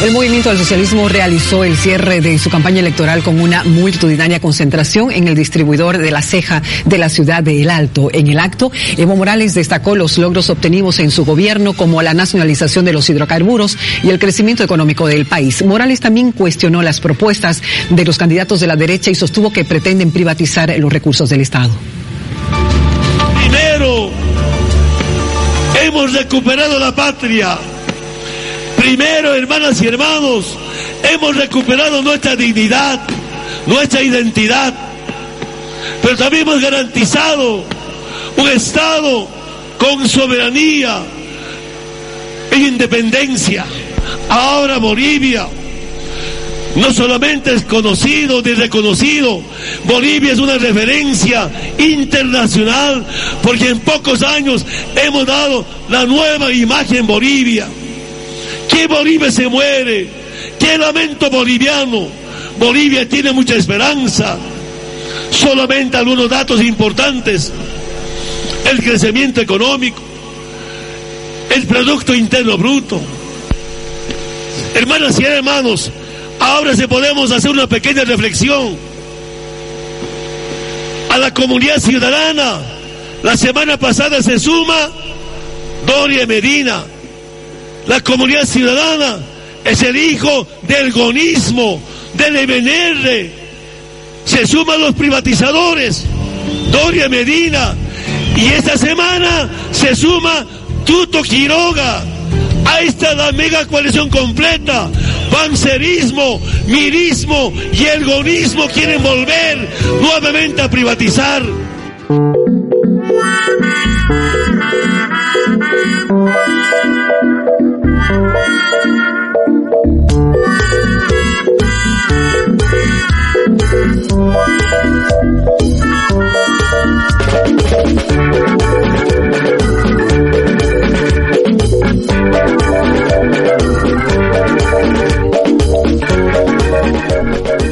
El movimiento del socialismo realizó el cierre de su campaña electoral con una multitudinaria concentración en el distribuidor de la ceja de la ciudad de El Alto. En el acto, Evo Morales destacó los logros obtenidos en su gobierno como la nacionalización de los hidrocarburos y el crecimiento económico del país. Morales también cuestionó las propuestas de los candidatos de la derecha y sostuvo que pretenden privatizar los recursos del Estado. Primero, hemos recuperado la patria Primero, hermanas y hermanos, hemos recuperado nuestra dignidad, nuestra identidad, pero también hemos garantizado un Estado con soberanía e independencia. Ahora Bolivia no solamente es conocido ni reconocido, Bolivia es una referencia internacional porque en pocos años hemos dado la nueva imagen Bolivia. ¿Qué Bolivia se muere? ¿Qué lamento boliviano? Bolivia tiene mucha esperanza. Solamente algunos datos importantes. El crecimiento económico, el Producto Interno Bruto. Hermanas y hermanos, ahora se podemos hacer una pequeña reflexión. A la comunidad ciudadana, la semana pasada se suma Doria Medina, la comunidad ciudadana es el hijo del gonismo, del MNR. Se suman los privatizadores, Doria Medina. Y esta semana se suma Tuto Quiroga. Ahí está la mega coalición completa. Pancerismo, mirismo y el gonismo quieren volver nuevamente a privatizar.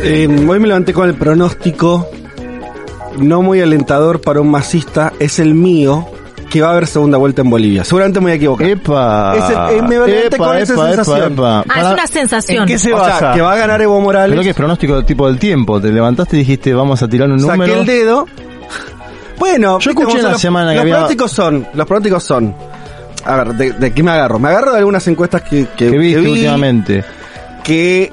Eh, hoy me levanté con el pronóstico no muy alentador para un masista, es el mío, que va a haber segunda vuelta en Bolivia. Seguramente me voy a equivocar. Epa. Es el- eh, me levanté Epa, con esa epa, sensación. epa. Ah, es una sensación. ¿En qué se O sea, basa? que va a ganar Evo Morales. Creo que es pronóstico tipo del tiempo. Te levantaste y dijiste, vamos a tirar un Saqué número. el dedo. Bueno, Yo escuché la los- semana que los había- pronósticos son, los pronósticos son. A ver, ¿de, de qué me agarro? Me agarro de algunas encuestas que, que, que viste que vi, últimamente. que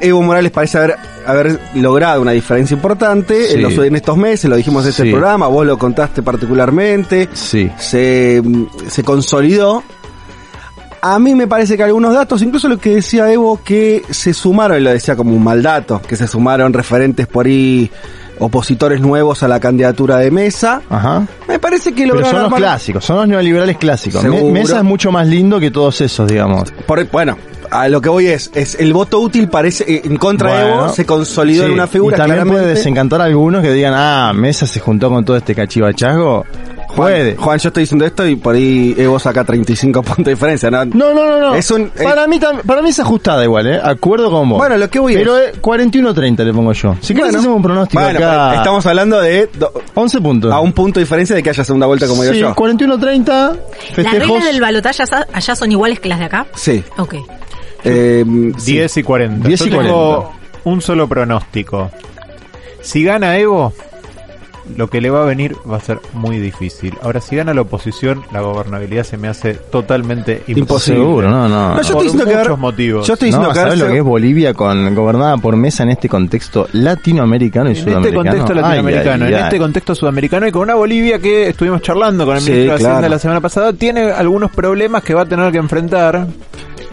Evo Morales parece haber, haber logrado una diferencia importante Sí. en, los- en estos meses, lo dijimos en este Sí. programa, vos lo contaste particularmente, Sí. se, se consolidó. A mí me parece que algunos datos, incluso lo que decía Evo, que se sumaron, y lo decía como un mal dato, que se sumaron referentes por ahí, opositores nuevos a la candidatura de Mesa. Ajá. Me parece que Pero lograron son los armar- clásicos, son los neoliberales clásicos. Seguro. Mesa es mucho más lindo que todos esos, digamos. Por- bueno, a lo que voy es, es el voto útil parece, eh, en contra de Evo, se consolidó sí. en una figura Y también puede desencantar a algunos que digan, ah, Mesa se juntó con todo este cachivachazgo. Juan, Puede. Juan, yo estoy diciendo esto y por ahí Evo saca 35 puntos de diferencia, ¿no? No, no, no, no. Es un- eh, para, mí, para mí es ajustada igual, ¿eh? Acuerdo con vos. Bueno, lo que voy Pero es- eh, 41-30 le pongo yo. Si querés Bueno. hacemos un pronóstico Bueno, acá. estamos hablando de do- 11 puntos. a un punto de diferencia de que haya segunda vuelta como sí, digo yo. 41-30. ¿Las reglas del balotaje allá- allá son iguales que las de acá? Sí. Ok. Eh, sí. 10 y 40. 10 y Yo tengo 40. un solo pronóstico. Si gana Evo, lo que le va a venir va a ser muy difícil. Ahora, si gana la oposición, la gobernabilidad se me hace totalmente imposible. Imposible. Seguro, no, no. No, yo Por estoy diciendo que muchos motivos. Yo estoy No, diciendo que ¿sabes lo que es Bolivia con gobernada por mesa en este contexto latinoamericano y En este sudamericano? contexto Ay, latinoamericano, ay, en ay. este contexto sudamericano y con una Bolivia que estuvimos charlando con el Sí, ministro de Hacienda claro. la semana pasada, tiene algunos problemas que va a tener que enfrentar.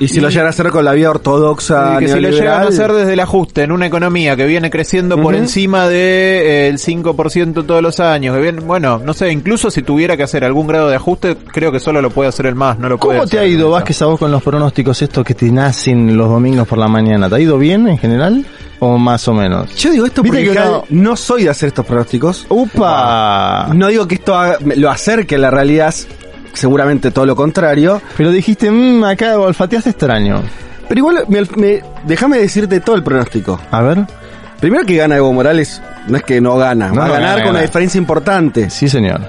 Y si lo llegan a hacer con la vía ortodoxa Y que si lo llegan a hacer desde el ajuste en una economía que viene creciendo por encima de eh, el 5% todos los años, que viene, bueno, no sé, incluso si tuviera que hacer algún grado de ajuste, creo que solo lo puede hacer el más, no lo puede ¿Cómo te ha ido, Vázquez, a vos con los pronósticos estos que te nacen los domingos por la mañana? ¿Te ha ido bien en general? ¿O más o menos? Yo digo esto porque general no soy de hacer estos pronósticos. ¡Upa! No digo que esto haga- lo acerque a la realidad, seguramente todo lo contrario. Pero dijiste, mmm, acá olfateaste extraño. Pero igual, me- me- déjame decirte todo el pronóstico. A ver. Primero que gana Evo Morales, no es que no gana, No, va a no, ganar gana, con una diferencia importante. Sí, señor.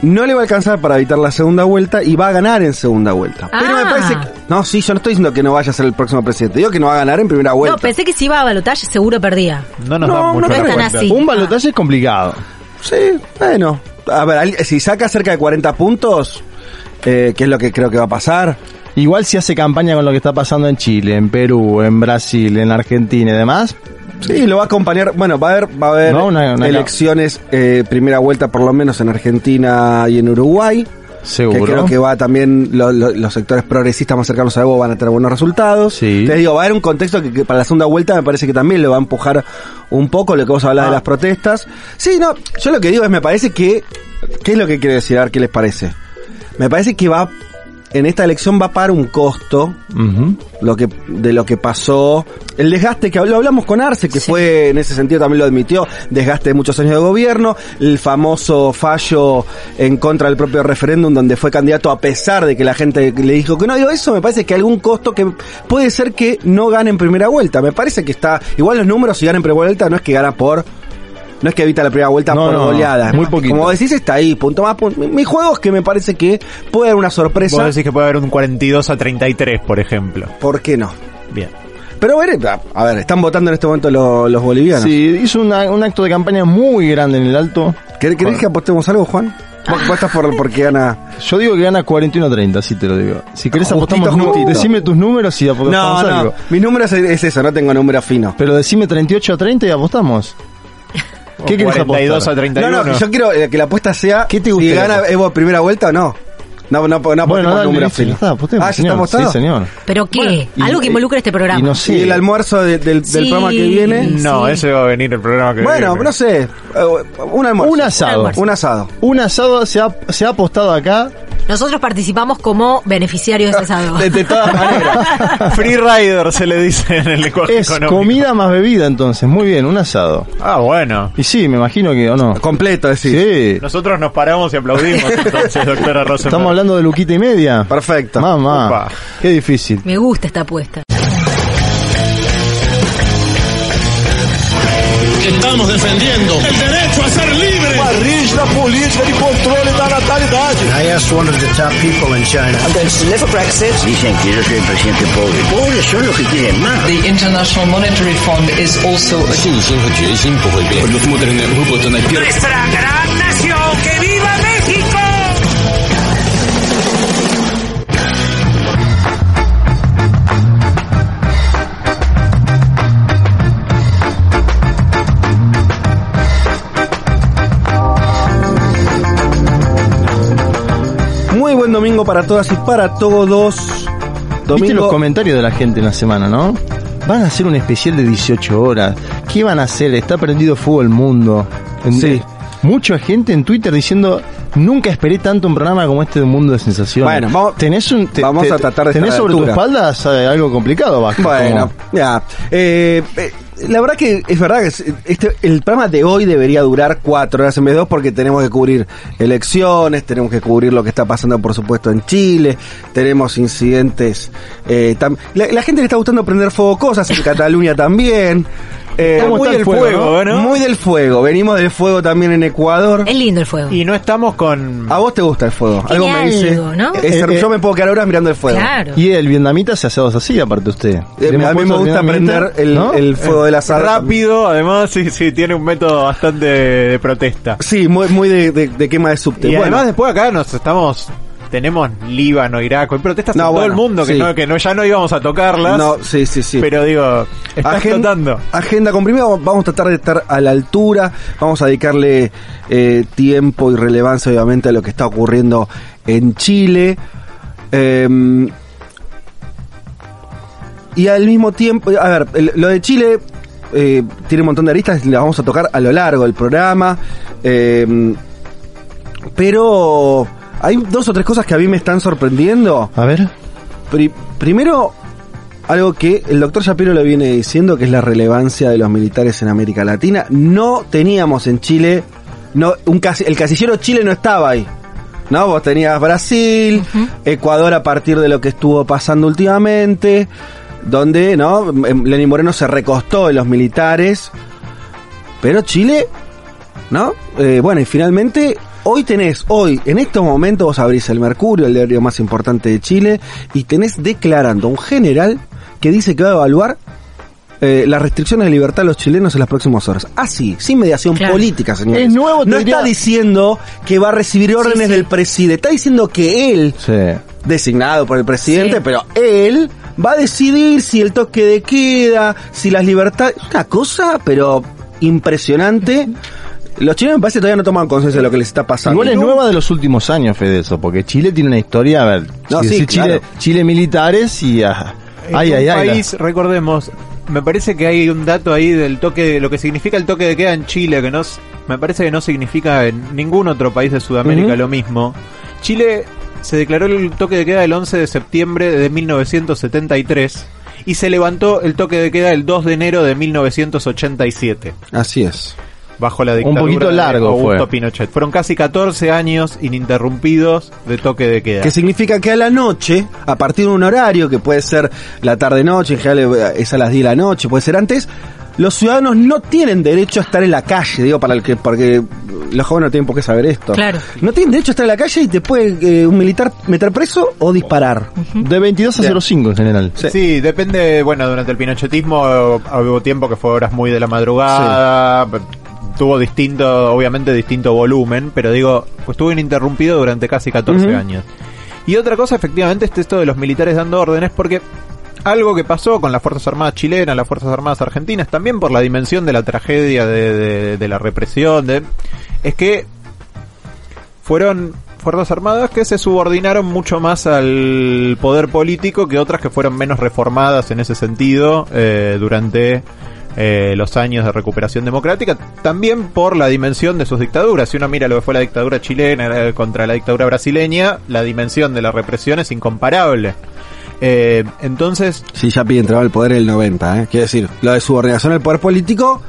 no le va a alcanzar para evitar la segunda vuelta y va a ganar en segunda vuelta. Pero me Ah. parece que... No, sí, yo no estoy diciendo que no vaya a ser el próximo presidente. Digo que no va a ganar en primera vuelta. No, pensé que si iba a balotaje seguro perdía. No nos No, da no mucho así. Un balotaje es complicado. Sí, bueno. A ver, si saca cerca de 40 puntos, eh, que es lo que creo que va a pasar, Igual si hace campaña con lo que está pasando en Chile, en Perú, en Brasil, en Argentina y demás, Sí, lo va a acompañar. Bueno, va a haber, va a haber No, elecciones, eh, primera vuelta por lo menos en Argentina y en Uruguay. Seguro. Que creo que va también, lo- lo- los sectores progresistas más cercanos a Evo van a tener buenos resultados. Sí. Te digo, va a haber un contexto que, que para la segunda vuelta me parece que también le va a empujar un poco lo que vos hablás Ah. de las protestas. Sí, no, yo lo que digo es, me parece que, ¿qué es lo que quiero decir? A ver qué les parece. Me parece que va, en esta elección va a pagar un costo lo que de lo que pasó, el desgaste que lo hablamos con Arce, que fue en ese sentido también lo admitió, desgaste de muchos años de gobierno, el famoso fallo en contra del propio referéndum donde fue candidato a pesar de que la gente le dijo que no, digo, eso me parece que algún costo que puede ser que no gane en primera vuelta, me parece que está, igual los números si gana en primera vuelta no es que gana por no es que evita la primera vuelta No, por no, goleada. muy poquito. Como decís, está ahí, punto más. punto. Mi, mi juego es que me parece que puede haber una sorpresa. Vos decís que puede haber un 42 a 33, por ejemplo. ¿Por qué no? Bien. Pero veré, a, a ver, están votando en este momento los, los bolivianos. Sí, hizo una- un acto de campaña muy grande en el alto. ¿Querés, querés que apostemos algo, Juan? Vos, por, porque gana. Yo digo que gana 41-30, así te lo digo. Si querés Justito, apostamos, justito. decime tus números y apostamos No, no. algo. Mi número es, es eso, no tengo número fino. Pero decime 38-30 y apostamos. ¿Qué querés 42 apostar? a 31. No, no, que yo quiero eh, que la apuesta sea ¿Qué te si gustaría gana? Evo primera vuelta o no. No, no, no, no Bueno, apostemos dale, número fino. está, apostemos, ah, ya señor. está apostado. Sí, señor. ¿Pero qué? y- Algo que involucre este programa. y no sé. Y el almuerzo de- del, del Sí. programa que viene. No, Sí. ese va a venir el programa que Bueno, viene. no sé. eh, Un almuerzo. Un asado. almuerzo. Un asado. Un asado se ha, se ha apostado acá. Nosotros participamos como beneficiarios de ese asado. De, de todas maneras. Free Rider se le dice en el lenguaje Es económico. comida más bebida entonces. Muy bien, un asado. Ah, bueno. Y sí, me imagino que o no. Completo, decís. Sí. Nosotros nos paramos y aplaudimos entonces, doctora Rosenberg. Estamos hablando de Luquita y media. Perfecto. Mamá, Upa. qué difícil. Me gusta esta apuesta. Estamos defendiendo el derecho a ser libre. rígida política de controle da natalidade. I asked one of the top people in China. I'm going to live for Brexit. Dicen que yo soy el presidente pobre. Pobres son los que quieren más. The International Monetary Fund is also a Nuestra gran nación, que viva México. Buen domingo para todas y para todos. ¿Viste los Domingo. comentarios de la gente en la semana, no? Van a hacer un especial de 18 horas. ¿Qué van a hacer? Está prendido fuego el mundo. Sí. Mucha gente en Twitter diciendo, nunca esperé tanto un programa como este de un mundo de sensaciones. Bueno, vamos- tenés un, te- vamos te- a tratar de Tenés sobre la tu altura. espalda eh, algo complicado, Vasco. Bueno, Como- ya. Eh, eh, la verdad que es verdad que es- este, el programa de hoy debería durar cuatro horas en vez de dos porque tenemos que cubrir elecciones, tenemos que cubrir lo que está pasando por supuesto en Chile, tenemos incidentes. eh, la, la gente le está gustando prender fuego cosas en Cataluña también. Eh, ¿Cómo muy del fuego, fuego, ¿no? Muy del fuego. Venimos del fuego también en Ecuador. Es lindo el fuego. Y no estamos con... A vos te gusta el fuego. Tiene Algo me dice. algo, ¿no? Es- Eh, eh, yo me puedo quedar horas mirando el fuego. Claro. Y el vietnamita se hace dos así, aparte usted. Eh, a mí me gusta prender el, ¿no? el fuego del asado. Rápido, además, sí, sí, tiene un método bastante de protesta. Sí, muy, muy de, de- de quema de subte. Y Bueno, además después acá nos estamos... Tenemos Líbano, Irak, hay protestas No, en todo bueno, el mundo que, sí. no, que no, ya no íbamos a tocarlas. no, sí, sí, sí. Pero digo, está Agen- explotando. Agenda comprimida, vamos a tratar de estar a la altura, vamos a dedicarle eh, tiempo y relevancia obviamente a lo que está ocurriendo en Chile. Eh, y al mismo tiempo, a ver, lo de Chile eh, tiene un montón de aristas, las vamos a tocar a lo largo del programa. eh, pero hay dos o tres cosas que a mí me están sorprendiendo. A ver. Pri- primero, algo que el doctor Shapiro le viene diciendo, que es la relevancia de los militares en América Latina. No teníamos en Chile, no, un casi- el casillero Chile no estaba ahí. ¿No? Vos tenías Brasil, Ecuador a partir de lo que estuvo pasando últimamente, donde, ¿no? Em, Lenín Moreno se recostó en los militares, pero Chile, ¿no? Eh, bueno, y finalmente Hoy tenés, hoy, en estos momentos vos abrís el Mercurio, el diario más importante de Chile, y tenés declarando un general que dice que va a evaluar eh, las restricciones de libertad de los chilenos en las próximas horas. Así, sin mediación Claro. política, señores. Es nuevo, no diría- está diciendo que va a recibir órdenes sí. del presidente, está diciendo que él Sí. designado por el presidente, Sí. pero él va a decidir si el toque de queda, si las libertades, una cosa, pero impresionante. Los chilenos me parece que todavía no toman conciencia de lo que les está pasando. Igual es nueva de los últimos años, Fede, eso, porque Chile tiene una historia, a ver, No, si sí, decís Chile, claro. Chile militares y... ah, ay, un ay, ay. país, recordemos, me parece que hay un dato ahí del toque, lo que significa el toque de queda en Chile, que no, me parece que no significa en ningún otro país de Sudamérica lo mismo. Chile se declaró el toque de queda el 11 de septiembre de 1973 y se levantó el toque de queda el 2 de enero de 1987 Así es. Bajo la dictadura poquito largo de Augusto fue. Pinochet. Fueron casi 14 años ininterrumpidos de toque de queda. Que significa que a la noche, a partir de un horario que puede ser la tarde-noche, en general eh, es a las 10 de la noche, puede ser antes, los ciudadanos no tienen derecho a estar en la calle, digo, para el que, porque los jóvenes no tienen por qué saber esto. Claro. No tienen derecho a estar en la calle y te puede eh, un militar meter preso o disparar. De 22 a Bien. 05 en general. Sí. depende, bueno, durante el pinochetismo eh, hubo tiempo que fue horas muy de la madrugada, tuvo distinto, obviamente distinto volumen, pero digo, pues estuvo ininterrumpido durante casi 14 Ujú. años. Y otra cosa, efectivamente, es esto de los militares dando órdenes, porque algo que pasó con las Fuerzas Armadas chilenas, las Fuerzas Armadas argentinas, también por la dimensión de la tragedia, de, de- de la represión, de, es que fueron Fuerzas Armadas que se subordinaron mucho más al poder político que otras que fueron menos reformadas en ese sentido eh, durante eh, los años de recuperación democrática, también por la dimensión de sus dictaduras. Si uno mira lo que fue la dictadura chilena eh, contra la dictadura brasileña, la dimensión de la represión es incomparable. Eh, entonces, Sí, ya pide entraba al poder en el 90, ¿eh? Quiero decir, lo de subordinación al poder político,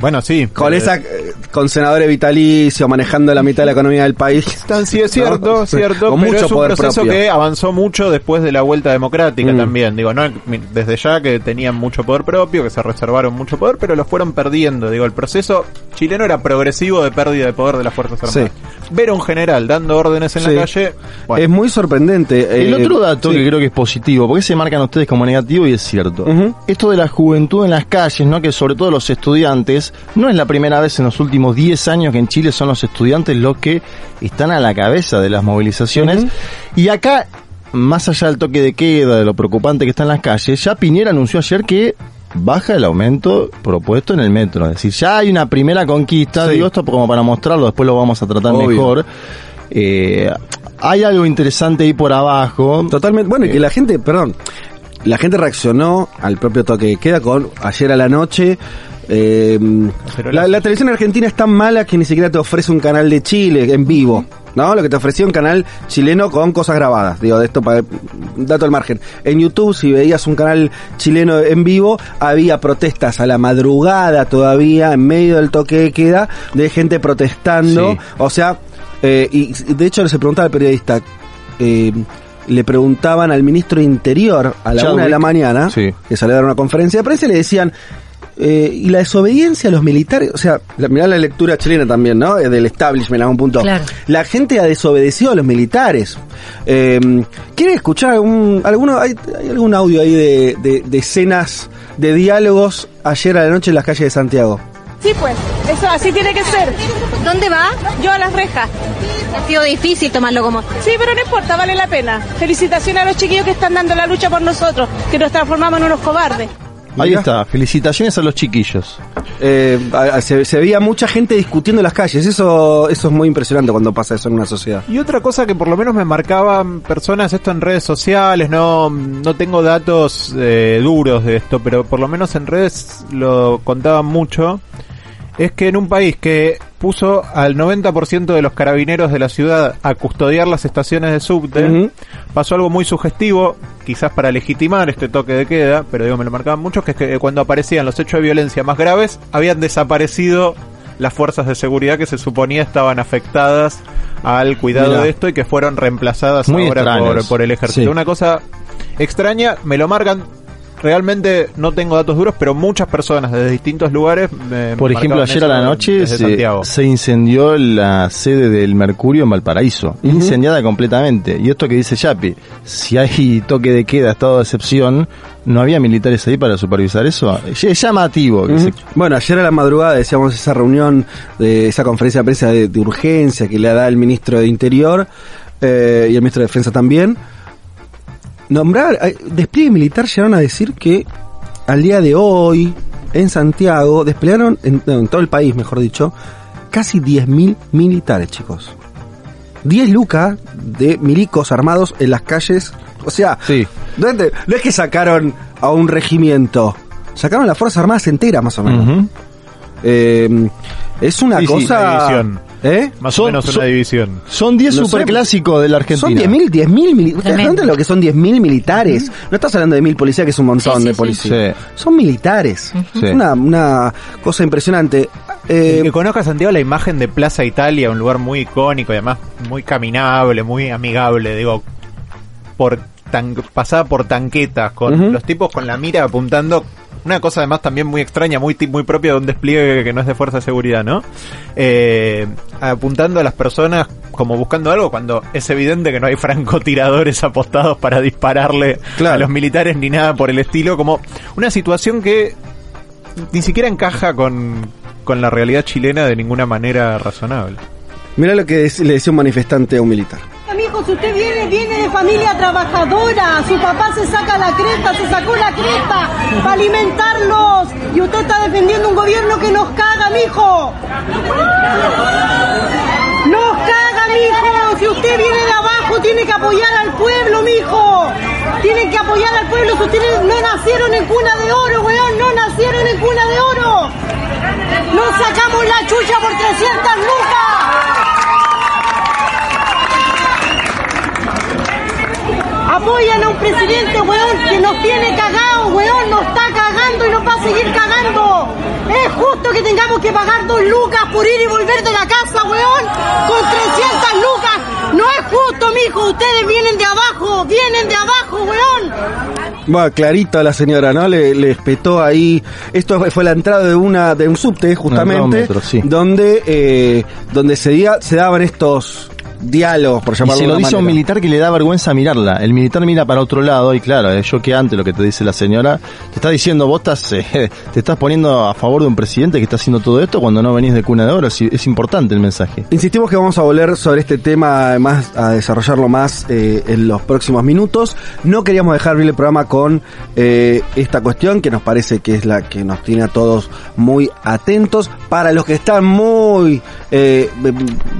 bueno, sí. con eh, esa, eh, con senadores vitalicios, manejando la mitad de la economía del país. Tan- sí, es cierto, ¿no? es cierto, Con pero mucho es un poder proceso propio. que avanzó mucho después de la vuelta democrática Mm. también. Digo, no desde ya que tenían mucho poder propio, que se reservaron mucho poder, pero lo fueron perdiendo. Digo, el proceso chileno era progresivo de pérdida de poder de las Fuerzas Armadas. Ver a un general dando órdenes en Sí. la calle, bueno, Es muy sorprendente. El eh, otro dato sí. que creo que es positivo, porque se marcan ustedes como negativo y es cierto. Esto de la juventud en las calles, ¿no? Que sobre todo los estudiantes, no es la primera vez en los últimos 10 años que en Chile son los estudiantes los que están a la cabeza de las movilizaciones. Y acá, más allá del toque de queda, de lo preocupante que está en las calles, ya Piñera anunció ayer que baja el aumento propuesto en el metro. Es decir, ya hay una primera conquista, Sí. digo esto como para mostrarlo, después lo vamos a tratar Obvio. mejor. Eh, hay algo interesante ahí por abajo. Totalmente. Bueno, y Eh. que la gente, perdón, la gente reaccionó al propio toque de queda con ayer a la noche. Eh, la, la televisión argentina es tan mala que ni siquiera te ofrece un canal de Chile en vivo. ¿No? Lo que te ofrecía un canal chileno con cosas grabadas. Digo, de esto para dato al margen. En YouTube, si veías un canal chileno en vivo, había protestas a la madrugada todavía, en medio del toque de queda, de gente protestando. Sí. O sea, eh, y de hecho se preguntaba al periodista, eh, le preguntaban al ministro de Interior a la Chadwick. una de la mañana, Sí. que salió a dar una conferencia de prensa, y le decían, eh, y la desobediencia a los militares, o sea, la, mirá la lectura chilena también, ¿no? Eh, Del establishment a un punto. Claro. La gente ha desobedecido a los militares. Eh, ¿Quiere escuchar algún, alguno, hay, hay algún audio ahí de, de, de escenas de diálogos ayer a la noche en las calles de Santiago? Sí, pues, eso así tiene que ser. ¿Dónde va? Yo a las rejas. Ha sido difícil tomarlo como... Sí, pero no importa, vale la pena. Felicitaciones a los chiquillos que están dando la lucha por nosotros, que nos transformamos en unos cobardes. Ahí está, felicitaciones a los chiquillos. Eh, a- a- se, se veía mucha gente discutiendo en las calles. Eso, eso es muy impresionante cuando pasa eso en una sociedad. Y otra cosa que por lo menos me marcaban personas esto en redes sociales, no, no tengo datos eh, duros de esto, pero por lo menos en redes lo contaban mucho, es que en un país que puso al 90% de los carabineros de la ciudad a custodiar las estaciones de subte, pasó algo muy sugestivo, quizás para legitimar este toque de queda, pero digo, me lo marcaban muchos, que es que cuando aparecían los hechos de violencia más graves, habían desaparecido las fuerzas de seguridad que se suponía estaban afectadas al cuidado de esto y que fueron reemplazadas Muy ahora por, por el ejército. Sí. Una cosa extraña, me lo marcan realmente no tengo datos duros, pero muchas personas de distintos lugares. me Por ejemplo, ayer a la noche desde se, incendió la sede del Mercurio en Valparaíso. Incendiada completamente. Y esto que dice Yapi, si hay toque de queda, estado de excepción, ¿no había militares ahí para supervisar eso? Es llamativo. que se- Bueno, ayer a la madrugada decíamos esa reunión, de esa conferencia de prensa de, de urgencia que le da el ministro de Interior eh, y el ministro de Defensa también. Nombrar, eh, despliegue militar llegaron a decir que al día de hoy en Santiago desplegaron, en, no, en todo el país mejor dicho, casi 10.000 militares, chicos. 10 lucas de milicos armados en las calles. O sea, no, es de- no es que sacaron a un regimiento, sacaron las Fuerzas Armadas enteras más o menos. Eh, es una Sí, cosa... ¿Eh? Más Son- o menos son- una división. Son 10 No superclásicos de la Argentina. Son 10.000 10 militares. ¿Ustedes Tremendo. saben lo que son 10.000 militares? No estás hablando de mil policías, que es un montón Sí, sí, de sí. policías. Sí. Son militares. Una, una cosa impresionante. Eh, que conozca Santiago la imagen de Plaza Italia, un lugar muy icónico y además muy caminable, muy amigable, digo, por tan, pasada por tanquetas, con los tipos con la mira apuntando. Una cosa además también muy extraña, muy muy propia de un despliegue que no es de fuerza de seguridad, ¿no? Eh, apuntando a las personas como buscando algo cuando es evidente que no hay francotiradores apostados para dispararle Claro. a los militares ni nada por el estilo, como una situación que ni siquiera encaja con, con la realidad chilena de ninguna manera razonable. Mirá lo que es- le decía un manifestante a un militar. Amigo, si usted viene, viene de familia trabajadora, su papá se saca la cresta, se sacó la cresta para alimentarlos y usted está defendiendo un gobierno que nos caga, mijo. Nos caga, mijo. Si usted viene de abajo, tiene que apoyar al pueblo, mijo. Tiene que apoyar al pueblo. Si ustedes no nacieron en cuna de oro, weón, no nacieron en cuna de oro. Nos sacamos la chucha por 300 lucas. Apoyan a un presidente, weón, que nos tiene cagados, weón, nos está cagando y nos va a seguir cagando. Es justo que tengamos que pagar dos lucas por ir y volver de la casa, weón, con 300 lucas. No es justo, mijo, ustedes vienen de abajo, vienen de abajo, weón. Bueno, clarito la señora, ¿no? Le, le espetó ahí. Esto fue la entrada de una de un subte, justamente, metro, sí. donde eh, donde se daban estos diálogos, por Y llamarlo se de lo dice a un militar que le da vergüenza mirarla. El militar mira para otro lado y claro, es choqueante lo que te dice la señora. Te está diciendo, vos estás, eh, te estás poniendo a favor de un presidente que está haciendo todo esto cuando no venís de cuna de oro. Es, es importante el mensaje. Insistimos que vamos a volver sobre este tema más a desarrollarlo más eh, en los próximos minutos. No queríamos dejar abrir el programa con eh, esta cuestión que nos parece que es la que nos tiene a todos muy atentos. Para los que están muy eh,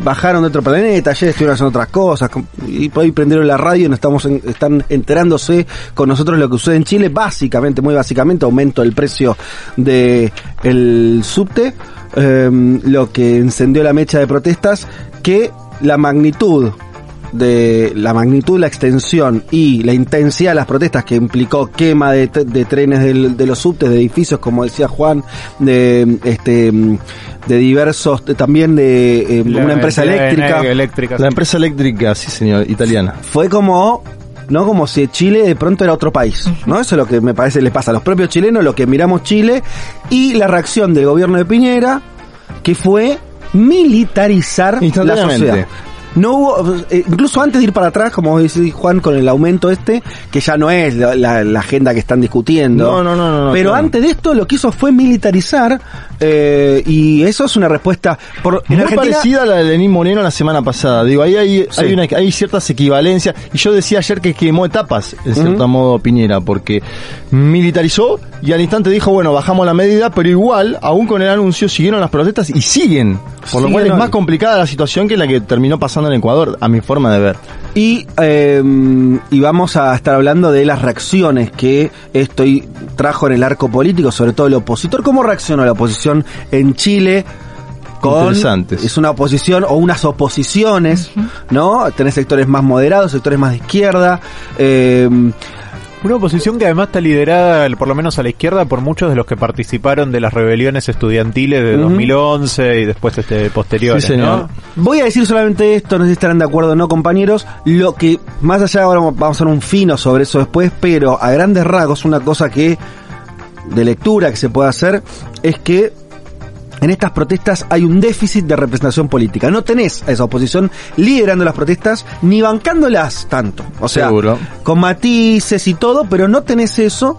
bajaron de otro planeta, ayer estuvieron haciendo otras cosas y por ahí prendieron la radio y nos estamos en- están enterándose con nosotros lo que sucede en Chile. Básicamente, muy básicamente, aumento del precio de el subte eh, lo que encendió la mecha de protestas, que la magnitud de la magnitud, la extensión y la intensidad de las protestas que implicó quema de, trenes del- de, los subtes, de edificios, como decía Juan, de este de diversos, de- también de eh, La una empresa eléctrica, eléctrica, La empresa eléctrica, sí señor, italiana. fue como no como si Chile de pronto era otro país, ¿no? Eso es lo que me parece le pasa a los propios chilenos, lo que miramos Chile y la reacción del gobierno de Piñera que fue militarizar la Instantáneamente. sociedad. No hubo, eh, incluso antes de ir para atrás, como dice Juan, con el aumento este, que ya no es la, la- la agenda que están discutiendo. No, no, no, no, Pero claro. antes de esto lo que hizo fue militarizar, eh, y eso es una respuesta por Muy Argentina- parecida a la de Lenín Moreno la semana pasada. Digo, ahí hay, Sí. hay, una, hay ciertas equivalencias. Y yo decía ayer que quemó etapas, en cierto modo, Piñera, porque militarizó y al instante dijo, bueno, bajamos la medida, pero igual, aún con el anuncio, siguieron las protestas y siguen. Por lo cual es más complicada la situación que la que terminó pasando en Ecuador, a mi forma de ver. Y, eh, y vamos a estar hablando de las reacciones que esto trajo en el arco político, sobre todo el opositor. ¿Cómo reaccionó la oposición en Chile? Con, Interesantes. es una oposición o unas oposiciones, ¿no? Tenés sectores más moderados, sectores más de izquierda. eh, Una oposición que además está liderada, por lo menos a la izquierda, por muchos de los que participaron de las rebeliones estudiantiles de Ujú. 2011 y después este posteriores, Sí, señor. ¿no? Voy a decir solamente esto, no sé si estarán de acuerdo o no, compañeros. Lo que, más allá, ahora vamos a hacer un fino sobre eso después, pero a grandes rasgos, una cosa que, de lectura que se puede hacer, es que en estas protestas hay un déficit de representación política. No tenés a esa oposición liderando las protestas ni bancándolas tanto. O sea, Seguro. con matices y todo, pero no tenés eso.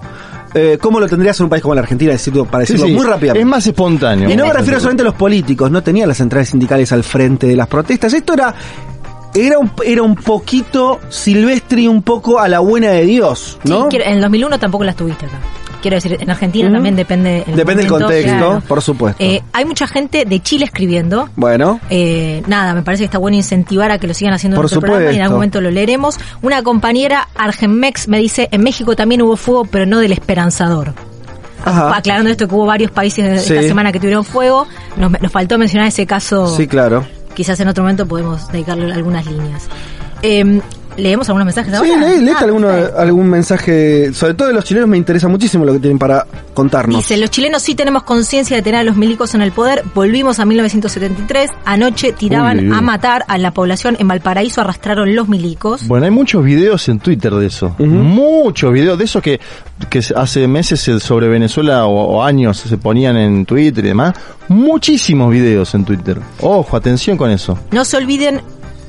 Eh, ¿Cómo lo tendrías en un país como la Argentina? Decirlo, para Sí, decirlo sí. muy rápidamente. Es más espontáneo. Y no me refiero solamente a los políticos, no tenían las centrales sindicales al frente de las protestas. Esto era, era, un, era un poquito silvestre y un poco a la buena de Dios, Sí, ¿no? quiero- en el 2001 tampoco las tuviste acá. Quiero decir, en Argentina también depende el Depende del contexto, claro. por supuesto. Eh, hay mucha gente de Chile escribiendo. bueno, Eh, nada, me parece que está bueno incentivar a que lo sigan haciendo en Por nuestro programa y en algún momento lo leeremos. Una compañera Argenmex me dice, en México también hubo fuego, pero no del esperanzador. Ajá. Aclarando esto que hubo varios países Sí. esta semana que tuvieron fuego, nos, nos faltó mencionar ese caso. sí, claro. Quizás en otro momento podemos dedicarle algunas líneas. Eh, ¿Leemos algunos mensajes Sí, ahora? lee, léete Ah, alguno- algún mensaje, sobre todo de los chilenos me interesa muchísimo lo que tienen para contarnos. Dice, los chilenos sí tenemos conciencia de tener a los milicos en el poder. Volvimos a 1973. Anoche tiraban Uy, uy, uy. a matar a la población en Valparaíso, arrastraron los milicos. Bueno, hay muchos videos en Twitter de eso. Muchos videos de eso que, que hace meses se- sobre Venezuela o, o años se ponían en Twitter y demás. Muchísimos videos en Twitter. Ojo, atención con eso. No se olviden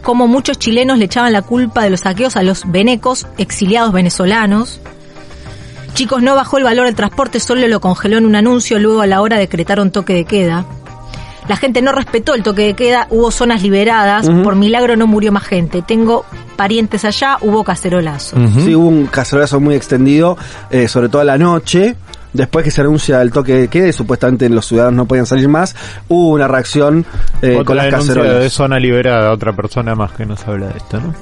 cómo muchos chilenos le echaban la culpa de los saqueos a los venecos exiliados venezolanos. Chicos, no bajó el valor del transporte, solo lo congeló en un anuncio, luego a la hora decretaron toque de queda. La gente no respetó el toque de queda, hubo zonas liberadas, por milagro no murió más gente. Tengo parientes allá, hubo cacerolazo. Sí, hubo un cacerolazo muy extendido, eh, sobre todo a la noche. Después que se anuncia el toque de queda y supuestamente los ciudadanos no podían salir más, hubo una reacción eh, con las cacerolas. de zona liberada, otra persona más que nos habla de esto, ¿no?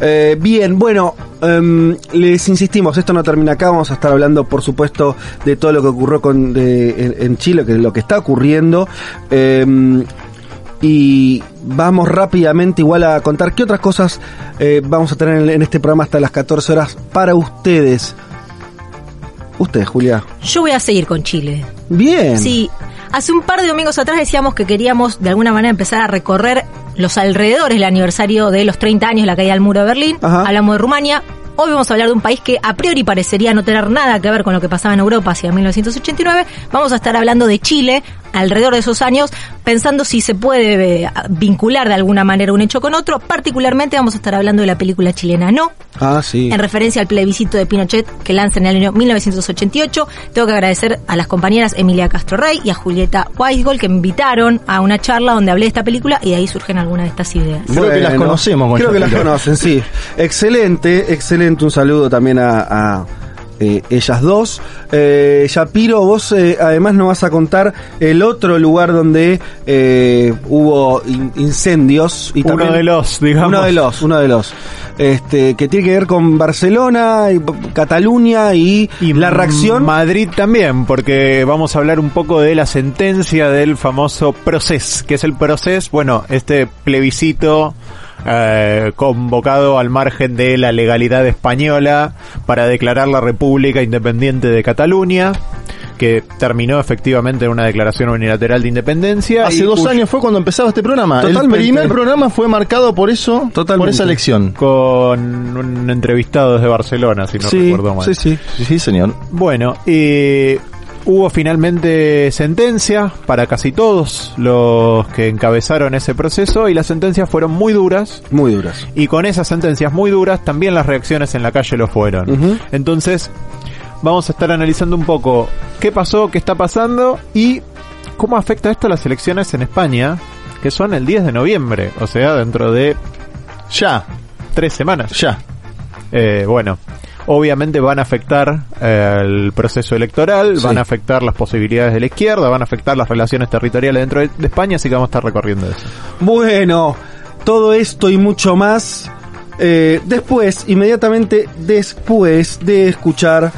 Eh, bien, bueno, em, les insistimos, esto no termina acá, vamos a estar hablando por supuesto de todo lo que ocurrió con, de- en, en Chile, que lo que está ocurriendo. em, y vamos rápidamente igual a contar qué otras cosas eh, vamos a tener en, en este programa hasta las 14 horas para ustedes. Ustedes, Julia. Yo voy a seguir con Chile. Bien. Sí, hace un par de domingos atrás decíamos que queríamos de alguna manera empezar a recorrer los alrededores del aniversario de los 30 años de la caída del muro de Berlín. Ajá. Hablamos de Rumania. Hoy vamos a hablar de un país que a priori parecería no tener nada que ver con lo que pasaba en Europa hacia 1989. Vamos a estar hablando de Chile alrededor de esos años, pensando si se puede eh, vincular de alguna manera un hecho con otro. Particularmente vamos a estar hablando de la película chilena No, Ah, sí. en referencia al plebiscito de Pinochet que lanza en el año 1988. Tengo que agradecer a las compañeras Emilia Castro Rey y a Julieta Weisgold que me invitaron a una charla donde hablé de esta película y de ahí surgen algunas de estas ideas. Creo que las conocemos, Creo que las conocen, sí. Excelente, excelente. Un saludo también a, a, eh, ellas dos. Eh, Yapiro, vos eh, además nos vas a contar el otro lugar donde eh, hubo in- incendios. Y Uno de los, digamos. Uno de los, uno de los. Este, que tiene que ver con Barcelona, y Cataluña y, la reacción. Madrid también, porque vamos a hablar un poco de la sentencia del famoso proces, que es el proces, bueno, este plebiscito eh, convocado al margen de la legalidad española para declarar la República Independiente de Cataluña, que terminó efectivamente en una declaración unilateral de independencia. Hace y dos años fue cuando empezaba este programa. Totalmente. El primer programa fue marcado por eso, por esa elección. Con un entrevistado desde Barcelona, si no sí, recuerdo mal. sí, sí. Sí, señor. Bueno, eh, hubo finalmente sentencia para casi todos los que encabezaron ese proceso y las sentencias fueron muy duras. Muy duras. Y con esas sentencias muy duras también las reacciones en la calle lo fueron. Entonces, vamos a estar analizando un poco qué pasó, qué está pasando y cómo afecta esto a las elecciones en España, que son el 10 de noviembre, o sea, dentro de ya tres semanas. Ya. Eh, bueno, obviamente van a afectar eh, el proceso electoral, Sí. van a afectar las posibilidades de la izquierda, van a afectar las relaciones territoriales dentro de, de España, así que vamos a estar recorriendo eso. Bueno, todo esto y mucho más eh, después, inmediatamente después de escuchar...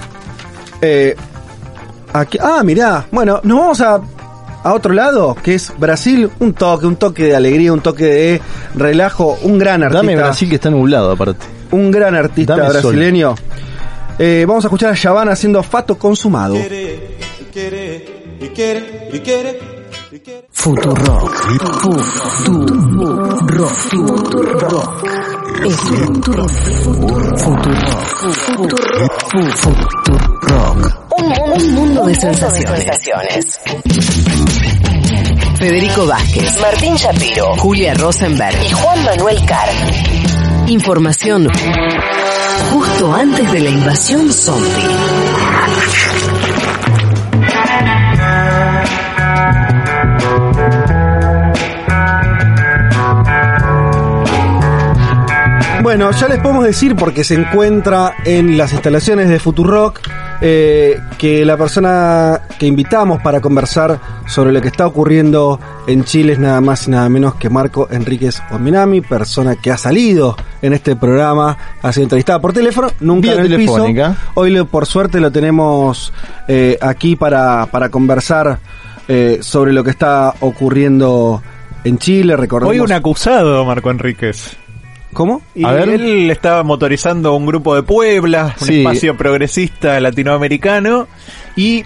Eh, aquí, ah, mirá, bueno, nos vamos a, a otro lado, que es Brasil, un toque, un toque de alegría, un toque de relajo, un gran artista. Dame Brasil que está nublado aparte. Un gran artista Dame sol. Eh, vamos a escuchar a Yavan haciendo Fato Consumado. Futurock. Futurock. Futurock. Futurock. Un mundo de sensaciones. Federico Vázquez, Martín Shapiro, Julia Rosenberg y Juan Manuel Carr. Información justo antes de la invasión zombie. Bueno, ya les podemos decir porque se encuentra en las instalaciones de Futurock eh, que la persona que invitamos para conversar sobre lo que está ocurriendo en Chile es nada más y nada menos que Marco Enríquez Ominami, persona que ha salido en este programa, ha sido entrevistada por teléfono, nunca en el telefónica. piso. Hoy lo- por suerte lo tenemos eh, aquí para, para conversar eh, sobre lo que está ocurriendo en Chile. Recordemos Hoy un acusado, Marco Enríquez. ¿Cómo? Y A ver. él estaba motorizando un grupo de Puebla, un Sí. espacio progresista latinoamericano, y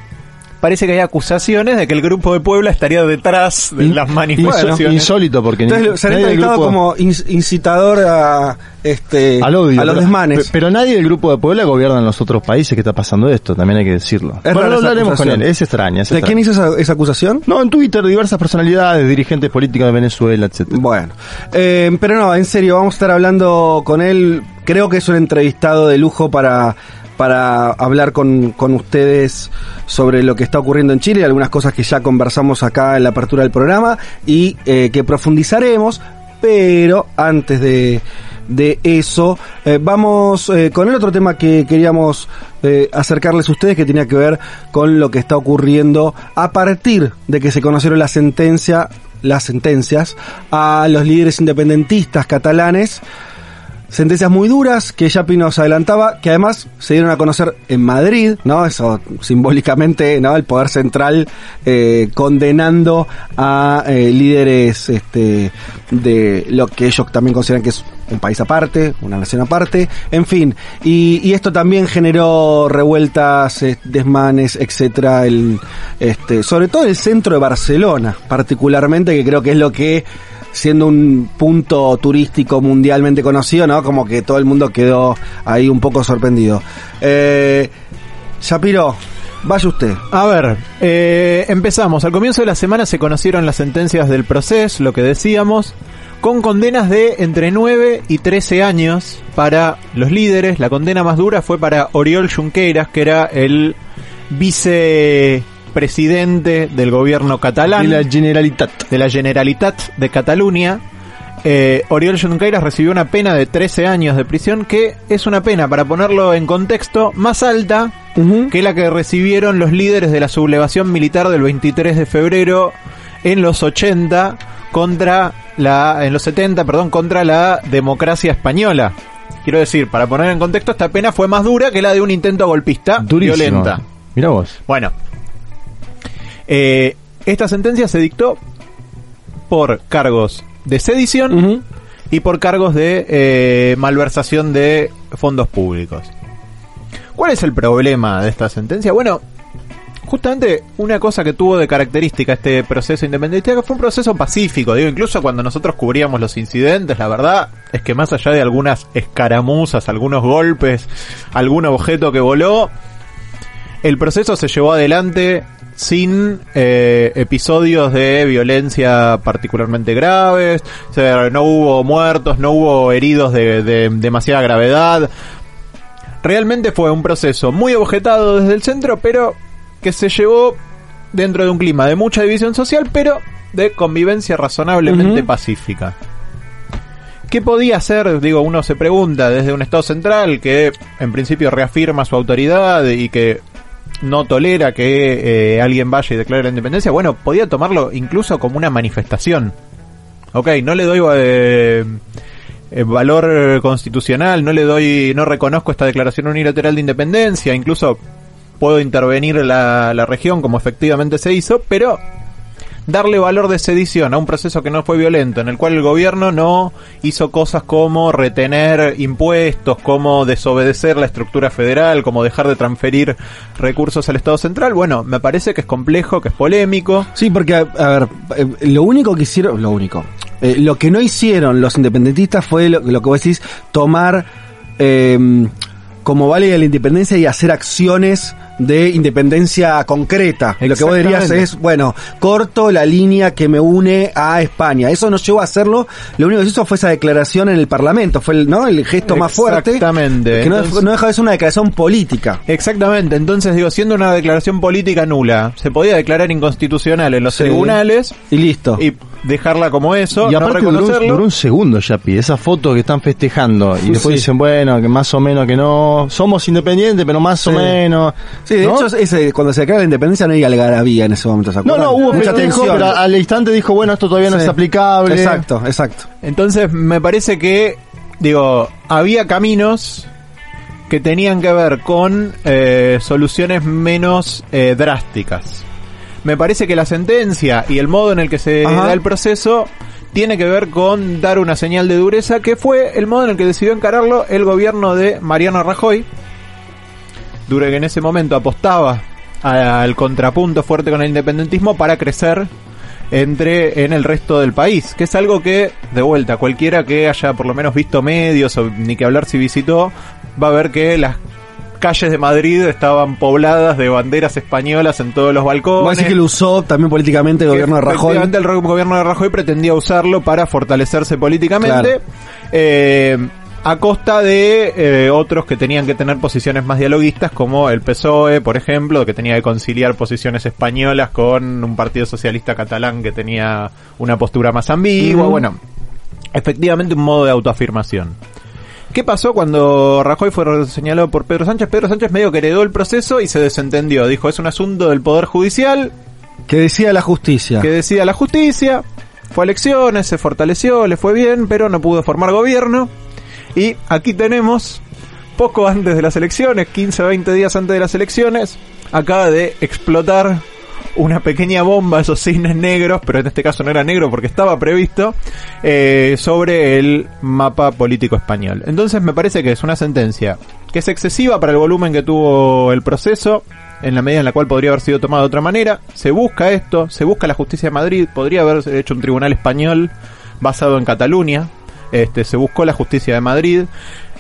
parece que hay acusaciones de que el grupo de Puebla estaría detrás de In- las manifestaciones. insólito porque ni- Entonces se han grupo- como in- incitador a este al odio, a los pero- desmanes. pe- Pero nadie del grupo de Puebla gobierna en los otros países que está pasando esto, también hay que decirlo. Es bueno, lo hablaremos con él, es extraña. es ¿De quién hizo esa, esa acusación? No, en Twitter, diversas personalidades, dirigentes políticos de Venezuela, etcétera. Bueno, eh, pero no, en serio, vamos a estar hablando con él. Creo que es un entrevistado de lujo para, para hablar con, con ustedes sobre lo que está ocurriendo en Chile, algunas cosas que ya conversamos acá en la apertura del programa y eh, que profundizaremos, pero antes de, de eso, eh, vamos eh, con el otro tema que queríamos acercarles a ustedes que tenía que ver con lo que está ocurriendo a partir de que se conocieron la sentencia las sentencias a los líderes independentistas catalanes. Sentencias muy duras que Yapi nos adelantaba, que además se dieron a conocer en Madrid, ¿no? Eso simbólicamente, ¿no? El poder central eh, condenando a eh, líderes este, de lo que ellos también consideran que es un país aparte, una nación aparte, en fin. Y, y esto también generó revueltas, eh, desmanes, etcétera, el, este, sobre todo el centro de Barcelona, particularmente, que creo que es lo que siendo un punto turístico mundialmente conocido, ¿no? Como que todo el mundo quedó ahí un poco sorprendido. Eh, Shapiro, vaya usted. A ver, eh, empezamos. Al comienzo de la semana se conocieron las sentencias del proceso, lo que decíamos, con condenas de entre 9 y 13 años para los líderes. La condena más dura fue para Oriol Junqueras, que era el vicepresidente del gobierno catalán. De la Generalitat. de la Generalitat de Cataluña. Eh, Oriol Junqueras recibió una pena de 13 años de prisión, que es una pena, para ponerlo en contexto, más alta que la que recibieron los líderes de la sublevación militar del 23 de febrero en los 80 contra la en los 70, perdón, contra la democracia española. Quiero decir, para poner en contexto, esta pena fue más dura que la de un intento golpista Durísimo. violenta. Mira vos. Bueno, eh, esta sentencia se dictó por cargos de sedición y por cargos de eh, malversación de fondos públicos. ¿Cuál es el problema de esta sentencia? Bueno, justamente una cosa que tuvo de característica este proceso independentista que fue un proceso pacífico. Digo, incluso cuando nosotros cubríamos los incidentes, la verdad es que más allá de algunas escaramuzas, algunos golpes, algún objeto que voló, el proceso se llevó adelante sin eh, episodios de violencia particularmente graves, o sea, no hubo muertos, no hubo heridos de, de demasiada gravedad. Realmente fue un proceso muy objetado desde el centro, pero que se llevó dentro de un clima de mucha división social, pero de convivencia razonablemente pacífica. ¿Qué podía hacer? Digo, uno se pregunta desde un Estado central que en principio reafirma su autoridad y que no tolera que eh, alguien vaya y declare la independencia. Bueno, podía tomarlo incluso como una manifestación. Ok, no le doy eh, eh, valor constitucional, no le doy, no reconozco esta declaración unilateral de independencia, incluso puedo intervenir la, la región como efectivamente se hizo, pero darle valor de sedición a un proceso que no fue violento, en el cual el gobierno no hizo cosas como retener impuestos, como desobedecer la estructura federal, como dejar de transferir recursos al Estado central, bueno, me parece que es complejo, que es polémico. Sí, porque, a, ver, eh, lo único que hicieron, lo único, eh, lo que no hicieron los independentistas fue lo, lo que vos decís, tomar eh, como válida la independencia y hacer acciones de independencia concreta. Lo que vos dirías es, bueno, corto la línea que me une a España. Eso no llegó a hacerlo. Lo único que hizo fue esa declaración en el Parlamento. Fue el, ¿no? el gesto más fuerte. Exactamente. Que no, Entonces- no deja de ser una declaración política. Exactamente, entonces digo, siendo una declaración política nula, se podía declarar inconstitucional en los Sí. tribunales Y listo. y dejarla como eso, Y no aparte duró, un- reconocerlo. duró un segundo, Yapi, esa foto que están festejando. Y después Sí. dicen, bueno, que más o menos que no. Somos independientes, pero más o menos. Sí, de ¿no? hecho, ese, cuando se declara la independencia no hay algarabía en ese momento. ¿se No, no, hubo mucha tensión. pero al instante dijo, bueno, esto todavía no Sí. es aplicable. Exacto, exacto. Entonces me parece que, digo, había caminos que tenían que ver con eh, soluciones menos eh, drásticas. Me parece que la sentencia y el modo en el que se Ajá. da el proceso tiene que ver con dar una señal de dureza, que fue el modo en el que decidió encararlo el gobierno de Mariano Rajoy, que en ese momento apostaba al contrapunto fuerte con el independentismo para crecer entre en el resto del país, que es algo que, de vuelta, cualquiera que haya por lo menos visto medios o ni que hablar si visitó, va a ver que las calles de Madrid estaban pobladas de banderas españolas en todos los balcones. Decís que lo usó también políticamente el gobierno de Rajoy. efectivamente el gobierno de Rajoy pretendía usarlo para fortalecerse políticamente. Claro. eh, a costa de eh, otros que tenían que tener posiciones más dialoguistas, como el PSOE, por ejemplo, que tenía que conciliar posiciones españolas con un partido socialista catalán que tenía una postura más ambigua. Bueno, efectivamente un modo de autoafirmación. ¿Qué pasó cuando Rajoy fue señalado por Pedro Sánchez? Pedro Sánchez medio que heredó el proceso y se desentendió. Dijo, es un asunto del Poder Judicial, Que decía la justicia. que decida la justicia, fue a elecciones, se fortaleció, le fue bien, pero no pudo formar gobierno. Y aquí tenemos, poco antes de las elecciones, 15 o 20 días antes de las elecciones, acaba de explotar una pequeña bomba, esos cisnes negros, pero en este caso no era negro porque estaba previsto, eh, sobre el mapa político español. Entonces me parece que es una sentencia que es excesiva para el volumen que tuvo el proceso, en la medida en la cual podría haber sido tomado de otra manera. Se busca esto, se busca la justicia de Madrid, podría haber hecho un tribunal español basado en Cataluña, este, se buscó la justicia de Madrid.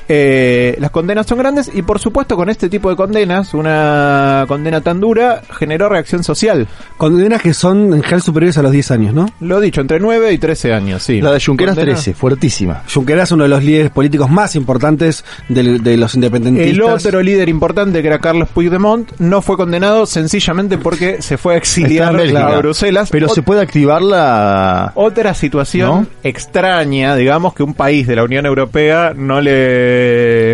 Eh, las condenas son grandes y por supuesto con este tipo de condenas, una condena tan dura generó reacción social. Condenas que son en general superiores a los 10 años, ¿no? Lo dicho, entre 9 y 13 años, sí. La de Junqueras Condena- 13, fuertísima. Junqueras es uno de los líderes políticos más importantes del- de los independentistas. El otro líder importante que era Carlos Puigdemont no fue condenado sencillamente porque se fue a exiliar a Bruselas. Pero Ot- se puede activar la... Otra situación ¿No? extraña, digamos, que un país de la Unión Europea no le,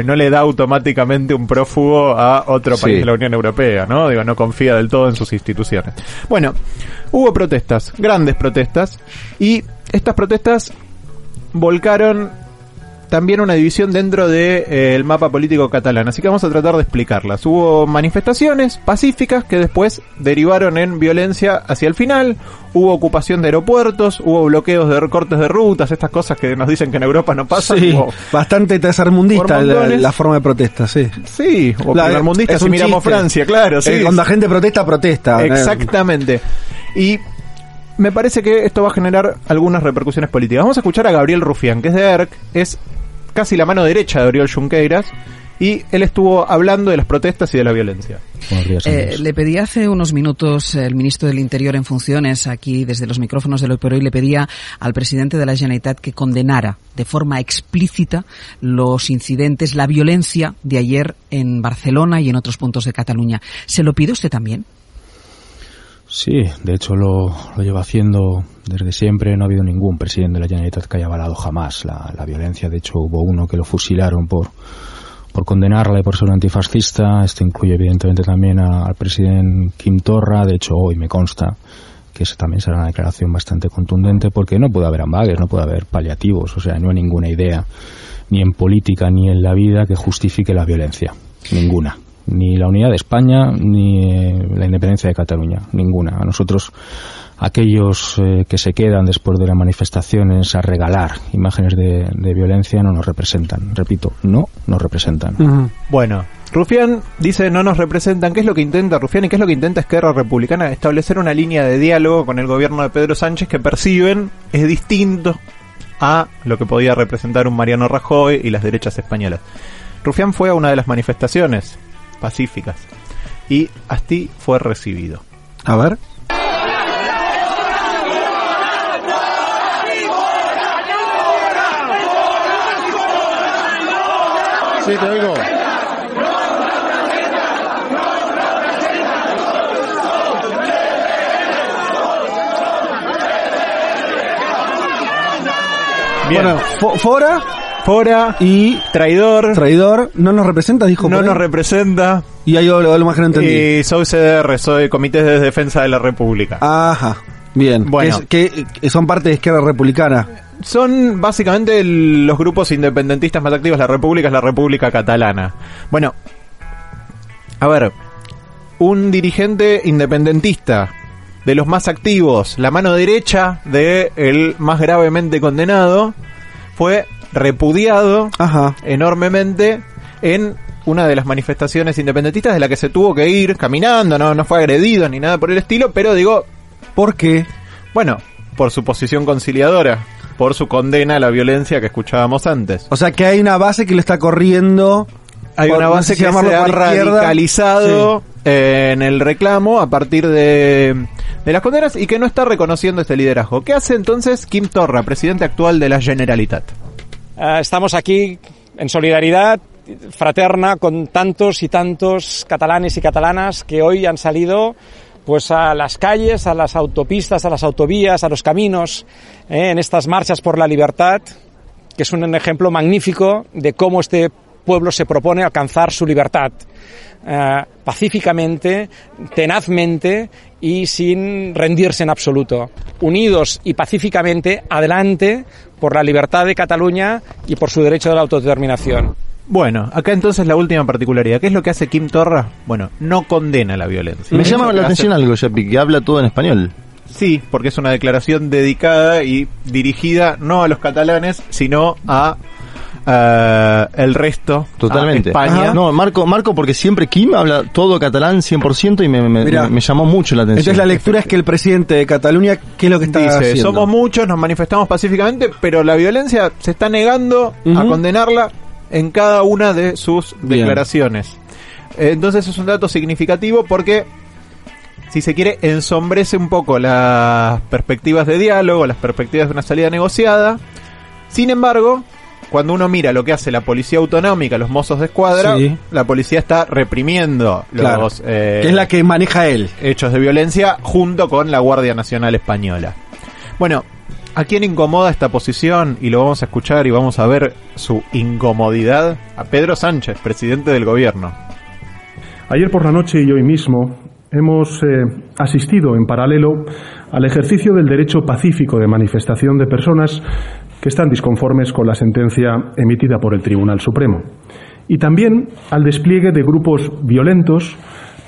no le da automáticamente un prófugo a otro Sí. país de la Unión Europea, ¿no? Digo, no confía del todo en sus instituciones. Bueno, hubo protestas, grandes protestas, y estas protestas volcaron también una división dentro del mapa político catalán, así que vamos a tratar de explicarlas. Hubo manifestaciones pacíficas que después derivaron en violencia hacia el final, hubo ocupación de aeropuertos, hubo bloqueos de cortes de rutas, estas cosas que nos dicen que en Europa no pasan. Sí, hubo- bastante tercermundista la, forma de protesta, sí. sí, o La- es si miramos chiste. Francia, claro, sí. Eh, cuando la gente protesta, protesta. Exactamente. Y me parece que esto va a generar algunas repercusiones políticas. Vamos a escuchar a Gabriel Rufián, que es de ERC, es casi la mano derecha de Oriol Junqueiras, y él estuvo hablando de las protestas y de la violencia. Eh, le pedí hace unos minutos el ministro del Interior en funciones aquí desde los micrófonos del Hoy por Hoy le pedía al presidente de la Generalitat que condenara de forma explícita los incidentes, la violencia de ayer en Barcelona y en otros puntos de Cataluña. ¿Se lo pide usted también? Sí, de hecho lo, lo lleva haciendo desde siempre. No ha habido ningún presidente de la Generalitat que haya avalado jamás la, la violencia. De hecho, hubo uno que lo fusilaron por, por condenarla y por ser un antifascista. Esto incluye evidentemente también al presidente Kim Torra. De hecho, hoy me consta que eso también será una declaración bastante contundente porque no puede haber ambages, no puede haber paliativos. O sea, no hay ninguna idea, ni en política ni en la vida, que justifique la violencia. Ninguna. ni la unidad de España ni eh, la independencia de Cataluña, ninguna. A nosotros aquellos eh, que se quedan después de las manifestaciones a regalar imágenes de, de violencia no nos representan. Repito, no nos representan. Bueno, Rufián dice no nos representan. ¿Qué es lo que intenta Rufián y qué es lo que intenta Esquerra Republicana? Establecer una línea de diálogo con el gobierno de Pedro Sánchez que perciben es distinto a lo que podía representar un Mariano Rajoy y las derechas españolas. Rufián fue a una de las manifestaciones pacíficas y así fue recibido. A ver. Sí, te oigo. Bien. Bueno, fo- fora Fora y traidor, traidor no nos representa, dijo. no nos representa Y ahí algo, algo más que no entendí. y soy CDR, soy Comité de Defensa de la República. Ajá. Bien. Bueno. Es- que son parte de izquierda republicana. Son básicamente el- los grupos independentistas más activos. La República es la República Catalana. Bueno, a ver, un dirigente independentista de los más activos, la mano derecha de el más gravemente condenado, fue repudiado Ajá. enormemente en una de las manifestaciones independentistas de la que se tuvo que ir caminando, no, no fue agredido ni nada por el estilo, pero digo, ¿Por qué? bueno, por su posición conciliadora, por su condena a la violencia que escuchábamos antes. O sea que hay una base que le está corriendo. Hay por- una no base sé si que se ha radicalizado eh, en el reclamo a partir de, de las condenas y que no está reconociendo este liderazgo. ¿Qué hace entonces Kim Torra, presidente actual de la Generalitat? Eh, estamos aquí en solidaridad fraterna con tantos y tantos catalanes y catalanas que hoy han salido pues a las calles, a las autopistas, a las autovías, a los caminos, eh, en estas marchas por la libertad, que es un ejemplo magnífico de cómo este pueblo se propone alcanzar su libertad eh, pacíficamente, tenazmente y sin rendirse en absoluto. Unidos y pacíficamente adelante por la libertad de Cataluña y por su derecho de la autodeterminación. Bueno, acá entonces la última particularidad. ¿Qué es lo que hace Kim Torra? Bueno, no condena la violencia. Me llama la hace- atención algo, Yapi, que habla todo en español. Sí, porque es una declaración dedicada y dirigida no a los catalanes, sino a el resto, Totalmente. España. No, Marco, Marco, porque siempre Kim habla todo catalán 100% y me, me- Mirá. me- me llamó mucho la atención. Entonces la lectura es que el presidente de Cataluña, ¿qué es lo que está Dice, haciendo? somos muchos, nos manifestamos pacíficamente, pero la violencia se está negando a condenarla en cada una de sus Bien. declaraciones. Eh, Entonces es un dato significativo porque, si se quiere, ensombrece un poco las perspectivas de diálogo, las perspectivas de una salida negociada. Sin embargo, cuando uno mira lo que hace la policía autonómica, los mozos de escuadra, Sí. la policía está reprimiendo Claro. los eh, Que es la que maneja él. hechos de violencia junto con la Guardia Nacional Española. Bueno, ¿a quién incomoda esta posición? Y lo vamos a escuchar y vamos a ver su incomodidad. A Pedro Sánchez, presidente del gobierno. Ayer por la noche y hoy mismo hemos eh, asistido en paralelo al ejercicio del derecho pacífico de manifestación de personas que están disconformes con la sentencia emitida por el Tribunal Supremo y también al despliegue de grupos violentos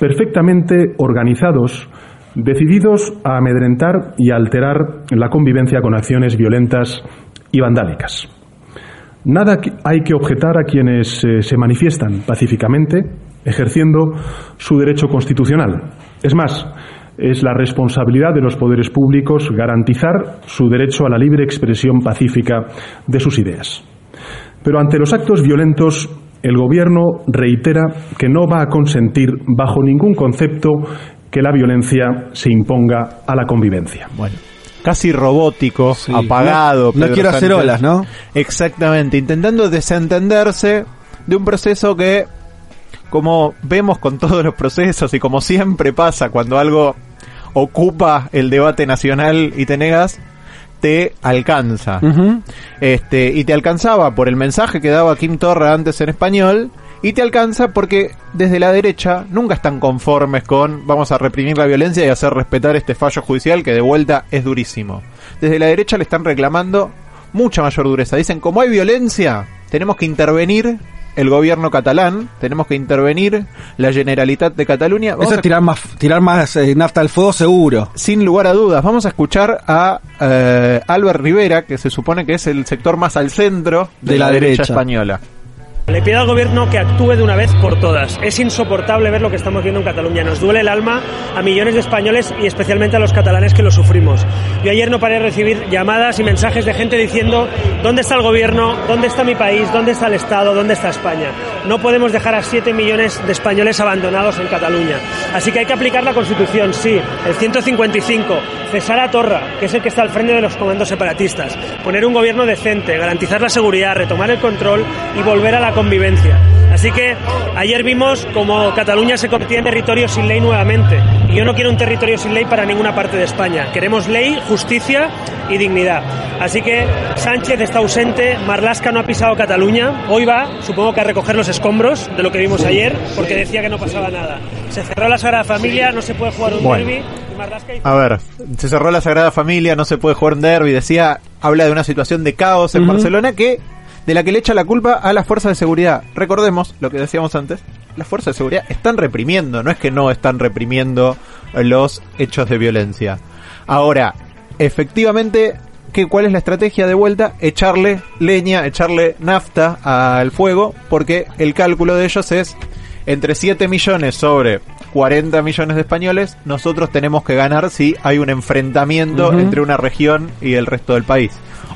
perfectamente organizados decididos a amedrentar y a alterar la convivencia con acciones violentas y vandálicas. Nada hay que objetar a quienes eh, se manifiestan pacíficamente, ejerciendo su derecho constitucional. Es más, es la responsabilidad de los poderes públicos garantizar su derecho a la libre expresión pacífica de sus ideas. Pero ante los actos violentos, el Gobierno reitera que no va a consentir, bajo ningún concepto, que la violencia se imponga a la convivencia. Bueno, casi robótico, apagado. No- quiero hacer olas, ¿no? Exactamente, intentando desentenderse de un proceso que, como vemos con todos los procesos y como siempre pasa cuando algo ocupa el debate nacional y te negas, te alcanza. Este, y te alcanzaba por el mensaje que daba Kim Torra antes en español, y te alcanza porque desde la derecha nunca están conformes con vamos a reprimir la violencia y hacer respetar este fallo judicial que de vuelta es durísimo. Desde la derecha le están reclamando mucha mayor dureza. Dicen, como hay violencia, tenemos que intervenir el gobierno catalán, tenemos que intervenir la Generalitat de Cataluña. Vamos Eso es tirar más, tirar más eh, nafta al fuego seguro. sin lugar a dudas, vamos a escuchar a eh, Albert Rivera, que se supone que es el sector más al centro de, De la, la derecha derecha. española. Le pido al gobierno que actúe de una vez por todas. Es insoportable ver lo que estamos viendo en Cataluña. Nos duele el alma a millones de españoles y especialmente a los catalanes que lo sufrimos. Yo ayer no paré de recibir llamadas y mensajes de gente diciendo ¿dónde está el gobierno? ¿Dónde está mi país? ¿Dónde está el Estado? ¿Dónde está España? No podemos dejar a 7 millones de españoles abandonados en Cataluña. Así que hay que aplicar la Constitución, sí. El 155. Cesar a Torra, que es el que está al frente de los comandos separatistas. Poner un gobierno decente, garantizar la seguridad, retomar el control y volver a la convivencia. Así que ayer vimos como Cataluña se convertía en territorio sin ley nuevamente. Y yo no quiero un territorio sin ley para ninguna parte de España. Queremos ley, justicia y dignidad. Así que Sánchez está ausente, Marlasca no ha pisado Cataluña. Hoy va, supongo que a recoger los escombros de lo que vimos ayer, porque decía que no pasaba nada. Se cerró la Sagrada Familia, no se puede jugar un Bueno. derbi. y Marlaska hizo- A ver, se cerró la Sagrada Familia, no se puede jugar un derby, decía, habla de una situación de caos en. Barcelona que de la que le echa la culpa a las fuerzas de seguridad. Recordemos lo que decíamos antes, las fuerzas de seguridad están reprimiendo, no es que no están reprimiendo los hechos de violencia. Ahora, efectivamente, ¿qué, ¿cuál es la estrategia de vuelta? Echarle leña, echarle nafta al fuego, porque el cálculo de ellos es entre 7 millones sobre 40 millones de españoles, nosotros tenemos que ganar si hay un enfrentamiento Ujú. entre una región y el resto del país.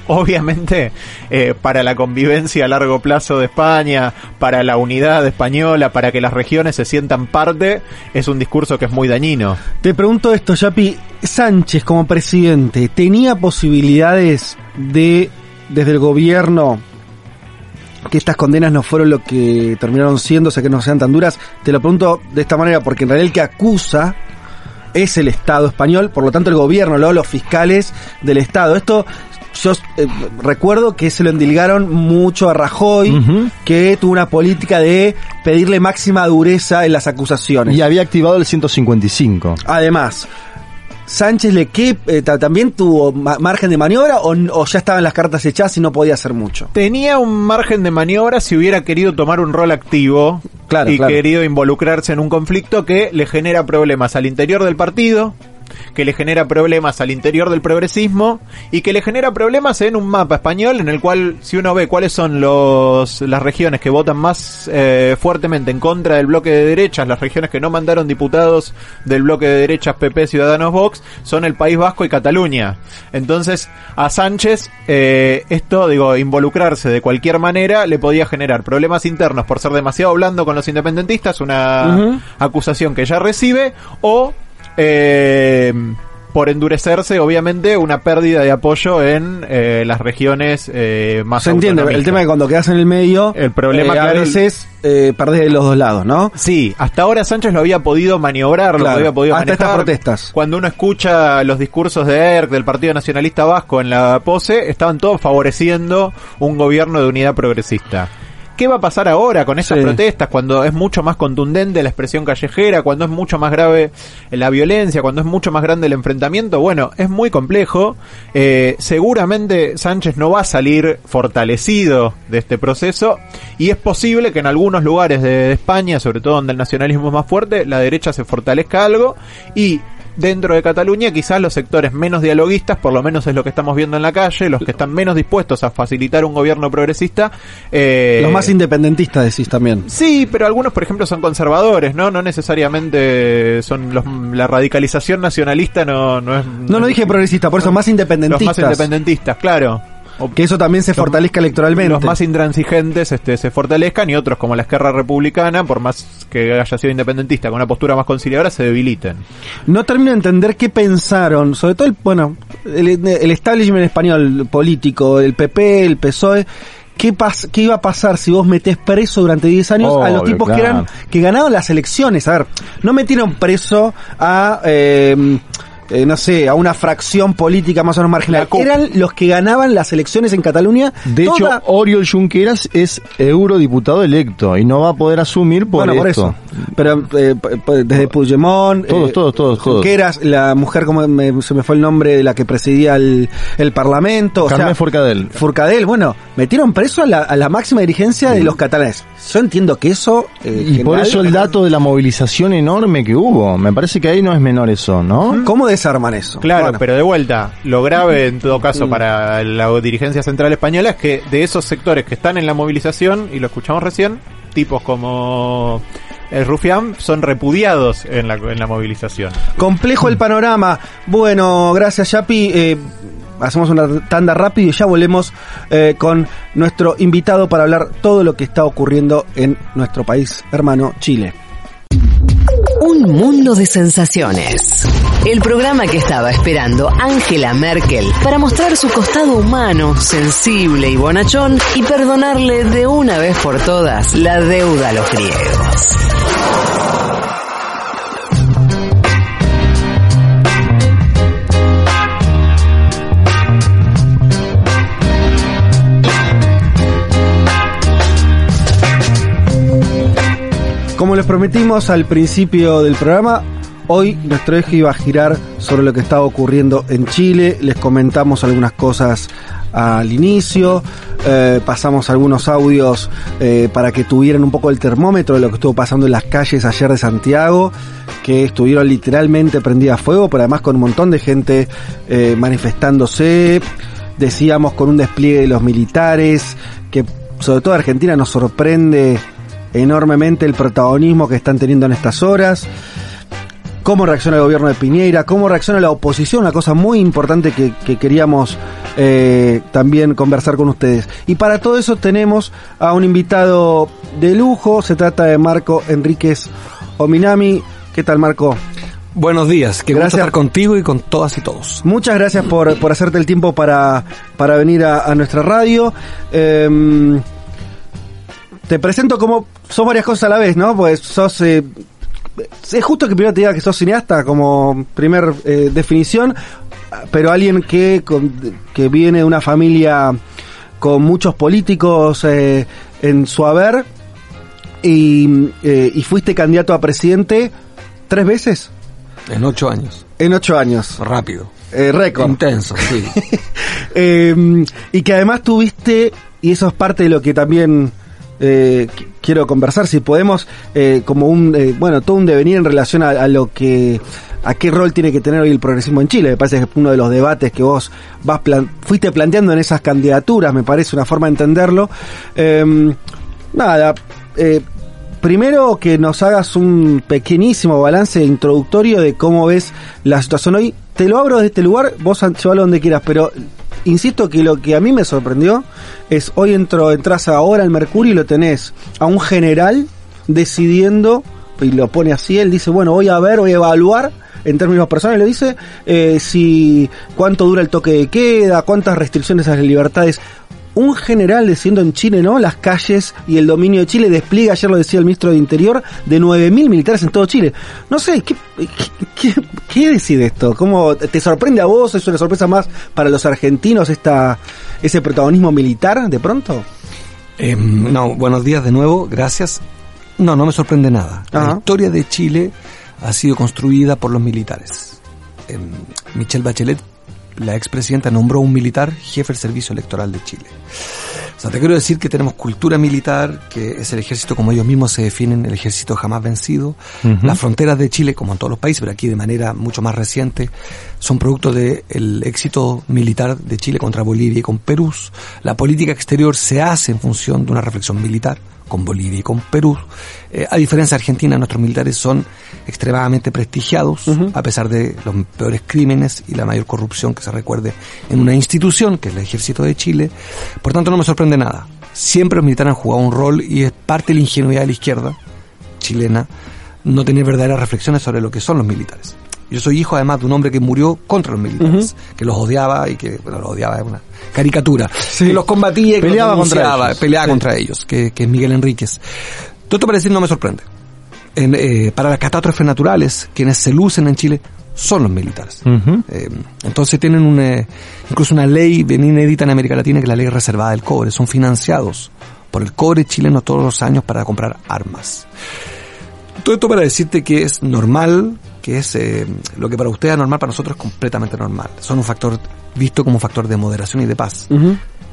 Obviamente, eh, para la convivencia a largo plazo de España, para la unidad española, para que las regiones se sientan parte, es un discurso que es muy dañino. Te pregunto esto, Yapi. Sánchez como presidente, ¿tenía posibilidades de, desde el gobierno, que estas condenas no fueron lo que terminaron siendo, o sea, que no sean tan duras? Te lo pregunto de esta manera, porque en realidad el que acusa es el Estado español, por lo tanto el gobierno, luego los fiscales del Estado. Esto yo eh, recuerdo que se lo endilgaron mucho a Rajoy, que tuvo una política de pedirle máxima dureza en las acusaciones. Y había activado el 155. Además, Sánchez le eh, ta- también tuvo ma- margen de maniobra o, ya estaban las cartas echadas y no podía hacer mucho. Tenía un margen de maniobra si hubiera querido tomar un rol activo Claro, y claro. querido involucrarse en un conflicto que le genera problemas al interior del partido, que le genera problemas al interior del progresismo y que le genera problemas en un mapa español en el cual si uno ve cuáles son los las regiones que votan más eh, fuertemente en contra del bloque de derechas, las regiones que no mandaron diputados del bloque de derechas PP Ciudadanos Vox son el País Vasco y Cataluña. Entonces a Sánchez eh, esto digo involucrarse de cualquier manera le podía generar problemas internos por ser demasiado blando con los independentistas, una acusación que ya recibe o eh, por endurecerse, obviamente, una pérdida de apoyo en eh, las regiones eh, más Se entiende, el tema de cuando quedas en el medio, El problema, eh, a veces eh, perdés de los dos lados, ¿no? Sí, hasta ahora Sánchez lo había podido maniobrar, lo había podido hasta manejar. estas protestas. Cuando uno escucha los discursos de ERC, del Partido Nacionalista Vasco en la pose, estaban todos favoreciendo un gobierno de unidad progresista. ¿Qué va a pasar ahora con estas Sí. protestas cuando es mucho más contundente la expresión callejera, cuando es mucho más grave la violencia, cuando es mucho más grande el enfrentamiento? Bueno, es muy complejo. Eh, seguramente Sánchez no va a salir fortalecido de este proceso y es posible que en algunos lugares de, de España, sobre todo donde el nacionalismo es más fuerte, la derecha se fortalezca algo y dentro de Cataluña quizás los sectores menos dialoguistas, por lo menos es lo que estamos viendo en la calle, los que están menos dispuestos a facilitar un gobierno progresista. eh, Los más independentistas decís también. Sí, pero algunos, por ejemplo, son conservadores, ¿no? No necesariamente son los, la radicalización nacionalista no, no es... No, no dije progresista, por eso más Los independentistas. más independentistas, claro. Que eso también se fortalezca electoralmente. Los más intransigentes este, se fortalezcan y otros, como la izquierda republicana, por más que haya sido independentista, con una postura más conciliadora, se debiliten. No termino de entender qué pensaron, sobre todo el, bueno, el, el establishment español político, el PP, el PSOE, ¿qué, pas, qué iba a pasar si vos metés preso durante 10 años a los tipos que eran que ganaron las elecciones? A ver, no metieron preso a eh, eh, no sé, a una fracción política más o menos marginal. Eran los que ganaban las elecciones en Cataluña. De toda- hecho, Oriol Junqueras es eurodiputado electo y no va a poder asumir por Bueno, por esto. eso. Pero eh, desde Puigdemont, Todos, eh, todos, todos, todos. Junqueras, la mujer, como me- se me fue el nombre de la que presidía el, el Parlamento. o Carmen sea, Forcadell. Forcadell, bueno, metieron preso a la, a la máxima dirigencia de los catalanes. Yo entiendo que eso... eh, Y por eso el dato de la movilización enorme que hubo. Me parece que ahí no es menor eso, ¿no? ¿Cómo desarman eso? Claro, Bueno. pero de vuelta, lo grave en todo Mm. caso para la dirigencia central española es que de esos sectores que están en la movilización, y lo escuchamos recién, tipos como el Rufián son repudiados en la, en la movilización. Complejo el panorama. Bueno, gracias, Yapi. Eh, hacemos una tanda rápido y ya volvemos eh, con nuestro invitado para hablar todo lo que está ocurriendo en nuestro país hermano Chile. Un mundo de sensaciones. El programa que estaba esperando Angela Merkel para mostrar su costado humano, sensible y bonachón y perdonarle de una vez por todas la deuda a los griegos. Como les prometimos al principio del programa, hoy nuestro eje iba a girar sobre lo que estaba ocurriendo en Chile. Les comentamos algunas cosas al inicio, eh, pasamos algunos audios eh, para que tuvieran un poco el termómetro de lo que estuvo pasando en las calles ayer de Santiago, que estuvieron literalmente prendidas a fuego, pero además con un montón de gente eh, manifestándose, decíamos con un despliegue de los militares, que sobre todo Argentina nos sorprende enormemente el protagonismo que están teniendo en estas horas. Cómo reacciona el gobierno de Piñera, cómo reacciona la oposición, una cosa muy importante que, que queríamos eh, también conversar con ustedes. Y para todo eso tenemos a un invitado de lujo, se trata de Marco Enríquez Ominami. ¿Qué tal Marco? Buenos días, qué gusto Gracias. estar contigo y con todas y todos. Muchas gracias por, por hacerte el tiempo para, para venir a, a nuestra radio. Em, te presento como sos varias cosas a la vez, ¿no? Pues sos... eh, es justo que primero te diga que sos cineasta como primer eh, definición, pero alguien que, con- que viene de una familia con muchos políticos eh, en su haber y, eh, y fuiste candidato a presidente tres veces En ocho años. en ocho años. Rápido. Eh, récord. Intenso, sí. Eh, y que además tuviste, y eso es parte de lo que también eh, qu- quiero conversar, si podemos, eh, como un, eh, bueno, todo un devenir en relación a, lo que, a qué rol tiene que tener hoy el progresismo en Chile. Me parece que es uno de los debates que vos vas plan- fuiste planteando en esas candidaturas, me parece una forma de entenderlo. Eh, nada, eh, primero que nos hagas un pequeñísimo balance introductorio de cómo ves la situación hoy. Te lo abro desde este lugar, vos llévalo donde quieras, pero insisto que lo que a mí me sorprendió es hoy entro, entras ahora al Mercurio y lo tenés a un general decidiendo, y lo pone así, él dice, bueno, voy a ver, voy a evaluar en términos personales, lo dice, eh, si cuánto dura el toque de queda, cuántas restricciones a las libertades un general decidiendo en Chile, ¿no? Las calles y el dominio de Chile despliega, ayer lo decía el ministro de Interior, de 9.000 militares en todo Chile. No sé, ¿qué, qué, qué- qué decide esto? ¿Cómo te sorprende a vos? ¿Es una sorpresa más para los argentinos esta ese protagonismo militar de pronto? Eh, no, buenos días de nuevo, gracias. No, no me sorprende nada. La historia de Chile ha sido construida por los militares. Eh, Michelle Bachelet, la expresidenta, nombró un militar jefe del servicio electoral de Chile. O sea, te quiero decir que tenemos cultura militar, que es el ejército como ellos mismos se definen, el ejército jamás vencido. Ujú. Las fronteras de Chile, como en todos los países, pero aquí de manera mucho más reciente, son producto del éxito militar de Chile contra Bolivia y con Perú. La política exterior se hace en función de una reflexión militar con Bolivia y con Perú. Eh, a diferencia de Argentina, nuestros militares son extremadamente prestigiados, a pesar de los peores crímenes y la mayor corrupción que se recuerde en una institución, que es el Ejército de Chile. Por tanto, no me sorprende nada. Siempre los militares han jugado un rol y es parte de la ingenuidad de la izquierda chilena no tener verdaderas reflexiones sobre lo que son los militares. Yo soy hijo además de un hombre que murió contra los militares, que los odiaba y que, bueno, los odiaba, es una caricatura, que los combatía y que Peleaba los contra ellos. peleaba Sí. contra ellos, que, que es Miguel Enríquez. Todo esto para decir no me sorprende. En, eh, para las catástrofes naturales, quienes se lucen en Chile son los militares. Eh, entonces tienen un, eh, incluso una ley bien inédita en América Latina que es la ley reservada del cobre. Son financiados por el cobre chileno todos los años para comprar armas. Todo esto para decirte que es normal, que es eh, lo que para usted es normal, para nosotros es completamente normal. Son un factor visto como un factor de moderación y de paz.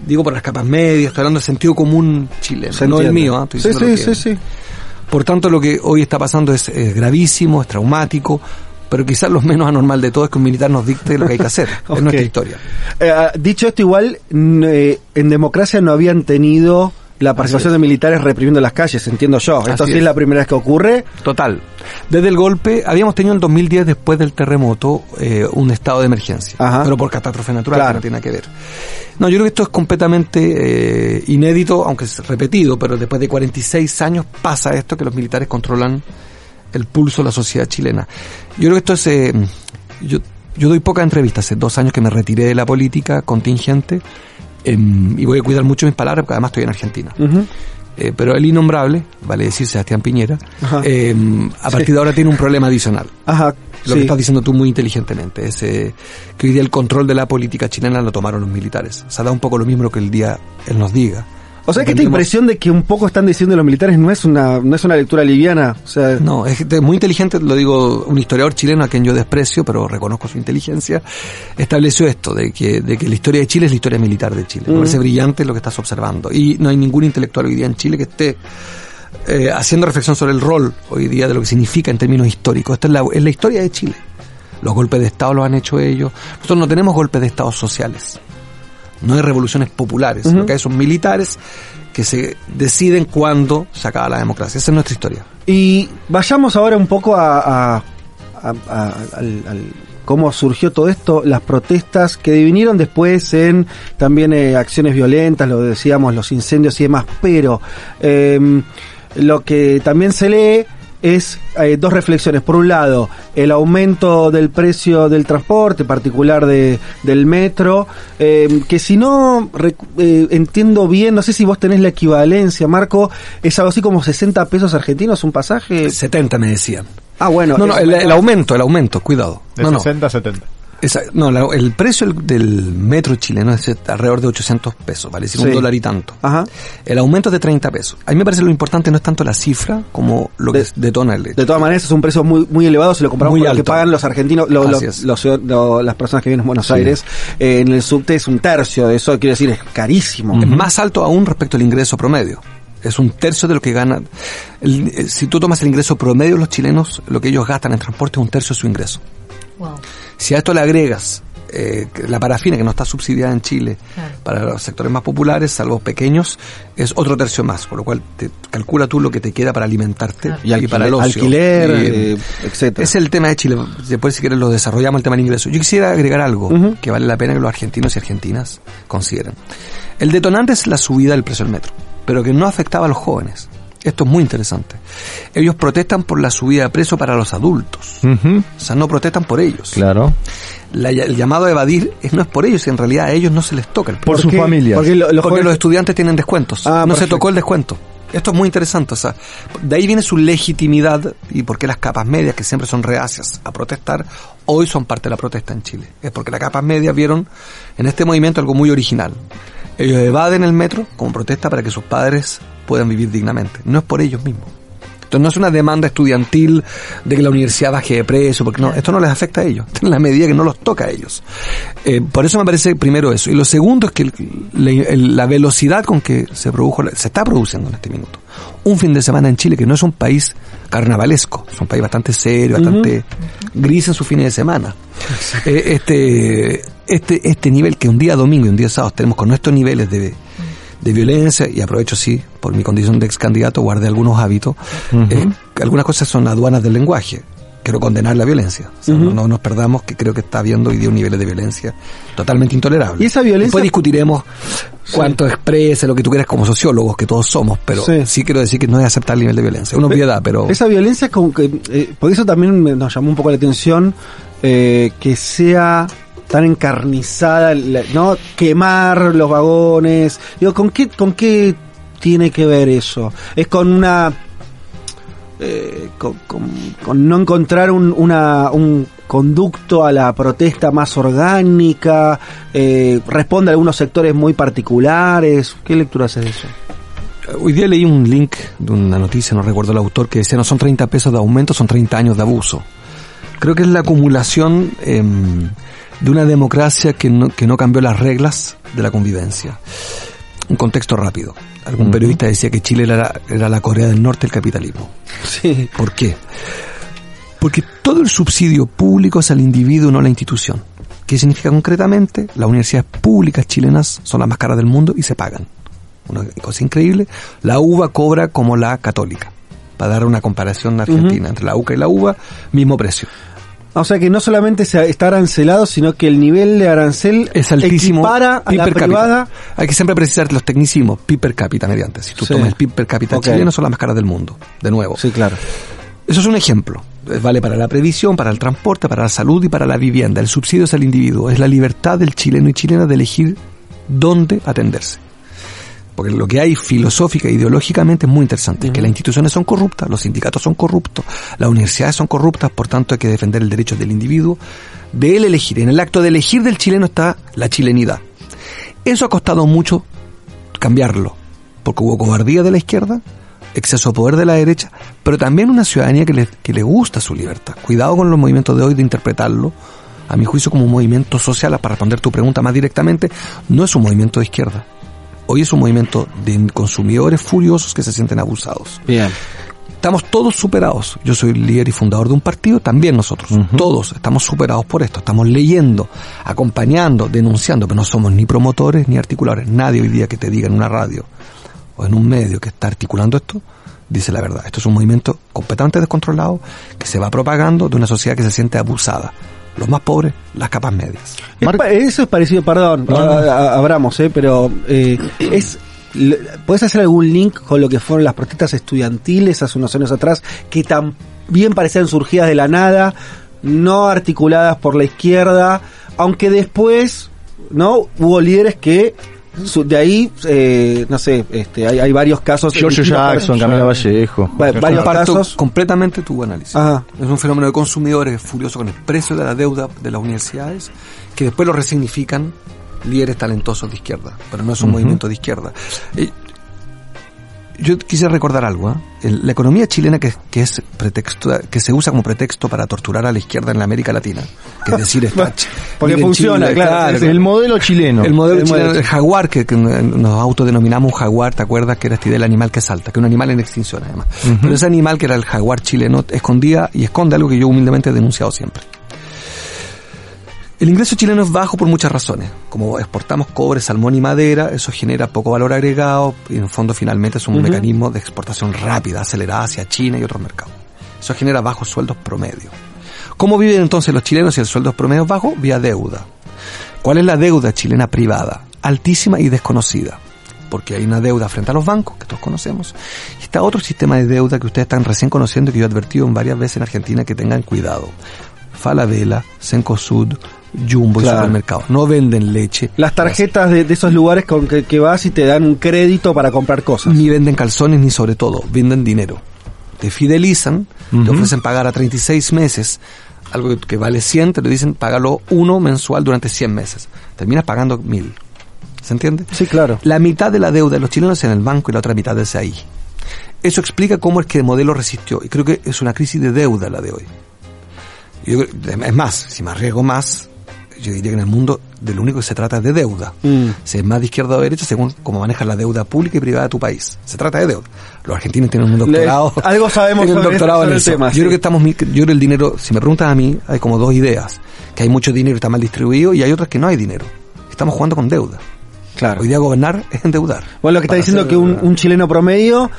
Digo por las capas medias, estoy hablando del sentido común chileno, Se no el mío. Estoy Sí, sí, que- sí, sí. Por tanto, lo que hoy está pasando es, es gravísimo, es traumático, pero quizás lo menos anormal de todo es que un militar nos dicte lo que hay que hacer. Es nuestra historia. Eh, ah, dicho esto, igual eh, en democracia no habían tenido la participación de militares reprimiendo las calles, entiendo yo. Esto Así sí es es. la primera vez que ocurre. Total. Desde el golpe, habíamos tenido en 2010, después del terremoto, eh, un estado de emergencia. Ajá. Pero por catástrofe natural, Claro. que no tiene nada que ver. No, yo creo que esto es completamente eh, inédito, aunque es repetido, pero después de 46 años pasa esto, que los militares controlan el pulso de la sociedad chilena. Yo creo que esto es... eh, yo, yo doy pocas entrevistas, hace dos años que me retiré de la política contingente em, y voy a cuidar mucho mis palabras porque además estoy en Argentina. Eh, pero el innombrable, vale decir Sebastián Piñera, eh, a partir Sí. de ahora tiene un problema adicional. Ajá. Lo sí. que estás diciendo tú muy inteligentemente es eh, que hoy día el control de la política chilena lo tomaron los militares. O sea, da un poco lo mismo que el día él nos diga. O sea que esta impresión de que un poco están diciendo los militares no es una, no es una lectura liviana. O sea, No, es muy inteligente, lo digo, un historiador chileno a quien yo desprecio, pero reconozco su inteligencia, estableció esto, de que, de que la historia de Chile es la historia militar de Chile. Me Mm. parece brillante lo que estás observando. Y no hay ningún intelectual hoy día en Chile que esté eh, haciendo reflexión sobre el rol hoy día de lo que significa en términos históricos. Esta es la, es la historia de Chile. Los golpes de Estado los han hecho ellos. Nosotros no tenemos golpes de Estado sociales. No hay revoluciones populares. Ujú. Lo que hay son militares que se deciden cuándo se acaba la democracia. Esa es nuestra historia. Y vayamos ahora un poco a, a- a- a- al, al- cómo surgió todo esto, las protestas que vinieron después en también eh, acciones violentas, lo decíamos, los incendios y demás, pero em, lo que también se lee es eh, dos reflexiones. Por un lado, el aumento del precio del transporte, en particular de, del metro, eh, que si no recu- eh, entiendo bien, no sé si vos tenés la equivalencia, Marco, es algo así como 60 pesos argentinos un pasaje. 70 me decían. Ah, bueno. No, no, el, el aumento, el aumento, cuidado. De no, no. 60 a 70. Esa- no, la- el precio del- del metro chileno es alrededor de 800 pesos, vale decir un dólar y tanto. Ajá. El aumento es de 30 pesos. A mí me parece lo importante no es tanto la cifra como lo que detona el hecho. De todas maneras, es un precio muy muy elevado si lo comparamos Muy con lo que pagan los argentinos, lo- es. las personas que vienen a Buenos Sí. Aires. Eh, en el subte es un tercio de eso, quiero decir, es carísimo. Es más alto aún respecto al ingreso promedio. Es un tercio de lo que ganan. el- eh, si tú tomas el ingreso promedio de los chilenos, lo que ellos gastan en transporte es un tercio de su ingreso. Si a esto le agregas eh, la parafina que no está subsidiada en Chile para los sectores más populares, salvo pequeños, es otro tercio más, por lo cual te calcula tú lo que te queda para alimentarte Y alquiler- para el ocio. alquiler, Y, eh, etcétera. Es el tema de Chile. Después, si quieres, lo desarrollamos el tema del ingreso. Yo quisiera agregar algo que vale la pena que los argentinos y argentinas consideren. El detonante es la subida del precio del metro, pero que no afectaba a los jóvenes. Esto es muy interesante. Ellos protestan por la subida de precio para los adultos. O sea, no protestan por ellos. Claro. La- el llamado a evadir es, no es por ellos, en realidad a ellos no se les toca el Por sus familias. Porque lo- los Porque jóvenes- los estudiantes tienen descuentos. Ah, no se tocó el descuento. Esto es muy interesante, o sea, de ahí viene su legitimidad y por qué las capas medias, que siempre son reacias a protestar, hoy son parte de la protesta en Chile. Es porque las capas medias vieron en este movimiento algo muy original. Ellos evaden el metro como protesta para que sus padres puedan vivir dignamente. No es por ellos mismos. Entonces no es una demanda estudiantil de que la universidad baje de precio, porque no, esto no les afecta a ellos, en la medida que no los toca a ellos. Eh, por eso me parece primero eso. Y lo segundo es que el- le- el- la velocidad con que se produjo, se está produciendo en este minuto, un fin de semana en Chile que no es un país carnavalesco, es un país bastante serio, bastante gris en sus fines de semana. Eh, este, este, este nivel que un día domingo y un día sábado tenemos con nuestros niveles de, de violencia, y aprovecho sí, por mi condición de ex candidato, guardé algunos hábitos, eh, algunas cosas son aduanas del lenguaje. Quiero condenar la violencia. O sea, Ujú. no, no nos perdamos que creo que está habiendo hoy día un nivel de violencia totalmente intolerable. Y esa violencia- Después discutiremos cuánto expresa lo que tú quieras como sociólogos, que todos somos, pero Sí. sí, quiero decir que no es aceptar el nivel de violencia. Una obviedad, pero... Esa violencia es como que, eh, por eso también nos llamó un poco la atención eh, que sea tan encarnizada, ¿no? Quemar los vagones. Digo, ¿con qué, con qué tiene que ver eso? Es con una, eh, con, con- con no encontrar un, una, un conducto a la protesta más orgánica, eh, responde a algunos sectores muy particulares. ¿Qué lectura haces de eso? Hoy día leí un link de una noticia, no recuerdo el autor, que decía no son 30 pesos de aumento, son 30 años de abuso. Creo que es la acumulación em, de una democracia que no, que no cambió las reglas de la convivencia. Un contexto rápido. Algún periodista decía que Chile era, era la Corea del Norte del capitalismo. Sí. ¿Por qué? Porque todo el subsidio público es al individuo, no a la institución. ¿Qué significa concretamente? Las universidades públicas chilenas son las más caras del mundo y se pagan. Una cosa increíble. La UBA cobra como la católica. Para dar una comparación argentina entre la UCA y la UBA, mismo precio. O sea que no solamente está arancelado, sino que el nivel de arancel Es altísimo. equipara a PIB la privada. Hay que siempre precisar los tecnicismos. PIB per cápita mediante. Si tú Sí. tomas el PIB per cápita chileno, son las más caras del mundo. De nuevo. Sí, claro. Eso es un ejemplo. Eh, Vale para la previsión, para el transporte, para la salud y para la vivienda. El subsidio es al individuo. Es la libertad del chileno y chilena de elegir dónde atenderse. Porque lo que hay filosófica e ideológicamente es muy interesante. Que las instituciones son corruptas, los sindicatos son corruptos, las universidades son corruptas, por tanto hay que defender el derecho del individuo de él elegir. En el acto de elegir del chileno está la chilenidad. Eso ha costado mucho cambiarlo, porque hubo cobardía de la izquierda, exceso de poder de la derecha, pero también una ciudadanía que le, que le gusta su libertad. Cuidado con los movimientos de hoy de interpretarlo, a mi juicio, como un movimiento social, para responder tu pregunta más directamente, no es un movimiento de izquierda. Hoy es un movimiento de consumidores furiosos que se sienten abusados. Bien. Estamos todos superados. Yo soy líder y fundador de un partido, también nosotros. Todos estamos superados por esto. Estamos leyendo, acompañando, denunciando, pero no somos ni promotores ni articuladores. Nadie hoy día que te diga en una radio o en un medio que está articulando esto, dice la verdad. Esto es un movimiento completamente descontrolado que se va propagando de una sociedad que se siente abusada. Los más pobres, las capas medias. Eso es parecido, perdón, No, no. abramos, eh, pero eh, es ¿Puedes hacer algún link con lo que fueron las protestas estudiantiles hace unos años atrás que también parecían surgidas de la nada, no articuladas por la izquierda, aunque después, ¿no? Hubo líderes que su- de ahí, eh, no sé, este, hay, hay varios casos. Distintos Jackson, Camila Vallejo. Va- varios Comparto casos. completamente tu análisis. Ajá. Es un fenómeno de consumidores furiosos con el precio de la deuda de las universidades que después lo resignifican líderes talentosos de izquierda, pero no es un movimiento de izquierda. Eh, yo quisiera recordar algo. ¿eh? El- la economía chilena que, que es pretexto, que se usa como pretexto para torturar a la izquierda en la América Latina, que es decir, está Porque funciona, Chile, claro, el modelo chileno. el modelo El chileno, modelo el jaguar, que, que nos autodenominamos jaguar, ¿te acuerdas? Que era este del animal que salta, que es un animal en extinción además. Pero ese animal que era el jaguar chileno escondía y esconde algo que yo humildemente he denunciado siempre. El ingreso chileno es bajo por muchas razones. Como exportamos cobre, salmón y madera, eso genera poco valor agregado y en el fondo finalmente es un mecanismo de exportación rápida, acelerada hacia China y otros mercados. Eso genera bajos sueldos promedio. ¿Cómo viven entonces los chilenos si el sueldo es promedio bajo? Vía deuda. ¿Cuál es la deuda chilena privada? Altísima y desconocida. Porque hay una deuda frente a los bancos, que todos conocemos, y está otro sistema de deuda que ustedes están recién conociendo y que yo he advertido en varias veces en Argentina que tengan cuidado. Falabella, Cencosud, Jumbo y Claro. supermercados. No venden leche. Las tarjetas de, de esos lugares con que, que vas y te dan un crédito para comprar cosas. Ni venden calzones ni sobre todo, venden dinero. Te fidelizan, te ofrecen pagar a 36 meses, algo que, vale 100, te lo dicen págalo uno mensual durante 100 meses. Terminas pagando mil. ¿Se entiende? Sí, claro. La mitad de la deuda de los chilenos es en el banco y la otra mitad es ahí. Eso explica cómo es que el modelo resistió. Y creo que es una crisis de deuda la de hoy. Yo es más, si me arriesgo más, yo diría que en el mundo de lo único que se trata es de deuda. Mm. Si es más de izquierda o derecha según cómo manejas la deuda pública y privada de tu país. Se trata de deuda. Los argentinos tienen un doctorado. Le- algo sabemos sobre doctorado en el tema, Yo sí. creo que estamos, yo creo que el dinero, si me preguntas a mí, hay como dos ideas. Que hay mucho dinero y está mal distribuido y hay otras que no hay dinero. Estamos jugando con deuda. Claro. Hoy día gobernar es endeudar. Bueno, lo que está diciendo que un, un chileno promedio,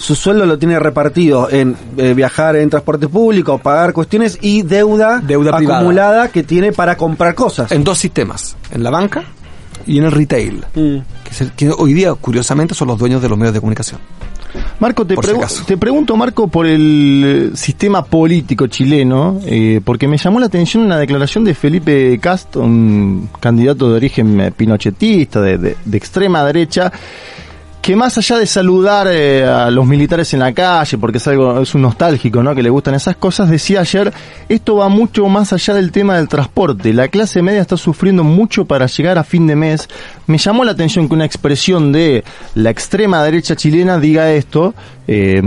su sueldo lo tiene repartido en eh, viajar en transporte público, pagar cuestiones y deuda, Deuda privada. acumulada que tiene para comprar cosas. En dos sistemas. En la banca y en el retail. Mm. Que, hoy día, curiosamente, son los dueños de los medios de comunicación. Marco, te, si pregu- te pregunto, Marco, por el eh, sistema político chileno, eh, porque me llamó la atención una declaración de Felipe Cast, un candidato de origen pinochetista, de, de- de extrema derecha, que más allá de saludar eh, a los militares en la calle, porque es algo, es un nostálgico, ¿no? Que le gustan esas cosas, decía ayer, esto va mucho más allá del tema del transporte. La clase media está sufriendo mucho para llegar a fin de mes. Me llamó la atención que una expresión de la extrema derecha chilena diga esto. Eh,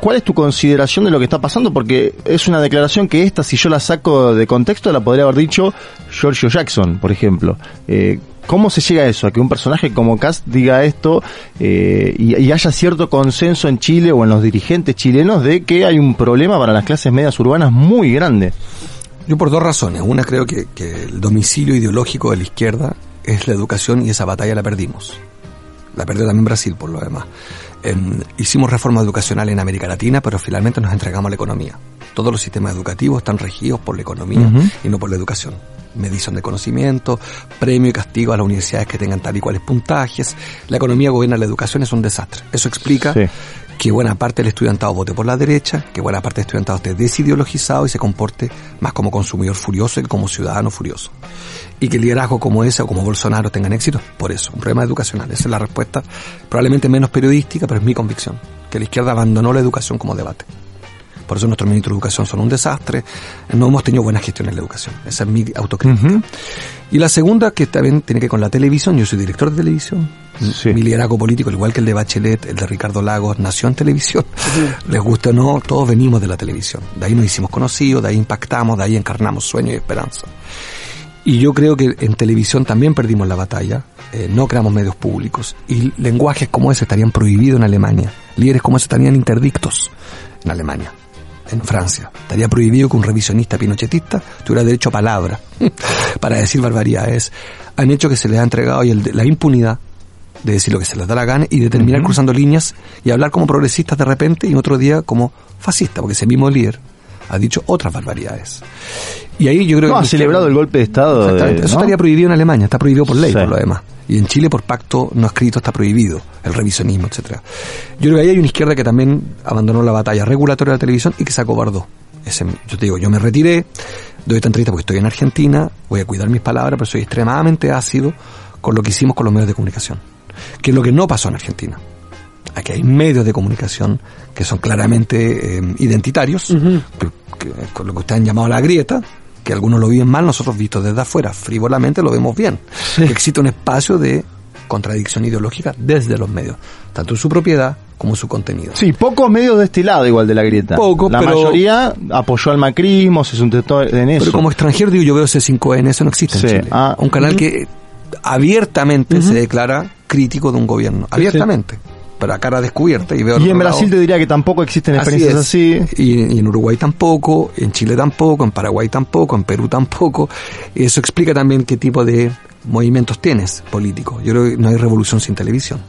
¿Cuál es tu consideración de lo que está pasando? Porque es una declaración que esta, si yo la saco de contexto, la podría haber dicho Giorgio Jackson, por ejemplo. Eh, ¿Cómo se llega a eso? A que un personaje como Cast diga esto eh, y, haya cierto consenso en Chile o en los dirigentes chilenos de que hay un problema para las clases medias urbanas muy grande. Yo por dos razones. Una creo que, que el domicilio ideológico de la izquierda es la educación y esa batalla la perdimos. La perdió también Brasil por lo demás. Em, hicimos reforma educacional en América Latina, pero finalmente nos entregamos a la economía. Todos los sistemas educativos están regidos por la economía y no por la educación. Medición de conocimiento, premio y castigo a las universidades que tengan tal y cuales puntajes. La economía gobierna la educación, es un desastre. Eso explica Sí. que buena parte del estudiantado vote por la derecha, que buena parte del estudiantado esté desideologizado y se comporte más como consumidor furioso que como ciudadano furioso. Y que liderazgo como ese o como Bolsonaro tengan éxito, por eso, un problema educacional. Esa es la respuesta, probablemente menos periodística, pero es mi convicción, que la izquierda abandonó la educación como debate. Por eso nuestros ministros de educación son un desastre, no hemos tenido buena gestión en la educación. Esa es mi autocrítica. Y la segunda, que también tiene que ver con la televisión, yo soy director de televisión, mi liderazgo político, al igual que el de Bachelet, el de Ricardo Lagos, nació en televisión. Les guste o no, todos venimos de la televisión. De ahí nos hicimos conocidos, de ahí impactamos, de ahí encarnamos sueños y esperanza. Y yo creo que en televisión también perdimos la batalla, eh, no creamos medios públicos. Y lenguajes como ese estarían prohibidos en Alemania. Líderes como ese estarían interdictos en Alemania, en Francia. Estaría prohibido que un revisionista pinochetista tuviera derecho a palabra para decir barbaridades. Han hecho que se les ha entregado hoy el la impunidad de decir lo que se les da la gana y de terminar cruzando líneas y hablar como progresistas de repente y otro día como fascista, porque ese mismo líder ha dicho otras barbaridades. Y ahí yo creo No, que ha celebrado el golpe de Estado. de- Exactamente. Eso estaría prohibido en Alemania, está prohibido por ley, Sí. por lo demás. Y en Chile, por pacto no escrito, está prohibido el revisionismo, etcétera. Yo creo que ahí hay una izquierda que también abandonó la batalla regulatoria de la televisión y que se acobardó. Ese, yo te digo, yo me retiré, doy esta entrevista porque estoy en Argentina, voy a cuidar mis palabras, pero soy extremadamente ácido con lo que hicimos con los medios de comunicación. Que es lo que no pasó en Argentina. Aquí hay medios de comunicación que son claramente eh, identitarios, que- que- con lo que ustedes han llamado la grieta, que algunos lo viven mal, nosotros vistos desde afuera, frívolamente lo vemos bien. Que existe un espacio de contradicción ideológica desde los medios, tanto en su propiedad como en su contenido. Sí, pocos medios de este lado igual de la grieta. Poco, la pero- mayoría apoyó al macrismo, se sustentó en eso. Pero como extranjero digo, yo veo C5N, eso no existe Sí, en Chile. ah, un canal que abiertamente se declara crítico de un gobierno, abiertamente. A cara descubierta y veo Y en Brasil lado- te diría que tampoco existen experiencias así. Y, y en Uruguay tampoco, en Chile tampoco, en Paraguay tampoco, en Perú tampoco. Eso explica también qué tipo de movimientos tienes políticos. Yo creo que no hay revolución sin televisión,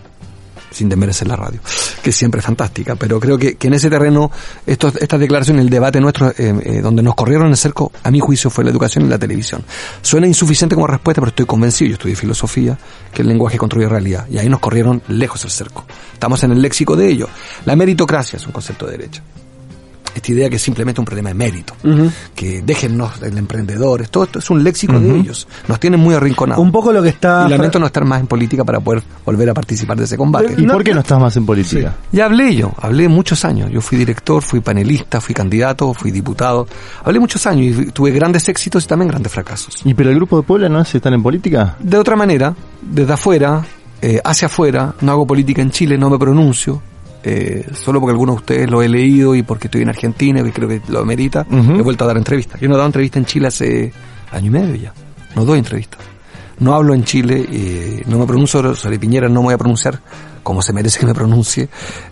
sin desmerecer la radio, que siempre es fantástica. Pero creo que, que en ese terreno, estos, estas declaraciones, el debate nuestro, eh, eh, donde nos corrieron el cerco, a mi juicio fue la educación y la televisión. Suena insuficiente como respuesta, pero estoy convencido, yo estudié filosofía, que el lenguaje construye realidad. Y ahí nos corrieron lejos el cerco. Estamos en el léxico de ello. La meritocracia es un concepto de derecha esta idea que es simplemente un problema de mérito, que déjennos el emprendedores, todo esto es un léxico de ellos, nos tienen muy arrinconados. Un poco lo que está... y lamento no estar más en política para poder volver a participar de ese combate. ¿Y por qué no estás más en política? Ya hablé yo, hablé muchos años. Yo fui director, fui panelista, fui candidato, fui diputado. Hablé muchos años y tuve grandes éxitos y también grandes fracasos. ¿Y pero el grupo de Puebla no están en política? De otra manera, desde afuera, eh, hacia afuera, no hago política en Chile, no me pronuncio. Eh, solo porque algunos de ustedes lo he leído y porque estoy en Argentina y creo que lo merita, Ujú. he vuelto a dar entrevistas. Yo no he dado entrevista en Chile hace año y medio ya. No doy entrevistas. No hablo en Chile, eh, no me pronuncio sobre Piñera, no me voy a pronunciar como se merece que me pronuncie.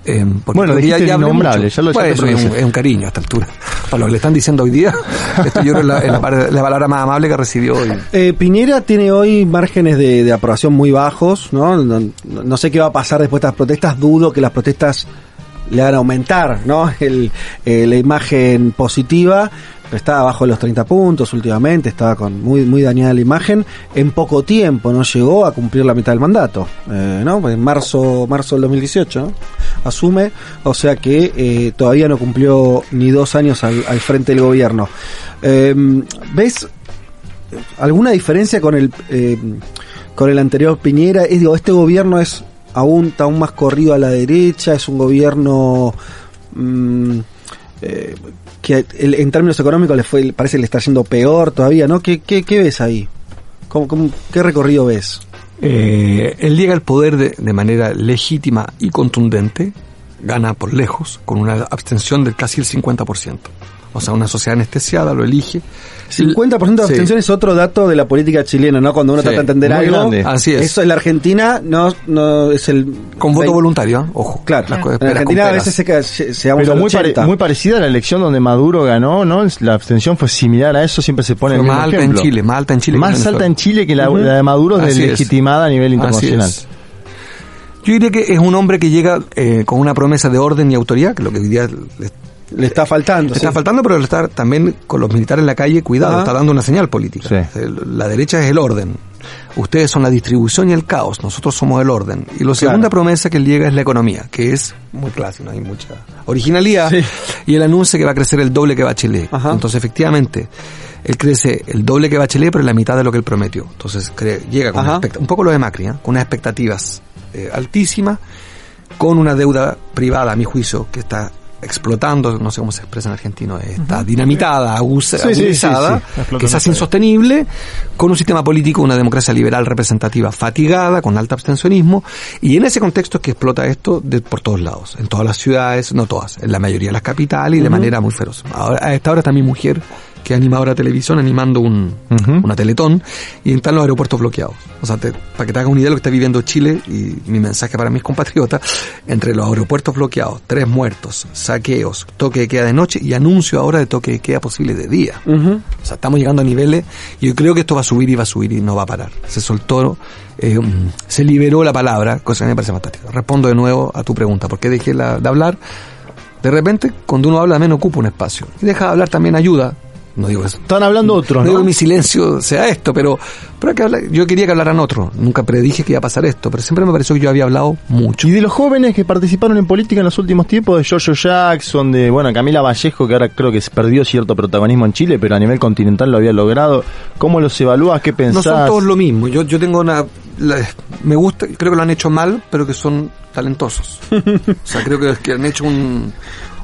eh, porque Bueno, dijiste hablé innombrable, ya lo- ya Pues es, un, pronunciaste. es un cariño a esta altura. Para lo que le están diciendo hoy día, esto yo creo es la, es la, la palabra más amable que recibió hoy. Eh, Piñera tiene hoy márgenes de, de aprobación muy bajos, ¿no? No, no sé qué va a pasar después de estas protestas, dudo que las protestas le van a aumentar, ¿no? El, eh, la imagen positiva, está abajo de los 30 puntos últimamente, estaba con muy, muy dañada la imagen, en poco tiempo no llegó a cumplir la mitad del mandato, eh, ¿no? En marzo, marzo del 2018, ¿no? Asume, o sea que eh, todavía no cumplió ni dos años al, frente del gobierno. Eh, ¿Ves alguna diferencia con el eh, con el anterior Piñera? Es, digo, este gobierno es aún aún más corrido a la derecha, es un gobierno mm, eh, que en términos económicos le fue, parece que le está yendo peor todavía, ¿no? ¿Qué, qué, qué ves ahí? ¿Cómo, cómo- qué recorrido ves? Eh, él llega al poder de, de manera legítima y contundente, gana por lejos, con una abstención del casi el 50%. O sea, una sociedad anestesiada lo elige. 50% de Sí. abstención es otro dato de la política chilena, ¿no? Cuando uno Sí, trata de entender muy algo. grande. Así es. Eso en la Argentina no, no es el. Con voto voluntario, ¿eh? ojo. Claro. Las cosas en la Argentina a veces se, ca- se, se vamos Pero muy, pare- 80. muy parecida a la elección donde Maduro ganó, ¿no? La abstención fue similar a eso, siempre se pone Fue el mismo más alta ejemplo. en Chile, más alta en Chile en Más alta en Chile que la, de Maduro es. deslegitimada a nivel Así internacional. es. Yo diría que es un hombre que llega eh, con una promesa de orden y autoridad, que es lo que hoy día le, está faltando. le está faltando, pero le está también con los militares en la calle, cuidado, Ajá. está dando una señal política. La derecha es el orden. Ustedes son la distribución y el caos, nosotros somos el orden. Y la segunda promesa que él llega es la economía, que es muy clásica, no hay mucha originalidad. Y él anuncia que va a crecer el doble que Bachelet. Entonces, efectivamente, él crece el doble que Bachelet, pero la mitad de lo que él prometió. Entonces, cre- llega con una Ajá. un poco lo de Macri, ¿eh? con unas expectativas eh, altísimas, con una deuda privada, a mi juicio, que está explotando, no sé cómo se expresa en argentino, está dinamitada, aguza- Sí, agudizada, sí. Que todo. insostenible, con un sistema político, una democracia liberal representativa fatigada, con alto abstencionismo, y en ese contexto es que explota esto de, por todos lados, en todas las ciudades, no todas, en la mayoría de las capitales y de manera muy feroz. Ahora, a esta hora está mi mujer, que es animadora de televisión, animando un, una teletón, y están los aeropuertos bloqueados. O sea, te- para que te hagas una idea de lo que está viviendo Chile, y mi mensaje para mis compatriotas, entre los aeropuertos bloqueados, tres muertos, saqueos, toque de queda de noche y anuncio ahora de toque de queda posible de día. O sea, estamos llegando a niveles y yo creo que esto va a subir y va a subir y no va a parar. Se soltó, eh, mm, se liberó la palabra, cosa que me parece fantástica. Respondo de nuevo a tu pregunta, ¿por qué dejé la- de hablar? De repente, cuando uno habla también ocupa un espacio. Y deja de hablar también ayuda. No digo eso. Están hablando otros, No ¿no? digo que mi silencio sea esto, pero, pero hay que hablar- yo quería que hablaran otros. Nunca predije que iba a pasar esto, pero siempre me pareció que yo había hablado mucho. Y de los jóvenes que participaron en política en los últimos tiempos, de Jojo Jackson, de bueno Camila Vallejo, que ahora creo que se perdió cierto protagonismo en Chile, pero a nivel continental lo había logrado. ¿Cómo los evalúas? ¿Qué pensás? No son todos lo mismo. Yo, yo tengo una. la- me gusta, creo que lo han hecho mal, pero que son talentosos. o sea, creo que, que han hecho un,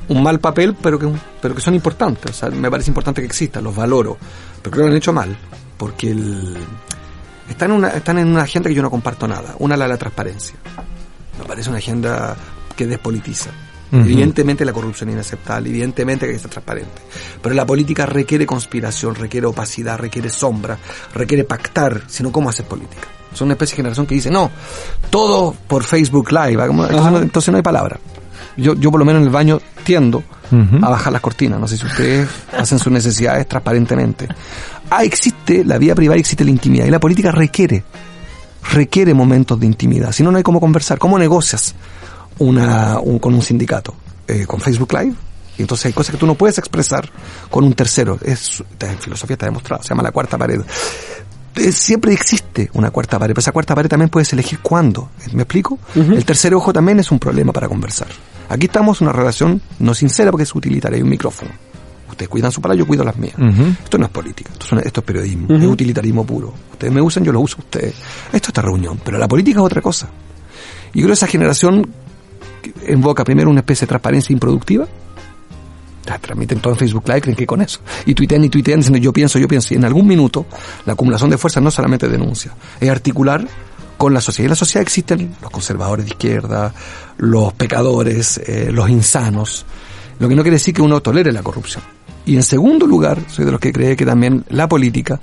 un mal papel, pero que, pero que son importantes. O sea, me parece importante que existan, los valoro. Pero creo que lo han hecho mal, porque el, están, en una, están en una agenda que yo no comparto nada. Una, la de la transparencia. Me parece una agenda que despolitiza. Evidentemente la corrupción es inaceptable, evidentemente que hay que ser transparente. Pero la política requiere conspiración, requiere opacidad, requiere sombra, requiere pactar, sino cómo hacer política. Son una especie de generación que dice, no, todo por Facebook Live, no, entonces no hay palabra. Yo, yo por lo menos en el baño tiendo a bajar las cortinas, no sé si ustedes hacen sus necesidades transparentemente. Ah, existe la vida privada, existe la intimidad, y la política requiere requiere momentos de intimidad. Si no, no hay cómo conversar. ¿Cómo negocias una, un- con un sindicato? Eh, con Facebook Live. Y entonces hay cosas que tú no puedes expresar con un tercero. Es, en filosofía está demostrado, se llama la cuarta pared. Eh, siempre existe una cuarta pared, pero esa cuarta pared también puedes elegir cuándo. ¿Me explico? El tercer ojo también es un problema para conversar. Aquí estamos en una relación no sincera porque es utilitaria, hay un micrófono. Ustedes cuidan su palabra, yo cuido las mías. Ujú. Esto no es política, esto es, esto es periodismo, Ujú. es utilitarismo puro. Ustedes me usan, yo lo uso a ustedes. Esto es esta reunión, pero la política es otra cosa. Y creo que esa generación invoca primero una especie de transparencia improductiva. La transmiten todo en Facebook Live, creen que con eso. Y tuitean y tuitean diciendo yo pienso, yo pienso. Y en algún minuto la acumulación de fuerzas no solamente denuncia, es articular con la sociedad. Y en la sociedad existen los conservadores de izquierda, los pecadores, eh, los insanos. Lo que no quiere decir que uno tolere la corrupción. Y en segundo lugar, soy de los que cree que también la política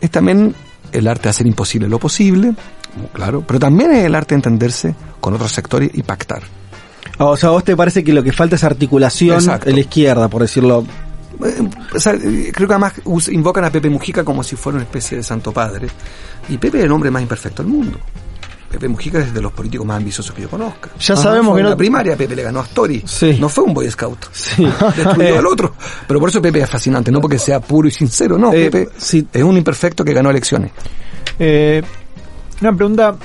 es también el arte de hacer imposible lo posible, claro, pero también es el arte de entenderse con otros sectores y pactar. O sea, ¿a vos te parece que lo que falta es articulación Exacto. en la izquierda, por decirlo? Eh, o sea, eh, creo que además invocan a Pepe Mujica como si fuera una especie de santo padre. Y Pepe es el hombre más imperfecto del mundo. Pepe Mujica es de los políticos más ambiciosos que yo conozca. Ya sabemos que en no- la primaria Pepe le ganó a Story. No fue un Boy Scout. Sí. Destruyó al otro. Pero por eso Pepe es fascinante, no porque sea puro y sincero, no. Eh, Pepe es un imperfecto que ganó elecciones. Eh, una pregunta.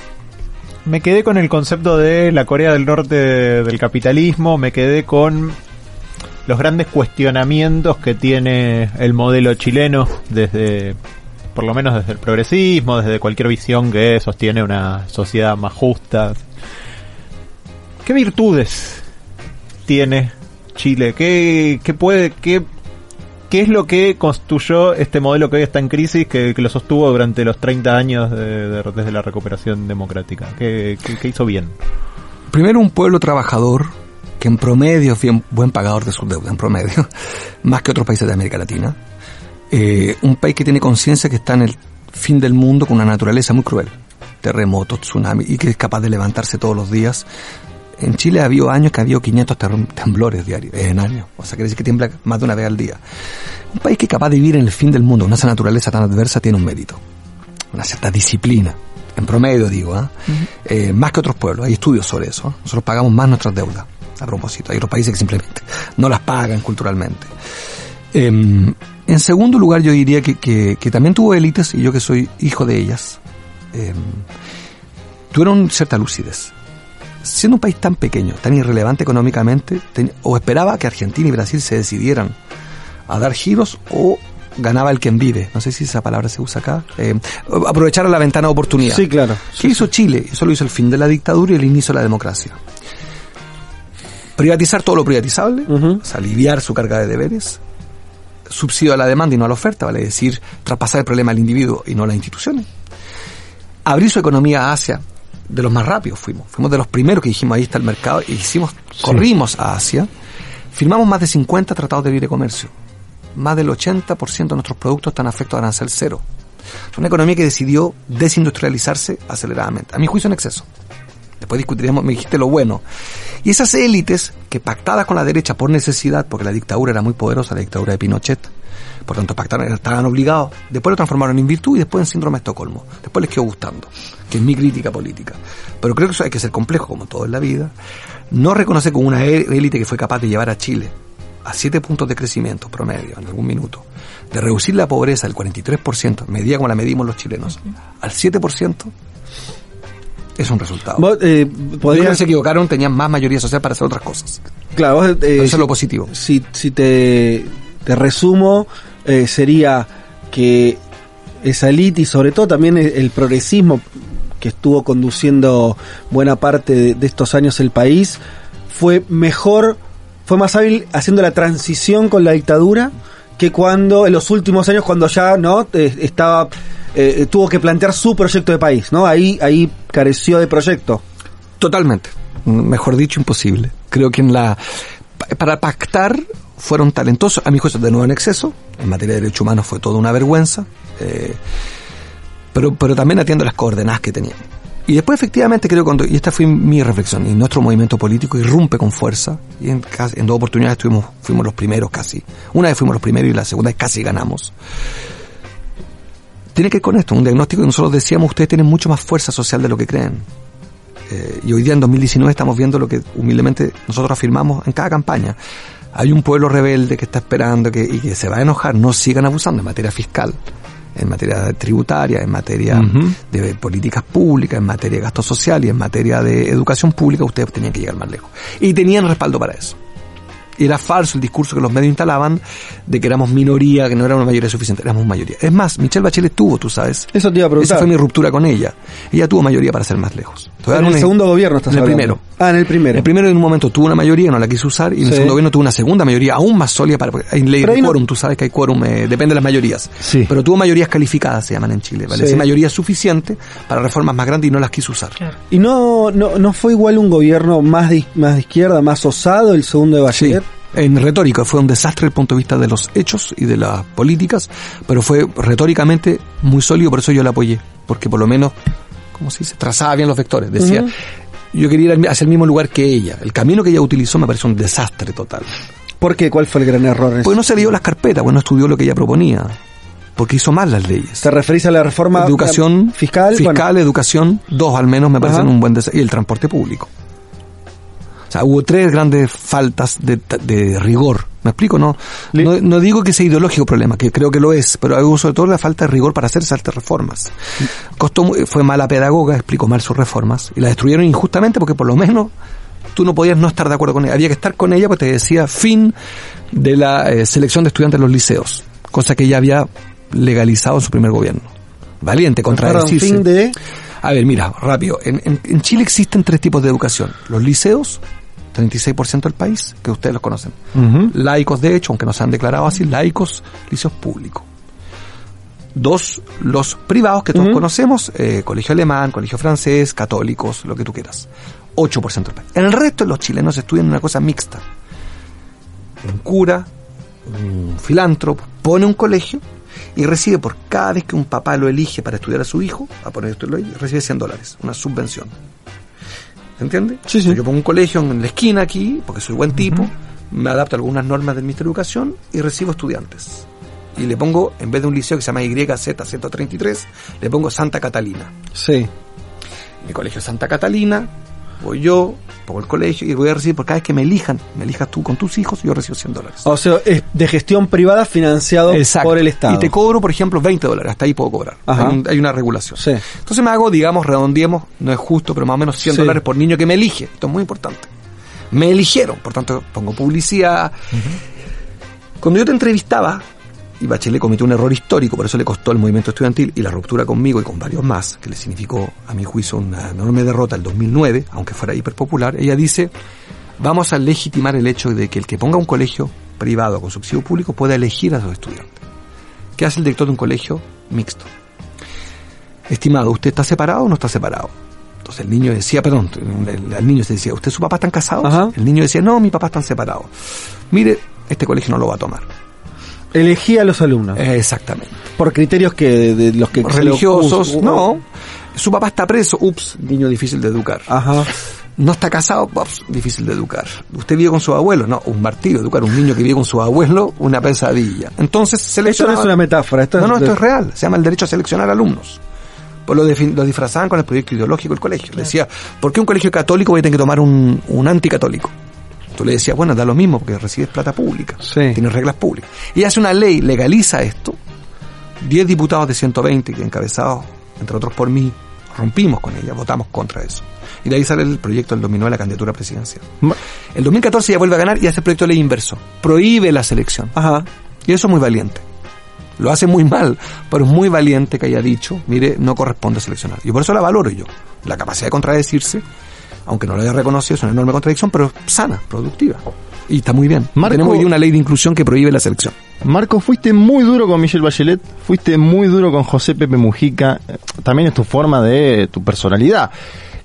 Me quedé con el concepto de la Corea del Norte del capitalismo, me quedé con los grandes cuestionamientos que tiene el modelo chileno desde por lo menos desde el progresismo, desde cualquier visión que sostiene una sociedad más justa. ¿Qué virtudes tiene Chile? ¿Qué, qué puede, qué, qué es lo que construyó este modelo que hoy está en crisis, que, lo sostuvo durante los 30 años de- de- desde la recuperación democrática? ¿Qué, qué- qué hizo bien? Primero un pueblo trabajador que en promedio es bien buen pagador de sus deudas, en promedio, más que otros países de América Latina. Eh, un país que tiene conciencia que está en el fin del mundo con una naturaleza muy cruel, terremotos, tsunamis, y que es capaz de levantarse todos los días. En Chile ha habido años que ha habido 500 terrem- temblores diarios, en años. O sea, quiere decir que tiembla más de una vez al día. Un país que es capaz de vivir en el fin del mundo, con esa naturaleza tan adversa, tiene un mérito. Una cierta disciplina. En promedio, digo, ¿ah? Eh, más que otros pueblos. Hay estudios sobre eso. Nosotros pagamos más nuestras deudas. A propósito, hay otros países que simplemente no las pagan culturalmente. Em, en segundo lugar, yo diría que, que- que también tuvo élites, y yo que soy hijo de ellas, em, tuvieron cierta lucidez. Siendo un país tan pequeño, tan irrelevante económicamente, ten- o esperaba que Argentina y Brasil se decidieran a dar giros o ganaba el quien vive. No sé si esa palabra se usa acá. Eh, aprovechar la ventana de oportunidad. Sí, claro. ¿Qué hizo Chile? Eso lo hizo el fin de la dictadura y el inicio de la democracia. Privatizar todo lo privatizable, o sea, aliviar su carga de deberes, subsidio a la demanda y no a la oferta, vale decir, traspasar el problema al individuo y no a las instituciones. Abrir su economía a Asia, de los más rápidos fuimos. Fuimos de los primeros que dijimos ahí está el mercado y hicimos, corrimos a Asia. Firmamos más de 50 tratados de libre comercio. Más del 80% de nuestros productos están afectos a arancel cero. Es una economía que decidió desindustrializarse aceleradamente. A mi juicio en exceso. Después discutiremos, me dijiste lo bueno. Y esas élites que pactadas con la derecha por necesidad, porque la dictadura era muy poderosa, la dictadura de Pinochet, por tanto pactaron, estaban obligados, después lo transformaron en virtud y después en síndrome de Estocolmo. Después les quedó gustando, que es mi crítica política. Pero creo que eso hay que ser complejo, como todo en la vida. No reconoce como una élite que fue capaz de llevar a Chile a 7 puntos de crecimiento promedio en algún minuto, de reducir la pobreza del 43%, medida como la medimos los chilenos, al 7%, es un resultado. Vos, eh, se equivocaron, tenían más mayoría social para hacer otras cosas. Claro, vos, eh, Eso es lo positivo. Si, si te, te resumo, eh, sería que esa élite y sobre todo también el, el progresismo que estuvo conduciendo buena parte de, de estos años el país, fue mejor, fue más hábil haciendo la transición con la dictadura que cuando en los últimos años cuando ya no Eh, estaba eh, tuvo que plantear su proyecto de país, ¿no? Ahí ahí careció de proyecto. Totalmente. Mejor dicho, imposible. Creo que en la pa- para pactar fueron talentosos, a mi juicio de nuevo en exceso, en materia de derechos humanos fue toda una vergüenza, eh, pero, pero también atiendo las coordenadas que tenían. Y después efectivamente creo cuando, y esta fue mi reflexión, y nuestro movimiento político irrumpe con fuerza, y en, casi- en dos oportunidades tuvimos, fuimos los primeros casi. Una vez fuimos los primeros y la segunda vez casi ganamos. Tiene que ver con esto, un diagnóstico que nosotros decíamos, ustedes tienen mucho más fuerza social de lo que creen. Eh, y hoy día en 2019 estamos viendo lo que humildemente nosotros afirmamos en cada campaña. Hay un pueblo rebelde que está esperando que, y que se va a enojar, no sigan abusando en materia fiscal, en materia tributaria, en materia de políticas públicas, en materia de gasto social y en materia de educación pública, ustedes tenían que llegar más lejos. Y tenían respaldo para eso. Era falso el discurso que los medios instalaban de que éramos minoría, que no era una mayoría suficiente, éramos mayoría. Es más, Michelle Bachelet tuvo, tú sabes. Eso te iba a preguntar. Esa fue mi ruptura con ella. Ella tuvo mayoría para ser más lejos. En el una- segundo gobierno estás En el hablando. primero. Ah, en el primero. El primero en un momento tuvo una mayoría, no la quiso usar, y en el Sí. segundo gobierno tuvo una segunda mayoría aún más sólida para, hay ley de no- quórum, tú sabes que hay quórum, eh, depende de las mayorías. Pero tuvo mayorías calificadas, se llaman en Chile, ¿vale? Sí. Sí, mayoría suficiente para reformas más grandes y no las quiso usar. ¿Y no, no, no fue igual un gobierno más de, más de izquierda, más osado el segundo de Bachelet? En retórica fue un desastre desde el punto de vista de los hechos y de las políticas, pero fue retóricamente muy sólido, por eso yo la apoyé, porque por lo menos, ¿cómo se dice? Trazaba bien los vectores, decía, yo quería ir hacia el mismo lugar que ella. El camino que ella utilizó me parece un desastre total. ¿Por qué? ¿Cuál fue el gran error? Pues no se dio las carpetas, pues no estudió lo que ella proponía, porque hizo mal las leyes. ¿Te referís a la reforma Educación, fiscal? fiscal, Bueno, educación, dos al menos me parecen un buen desastre, y el transporte público. O sea, hubo tres grandes faltas de, de rigor. ¿Me explico? No, no, no digo que sea ideológico el problema, que creo que lo es, pero hubo sobre todo la falta de rigor para hacer esas reformas. Costó, fue mala pedagoga, explicó mal sus reformas, y la destruyeron injustamente porque por lo menos tú no podías no estar de acuerdo con ella. Había que estar con ella porque te decía fin de la eh, selección de estudiantes en los liceos, cosa que ella había legalizado en su primer gobierno. Valiente, contradecirse. fin de... A ver, mira, rápido. En, en- en Chile existen tres tipos de educación. Los liceos, 36% del país, que ustedes los conocen. Laicos, de hecho, aunque no se han declarado así, laicos, liceos públicos. Dos, los privados que todos conocemos, eh, colegio alemán, colegio francés, católicos, lo que tú quieras. 8% del país. El resto de los chilenos estudian una cosa mixta. Un cura, un filántropo, pone un colegio y recibe por cada vez que un papá lo elige para estudiar a su hijo, a poner esto recibe 100 dólares, una subvención. ¿Se entiende? Sí, sí. Yo pongo un colegio en la esquina aquí, porque soy buen tipo, me adapto a algunas normas del Ministerio de Educación y recibo estudiantes. Y le pongo, en vez de un liceo que se llama YZ133, le pongo Santa Catalina. Sí. Mi colegio es Santa Catalina, voy yo, pongo el colegio y voy a recibir por cada vez que me elijan, me elijas tú con tus hijos, yo recibo 100 dólares. O sea, es de gestión privada financiado Exacto. por el Estado. Y te cobro, por ejemplo, 20 dólares. Hasta ahí puedo cobrar. Hay, un- hay una regulación. Sí. Entonces me hago, digamos, redondeemos, no es justo, pero más o menos 100 Sí. dólares por niño que me elige. Esto es muy importante. Me eligieron, por tanto, pongo publicidad. Cuando yo te entrevistaba, y Bachelet cometió un error histórico, por eso le costó el movimiento estudiantil y la ruptura conmigo y con varios más, que le significó, a mi juicio, una enorme derrota el 2009, aunque fuera hiperpopular, ella dice, vamos a legitimar el hecho de que el que ponga un colegio privado con subsidio público pueda elegir a sus estudiantes. ¿Qué hace el director de un colegio mixto? Estimado, ¿usted está separado o no está separado? Entonces el niño decía, perdón, el, el niño se decía, ¿usted y su papá están casados? El niño decía, no, mi papá están separados. Mire, este colegio no lo va a tomar. Elegía a los alumnos. Exactamente. Por criterios que de, de los que lo- Religiosos, us- no. Su papá está preso, ups, niño difícil de educar. Ajá. No está casado, ups, difícil de educar. Usted vive con su abuelo, no, un martirio, educar un niño que vive con su abuelo, una pesadilla. Entonces Esto no seleccionaba... es una metáfora. Esto No, es no, esto de- es real. Se llama el derecho a seleccionar alumnos. Pues lo, lo disfrazaban con el proyecto ideológico del colegio. Le decía, ¿por qué un colegio católico voy a tener que tomar un, un anticatólico? Tú le decías, bueno, da lo mismo porque recibes plata pública. Tienes reglas públicas. Y hace una ley, legaliza esto. Diez diputados de 120 que encabezados, entre otros por mí, rompimos con ella, votamos contra eso. Y de ahí sale el proyecto del 2009 la candidatura presidencial. El 2014 ya vuelve a ganar y hace el proyecto de ley inverso. Prohíbe la selección. Y eso es muy valiente. Lo hace muy mal, pero es muy valiente que haya dicho, mire, no corresponde seleccionar. Y por eso la valoro yo. La capacidad de contradecirse, aunque no lo haya reconocido, es una enorme contradicción, pero sana, productiva. Y está muy bien. Marco- Tenemos hoy una ley de inclusión que prohíbe la selección. Marco, fuiste muy duro con Michelle Bachelet, fuiste muy duro con José Pepe Mujica, también es tu forma de tu personalidad.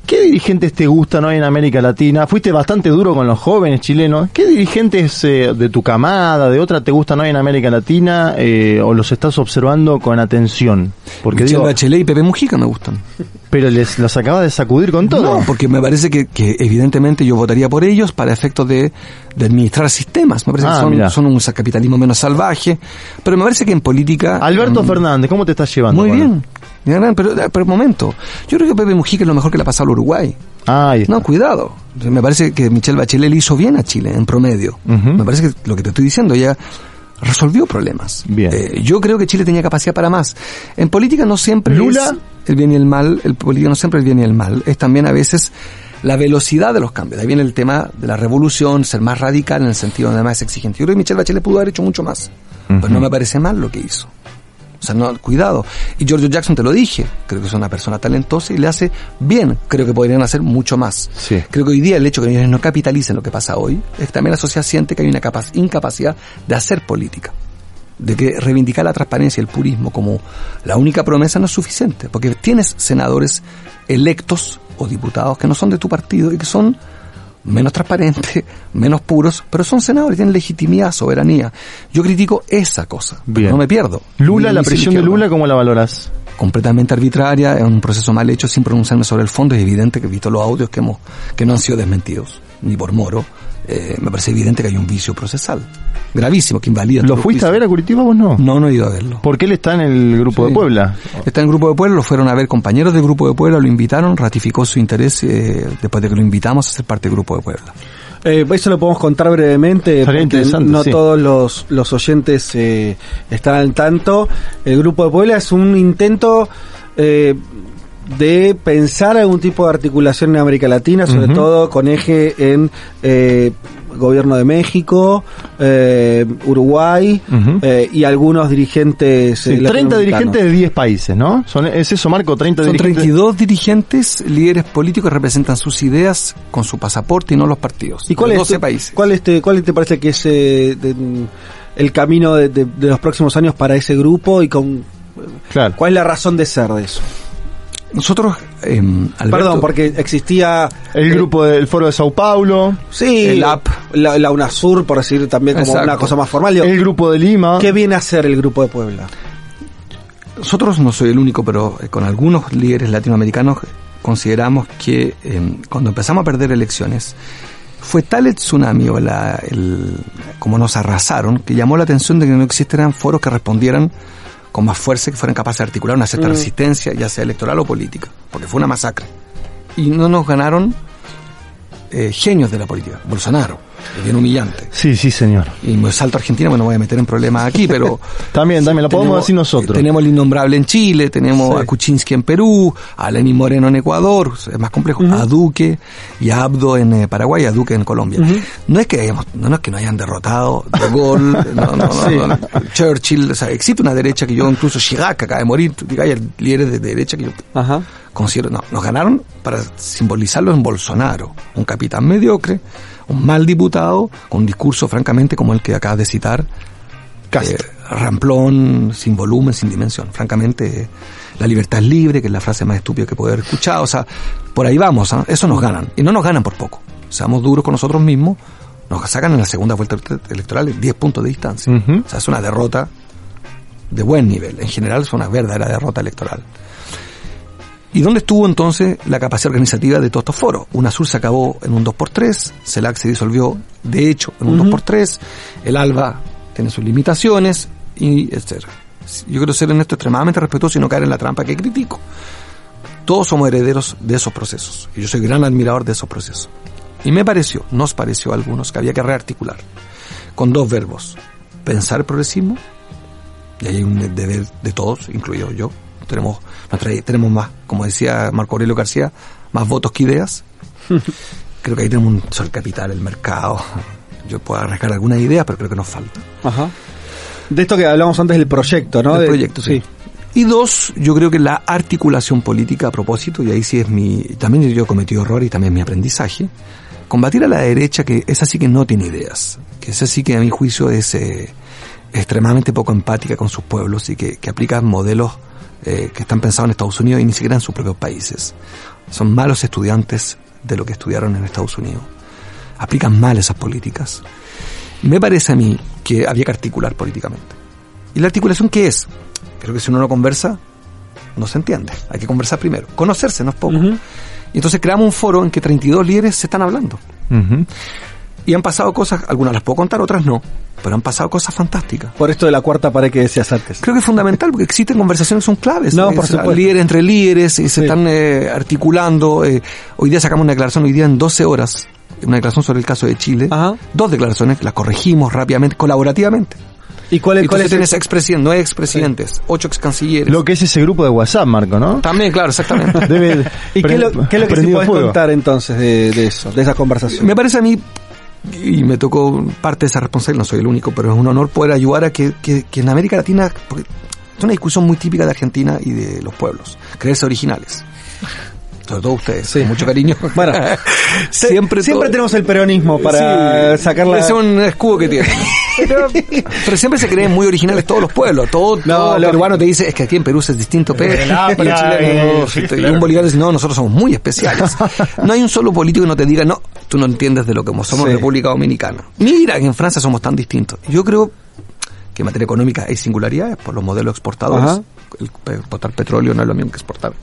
¿Qué dirigentes te gustan hoy en América Latina? Fuiste bastante duro con los jóvenes chilenos. ¿Qué dirigentes eh, de tu camada, de otra, te gustan hoy en América Latina eh, o los estás observando con atención? Porque Michelle digo, Bachelet y Pepe Mujica me gustan. Pero les los acabas de sacudir con todo. No, porque me parece que, que evidentemente yo votaría por ellos para efectos de, de administrar sistemas. Me parece Ah, que son, son un capitalismo menos salvaje. Pero me parece que en política... Alberto mm, Fernández, ¿cómo te estás llevando? Muy bien. Pero, pero un momento. Yo creo que Pepe Mujica es lo mejor que le ha pasado al Uruguay. Ah. No, cuidado. Me parece que Michelle Bachelet le hizo bien a Chile en promedio. Me parece que lo que te estoy diciendo ya resolvió problemas. Bien. Eh, yo creo que Chile tenía capacidad para más. En política no siempre Lula. es el bien y el mal, el política no siempre es el bien y el mal, es también a veces la velocidad de los cambios. Ahí viene el tema de la revolución, ser más radical en el sentido de más exigente. Yo creo que Michelle Bachelet pudo haber hecho mucho más, pero no me parece mal lo que hizo. O sea, no, cuidado. Y Giorgio Jackson te lo dije, creo que es una persona talentosa y le hace bien. Creo que podrían hacer mucho más. Creo que hoy día el hecho de que ellos no capitalicen lo que pasa hoy es que también la sociedad siente que hay una incapacidad de hacer política. De que reivindicar la transparencia y el purismo como la única promesa no es suficiente. Porque tienes senadores electos o diputados que no son de tu partido y que son menos transparentes, menos puros, pero son senadores, tienen legitimidad, soberanía. Yo critico esa cosa, Bien. no me pierdo. Lula, la sin presión de. Lula, ¿cómo la valoras? Completamente arbitraria, es un proceso mal hecho sin pronunciarme sobre el fondo. Es evidente que he visto los audios que, hemos, que no han sido desmentidos, ni por Moro. Eh, me parece evidente que hay un vicio procesal. Gravísimo, que invalida. ¿Lo fuiste a ver a Curitiba vos no? No, no he ido a verlo. Porque él está en el grupo de. Puebla. Está en el Grupo de Puebla, lo fueron a ver compañeros del Grupo de Puebla, lo invitaron, ratificó su interés eh, después de que lo invitamos a ser parte del Grupo de Puebla. Eh, eso lo podemos contar brevemente Estaría porque interesante, no sí. todos los, los oyentes eh, están al tanto. El Grupo de Puebla es un intento eh, de pensar algún tipo de articulación en América Latina, sobre todo con eje en eh, gobierno de México, eh, Uruguay eh, y algunos dirigentes. Sí, eh, 30 latinoamericanos. dirigentes de 10 países, ¿no? Son, ¿Es eso, Marco? 30 Son dirigentes. 32 dirigentes, líderes políticos que representan sus ideas con su pasaporte y no los partidos. ¿Y cuál es, 12 te- países. cuál, este, cuál te parece que es eh, de- el camino de, de- de los próximos años para ese grupo y con cuál es la razón de ser de eso? Nosotros, eh, Alberto- Perdón, porque existía el grupo del Foro de Sao Paulo, Sí, El AP. la, la UNASUR, por decir también como Exacto. una cosa más formal. Digo, el grupo de Lima. ¿Qué viene a hacer el grupo de Puebla? Nosotros no soy el único, pero eh, con algunos líderes latinoamericanos consideramos que eh, cuando empezamos a perder elecciones fue tal el tsunami o la, el, como nos arrasaron que llamó la atención de que no existieran foros que respondieran con más fuerza que fueran capaces de articular una cierta Mm. resistencia, ya sea electoral o política, porque fue una masacre. Y no nos ganaron eh, genios de la política, Bolsonaro, es bien humillante. Sí, sí, señor. Y me salto a Argentina, bueno, no voy a meter en problemas aquí, pero... También, también, lo podemos decir nosotros. Tenemos el innombrable en Chile, tenemos Sí. a Kuczynski en Perú, a Lenín Moreno en Ecuador, es más complejo, a Duque y a Abdo en eh, Paraguay, a Duque en Colombia. No es que hayamos- no, no es que no hayan derrotado De Gaulle, no, no, no, Sí. no, Churchill, o sea, existe una derecha que yo, incluso Chirac acaba de morir, diga, hay líderes de derecha que yo Ajá. Considero, no, nos ganaron para simbolizarlo en Bolsonaro, un capitán mediocre, un mal diputado, con un discurso francamente como el que acabas de citar, eh, ramplón, sin volumen, sin dimensión. Francamente, eh, la libertad es libre, que es la frase más estúpida que puedo haber escuchado. O sea, por ahí vamos, ¿ah? eso nos ganan. Y no nos ganan por poco. Seamos duros con nosotros mismos, nos sacan en la segunda vuelta electoral en 10 puntos de distancia. O sea, es una derrota de buen nivel. En general es una verdadera derrota electoral. ¿Y dónde estuvo entonces la capacidad organizativa de todos estos foros? UNASUR se acabó en un 2x3, CELAC se disolvió de hecho en un 2x3, el ALBA tiene sus limitaciones, y etc. Yo quiero ser en esto extremadamente respetuoso y no caer en la trampa que critico. Todos somos herederos de esos procesos, y yo soy gran admirador de esos procesos. Y me pareció, nos pareció a algunos, que había que rearticular con dos verbos. Pensar progresismo, y ahí hay un deber de todos, incluido yo. Tenemos, tenemos más, como decía Marco Aurelio García, más votos que ideas. creo que ahí tenemos un sol capital, el mercado. Yo puedo arriesgar algunas ideas, pero creo que nos falta. Ajá. De esto que hablamos antes del proyecto, ¿no? Del De- proyecto, sí. Y dos, yo creo que la articulación política a propósito, y ahí sí es mi, también yo he cometido errores y también mi aprendizaje, combatir a la derecha que es así que no tiene ideas, que es así que a mi juicio es eh, extremadamente poco empática con sus pueblos y que, que aplica modelos eh, que están pensados en Estados Unidos y ni siquiera en sus propios países. Son malos estudiantes de lo que estudiaron en Estados Unidos. Aplican mal esas políticas. Me parece a mí que había que articular políticamente. ¿Y la articulación qué es? Creo que si uno no conversa, no se entiende. Hay que conversar primero. Conocerse no es poco. Y entonces creamos un foro en que 32 líderes se están hablando. Y han pasado cosas, algunas las puedo contar, otras no, pero han pasado cosas fantásticas. Por esto de la cuarta pared que decías antes. Creo que es fundamental porque existen conversaciones que son claves. No, por supuesto. Líderes entre líderes y se están eh, articulando. eh, hoy día sacamos una declaración, hoy día en 12 horas, una declaración sobre el caso de Chile. Dos declaraciones, las corregimos rápidamente, colaborativamente. ¿Y cuál es, Y cuál es tienes expresidentes, no expresidentes, ocho ex cancilleres. Lo que es ese grupo de WhatsApp, Marco, ¿no? También, claro, exactamente. Debe- ¿Y qué es lo, qué es lo que podés fuego. contar entonces de, de eso, de esa conversación? Me parece a mí, y me tocó parte de esa responsabilidad, no soy el único, pero es un honor poder ayudar a que, que, que en América Latina, porque es una discusión muy típica de Argentina y de los pueblos, creerse originales. Sobre todo ustedes, con mucho cariño. Bueno, siempre, siempre todo- tenemos el peronismo para Sí, sacar la... Es un escudo que tiene. Pero, pero siempre se creen muy originales todos los pueblos. Todo, todo lógico. peruano te dice, es que aquí en Perú es distinto, pero El y Apla, chileno, y- y un boliviano dice, no, nosotros somos muy especiales. No hay un solo político que no te diga, no, tú no entiendes de lo que somos Sí. República Dominicana. Mira, que en Francia somos tan distintos. Yo creo que en materia económica hay singularidades por los modelos exportadores. Ajá. El, exportar petróleo no es lo mismo que exportar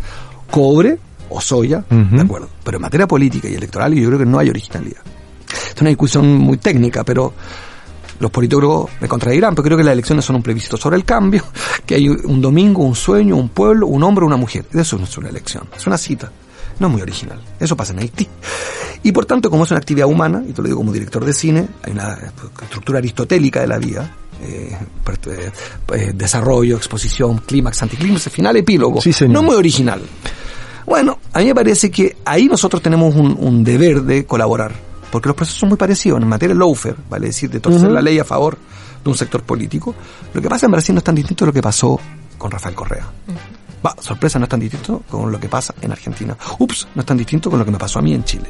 cobre o soya, de acuerdo. Pero en materia política y electoral yo creo que no hay originalidad. Es una discusión muy técnica, pero los politólogos me contradirán, pero creo que las elecciones son un plebiscito sobre el cambio, que hay un domingo, un sueño, un pueblo, un hombre, una mujer. Eso no es una elección, es una cita. No es muy original. Eso pasa en Haití. Y por tanto, como es una actividad humana, y te lo digo como director de cine, hay una estructura aristotélica de la vida. eh, eh, eh, desarrollo, exposición, clímax, anticlímax, final, epílogo. Sí. No muy original. Bueno, a mí me parece que ahí nosotros tenemos un, un deber de colaborar porque los procesos son muy parecidos. En materia de lawfare, vale decir, de torcer la ley a favor de un sector político, lo que pasa en Brasil no es tan distinto de lo que pasó con Rafael Correa. Va, sorpresa, no es tan distinto con lo que pasa en Argentina. Ups, no es tan distinto con lo que me pasó a mí en Chile.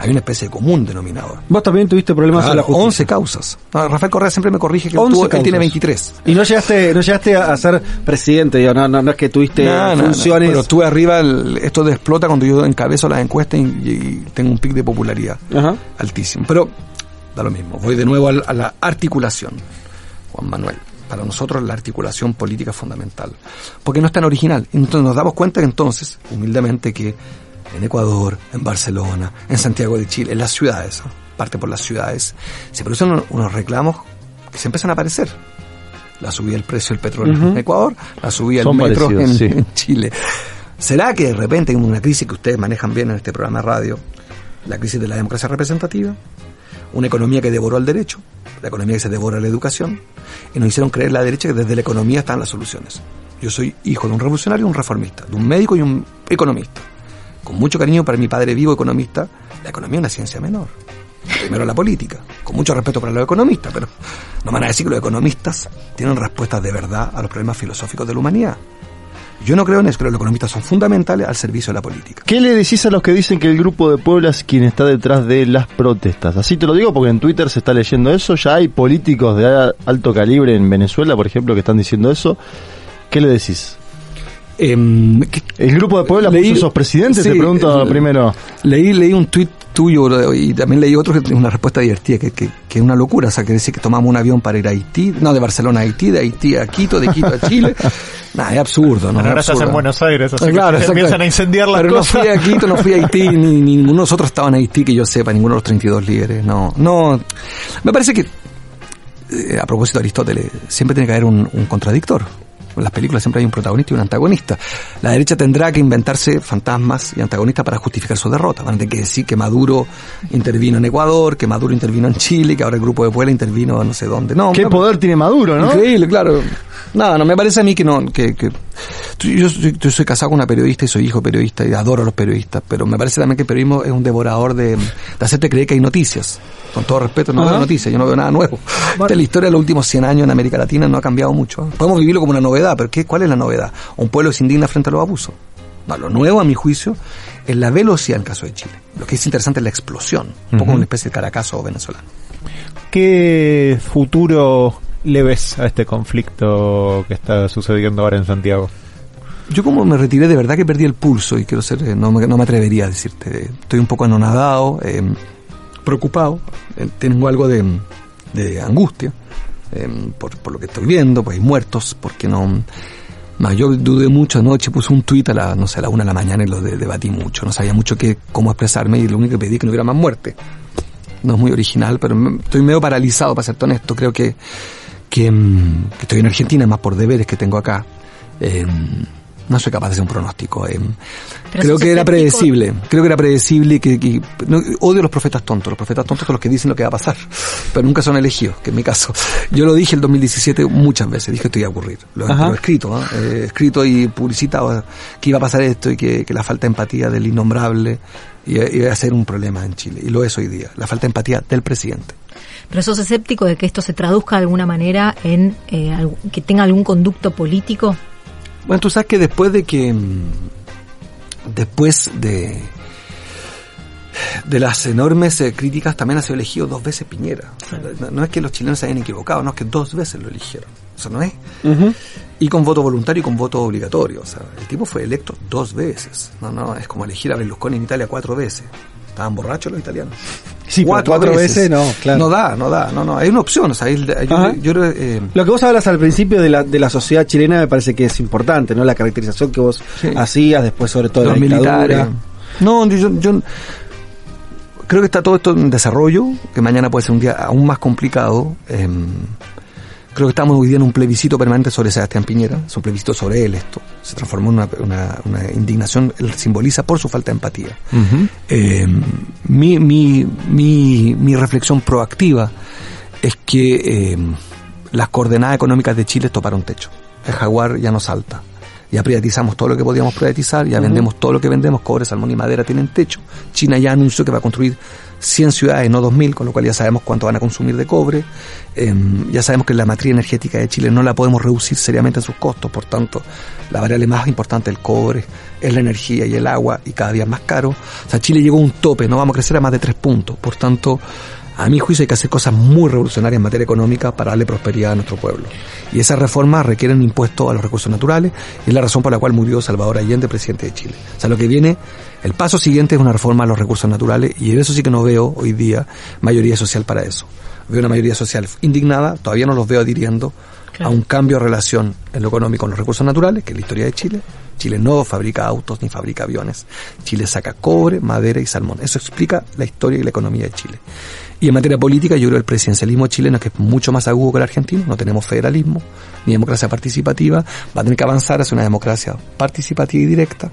Hay una especie de común denominador. Vos también tuviste problemas con la justicia. 11 causas. No, Rafael Correa siempre me corrige que él, 11 tuvo- él tiene causas. 23. Y no llegaste, no llegaste a ser presidente, digo, no, no, no es que tuviste No, no, no, funciones. Pero estuve arriba, el- esto de explota cuando yo encabezo las encuestas y, y tengo un pic de popularidad Ajá. altísimo. Pero da lo mismo, voy de nuevo al- a, la articulación. Juan Manuel, para nosotros la articulación política es fundamental, porque no es tan original. Y entonces nos damos cuenta que entonces, humildemente, que en Ecuador, en Barcelona, en Santiago de Chile, en las ciudades, ¿no? parte por las ciudades, se producen unos- reclamos que se empiezan a aparecer. La subida del precio del petróleo en Ecuador, la subida del metro en, sí. en Chile. ¿Será que de repente en una crisis que ustedes manejan bien en este programa de radio, la crisis de la democracia representativa, una economía que devoró al derecho, la economía que se devora la educación, y nos hicieron creer la derecha que desde la economía están las soluciones. Yo soy hijo de un revolucionario y un reformista, de un médico y un economista. Con mucho cariño para mi padre vivo economista, la economía es una ciencia menor. Primero la política, con mucho respeto para los economistas, pero no van a decir que los economistas tienen respuestas de verdad a los problemas filosóficos de la humanidad. Yo no creo en eso, creo que los economistas son fundamentales al servicio de la política. ¿Qué le decís a los que dicen que el grupo de Puebla es quien está detrás de las protestas? Así te lo digo porque en Twitter se está leyendo eso, ya hay políticos de alto calibre en Venezuela, por ejemplo, que están diciendo eso. ¿Qué le decís? Em, el grupo de Puebla puso esos presidentes, te Sí, pregunto el- primero. Leí, leí un tuit tuyo y también leí otro que es una respuesta divertida, que, que, que es una locura, o sea, que decir que tomamos un avión para ir a Haití, no, de Barcelona a Haití, de Haití a Quito, de Quito a Chile. Nah, es absurdo, ¿no? Pero ahora Es estás absurdo. en Buenos Aires, así Eh, que claro, se empiezan a incendiar las Pero cosas. no fui a Quito, no fui a Haití, ni, ni ninguno de nosotros estaba en Haití, que yo sepa, ninguno de los 32 líderes, no. No, me parece que, eh, a propósito de Aristóteles, siempre tiene que haber un, un contradictor. En las películas siempre hay un protagonista y un antagonista. La derecha tendrá que inventarse fantasmas y antagonistas para justificar su derrota. Van a tener que decir que Maduro intervino en Ecuador, que Maduro intervino en Chile, que ahora el grupo de Puebla intervino no sé dónde. No, ¿Qué no, poder tiene Maduro, no? Increíble, claro. No, no, me parece a mí que no, que, que yo, soy- yo soy casado con una periodista y soy hijo periodista y adoro a los periodistas, pero me parece también que el periodismo es un devorador de, de hacerte creer que hay noticias. Con todo respeto, no veo noticias, yo no veo nada nuevo. Esta es la historia de los últimos 100 años en América Latina no ha cambiado mucho. Podemos vivirlo como una novedad, pero ¿qué, ¿cuál es la novedad? Un pueblo se indigna frente a los abusos. No, lo nuevo, a mi juicio, es la velocidad en el caso de Chile. Lo que es interesante es la explosión, un poco Ujú. una especie de caracazo venezolano. ¿Qué futuro le ves a este conflicto que está sucediendo ahora en Santiago? Yo como me retiré, de verdad que perdí el pulso y quiero ser, eh, no me, no me atrevería a decirte, estoy un poco anonadado, eh, preocupado, eh, tengo algo de, de angustia eh, por, por lo que estoy viendo, pues hay muertos, porque no... No, yo dudé mucho anoche, puse un tuit a la, no sé, a la una de la mañana y lo de- debatí mucho, no sabía mucho qué, cómo expresarme y lo único que pedí es que no hubiera más muerte. No es muy original, pero me- estoy medio paralizado, para ser honesto, creo que, que, mm, que estoy en Argentina, más por deberes que tengo acá. Eh, no soy capaz de hacer un pronóstico. eh. Creo que era predecible. Creo que era predecible y que, que- no, odio a los profetas tontos. Los profetas tontos son los que dicen lo que va a pasar, pero nunca son elegidos, que es mi caso. Yo lo dije el 2017 muchas veces, dije esto iba a ocurrir. Lo, lo he escrito, ¿no? Eh, escrito y publicitado que iba a pasar esto y que, que la falta de empatía del innombrable iba, iba a ser un problema en Chile. Y lo es hoy día. La falta de empatía del presidente. Pero sos escéptico de que esto se traduzca de alguna manera en eh, que tenga algún conducto político. Bueno, tú sabes que después de que. mm, Después de. De las enormes eh, críticas también ha sido elegido dos veces Piñera. No, no es que los chilenos se hayan equivocado, no es que dos veces lo eligieron. Eso no es. Y con voto voluntario y con voto obligatorio. O sea, el tipo fue electo dos veces. No, no, es como elegir a Berlusconi en Italia cuatro veces. Estaban borrachos los italianos. Sí, pero cuatro veces no, claro. No da, no da, no, no. Hay una opción, o sea, hay- yo, yo eh, Lo que vos hablas al principio de la, de la sociedad chilena me parece que es importante, ¿no? La caracterización que vos hacías, después sobre todo de los la militares. dictadura. No, yo, yo creo que está todo esto en desarrollo, que mañana puede ser un día aún más complicado. eh, creo que estamos hoy día en un plebiscito permanente sobre Sebastián Piñera, es un plebiscito sobre él esto. Se transformó en una, una- una indignación, él simboliza por su falta de empatía. Eh, mi, mi, mi, mi reflexión proactiva es que eh, las coordenadas económicas de Chile toparon techo. El jaguar ya no salta. Ya privatizamos todo lo que podíamos privatizar, ya vendemos todo lo que vendemos, cobre, salmón y madera tienen techo. China ya anunció que va a construir 100 ciudades, no 2000, con lo cual ya sabemos cuánto van a consumir de cobre. Em, ya sabemos que la matriz energética de Chile no la podemos reducir seriamente en sus costos, por tanto, la variable más importante del cobre es la energía y el agua y cada día es más caro. O sea, Chile llegó a un tope, no vamos a crecer a más de tres puntos. Por tanto, a mi juicio hay que hacer cosas muy revolucionarias en materia económica para darle prosperidad a nuestro pueblo. Y esas reformas requieren impuestos a los recursos naturales y es la razón por la cual murió Salvador Allende, presidente de Chile. O sea, lo que viene, el paso siguiente es una reforma a los recursos naturales y en eso sí que no veo hoy día mayoría social para eso. Veo una mayoría social indignada, todavía no los veo adhiriendo a un cambio de relación en lo económico con los recursos naturales, que es la historia de Chile. Chile no fabrica autos ni fabrica aviones. Chile saca cobre, madera y salmón. Eso explica la historia y la economía de Chile. Y en materia política, yo creo que el presidencialismo chileno, que es mucho más agudo que el argentino, no tenemos federalismo ni democracia participativa, va a tener que avanzar hacia una democracia participativa y directa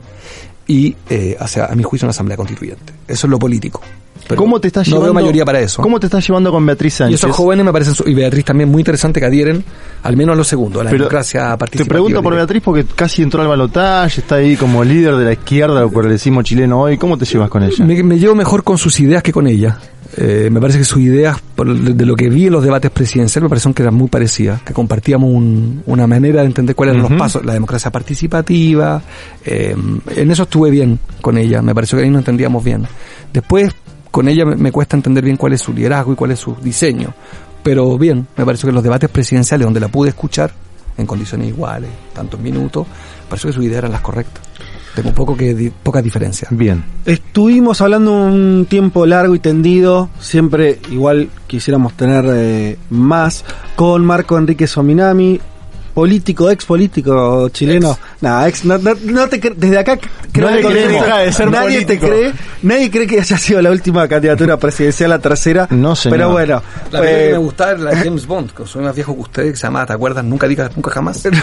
y eh, hacia, a mi juicio, una asamblea constituyente. Eso es lo político. Pero ¿Cómo te estás no llevando? veo mayoría para eso. ¿Cómo te estás llevando con Beatriz Y Sánchez? esos jóvenes me parecen, y Beatriz también muy interesante que adhieren, al menos a lo segundo, a la Pero democracia participativa. Te pregunto por. Beatriz porque casi entró al balotaje, está ahí como líder de la izquierda, el progresismo chileno hoy. ¿Cómo te llevas con ella? Me, me llevo mejor con sus ideas que con ella. Eh, me parece que sus ideas, de, lo que vi en los debates presidenciales, me parecieron que eran muy parecidas, que compartíamos un- una manera de entender cuáles eran los pasos, la democracia participativa. eh, en eso estuve bien con ella, me pareció que ahí nos entendíamos bien. Después, con ella me, me cuesta entender bien cuál es su liderazgo y cuál es su diseño. Pero bien, me pareció que en los debates presidenciales, donde la pude escuchar, en condiciones iguales, tantos minutos, me pareció que sus ideas eran las correctas. Tengo poco que di- pocas diferencias. Bien. Estuvimos hablando un tiempo largo y tendido, siempre igual quisiéramos tener eh, más, con Marco Enrique Sominami, político, ex político chileno. Ex, no, no- no te cre- desde acá creo No que de ser nadie te cree, nadie cree que haya sido la última candidatura presidencial, la tercera. No, señor. Pero bueno, La película eh, que me gustaba era la James Bond, que soy más viejo que ustedes, que se llamaba, ¿te acuerdas? Nunca digas, nunca jamás.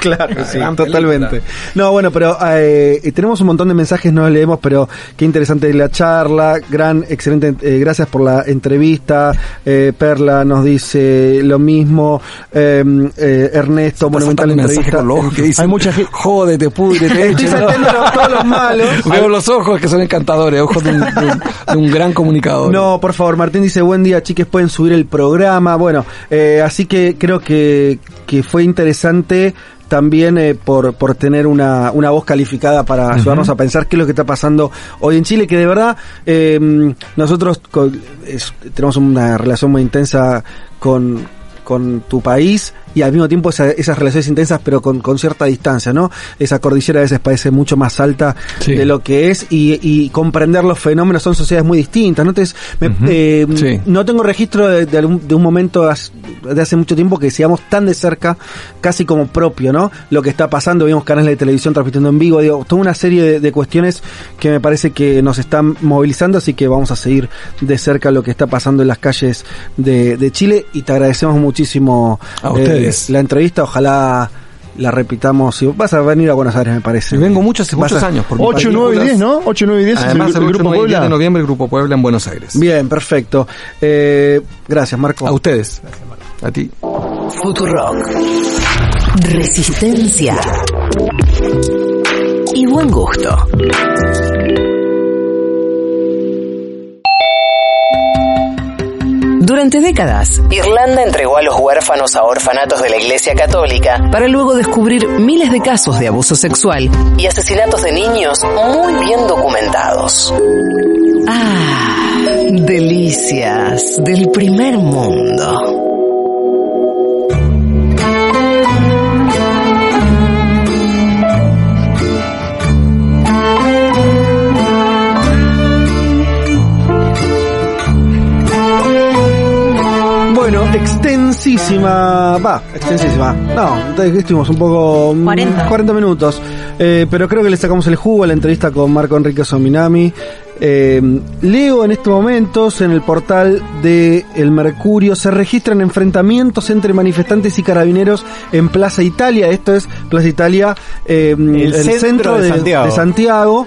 Claro, sí, totalmente. No, bueno, pero eh, tenemos un montón de mensajes, no los leemos, pero qué interesante la charla, gran, excelente, eh, gracias por la entrevista. Eh, Perla nos dice lo mismo, eh, eh, Ernesto, monumental entrevista. que Hay mucha gente. Jódete, púdrete, sacando todos los malos. Veo los ojos que son encantadores, ojos de un, de un- de un gran comunicador. No, por favor, Martín dice, buen día, chiques, pueden subir el programa. Bueno, eh, así que creo que, que fue interesante también eh, por, por tener una, una voz calificada para ayudarnos a pensar qué es lo que está pasando hoy en Chile, que de verdad eh, nosotros co- es- tenemos una relación muy intensa con, con tu país y al mismo tiempo esa- esas relaciones intensas pero con, con cierta distancia, ¿no? Esa cordillera a veces parece mucho más alta Sí. de lo que es y, y comprender los fenómenos son sociedades muy distintas, ¿no? Entonces, me- eh, Sí. no tengo registro de, de algún- de un momento de hace mucho tiempo que sigamos tan de cerca, casi como propio, ¿no? Lo que está pasando, vimos canales de televisión transmitiendo en vivo, digo, toda una serie de, de cuestiones que me parece que nos están movilizando, así que vamos a seguir de cerca lo que está pasando en las calles de, de Chile y te agradecemos muchísimo A eh, la entrevista, ojalá la repitamos. Si vas a venir a Buenos Aires, me parece. Y vengo Vas muchos a- años. por mi 8, 9 y películas. 10, ¿no? 8, 9 y 10 es el, Además, el el Grupo 8 y 10 Puebla. de noviembre, el Grupo Puebla en Buenos Aires. Bien, perfecto. Eh, gracias, Marco. A ustedes. A ti. Futurock. Resistencia. Y buen gusto. Durante décadas, Irlanda entregó a los huérfanos a orfanatos de la Iglesia Católica para luego descubrir miles de casos de abuso sexual y asesinatos de niños muy bien documentados. Ah, delicias del primer mundo. Extensísima, va, extensísima. No, estuvimos un poco... mm, 40. 40 minutos. Eh, pero creo que le sacamos el jugo a la entrevista con Marco Enrique Sominami. Eh, leo en estos momentos en el portal de El Mercurio se registran enfrentamientos entre manifestantes y carabineros en Plaza Italia. Esto es Plaza Italia, eh, el, centro de Santiago. de Santiago.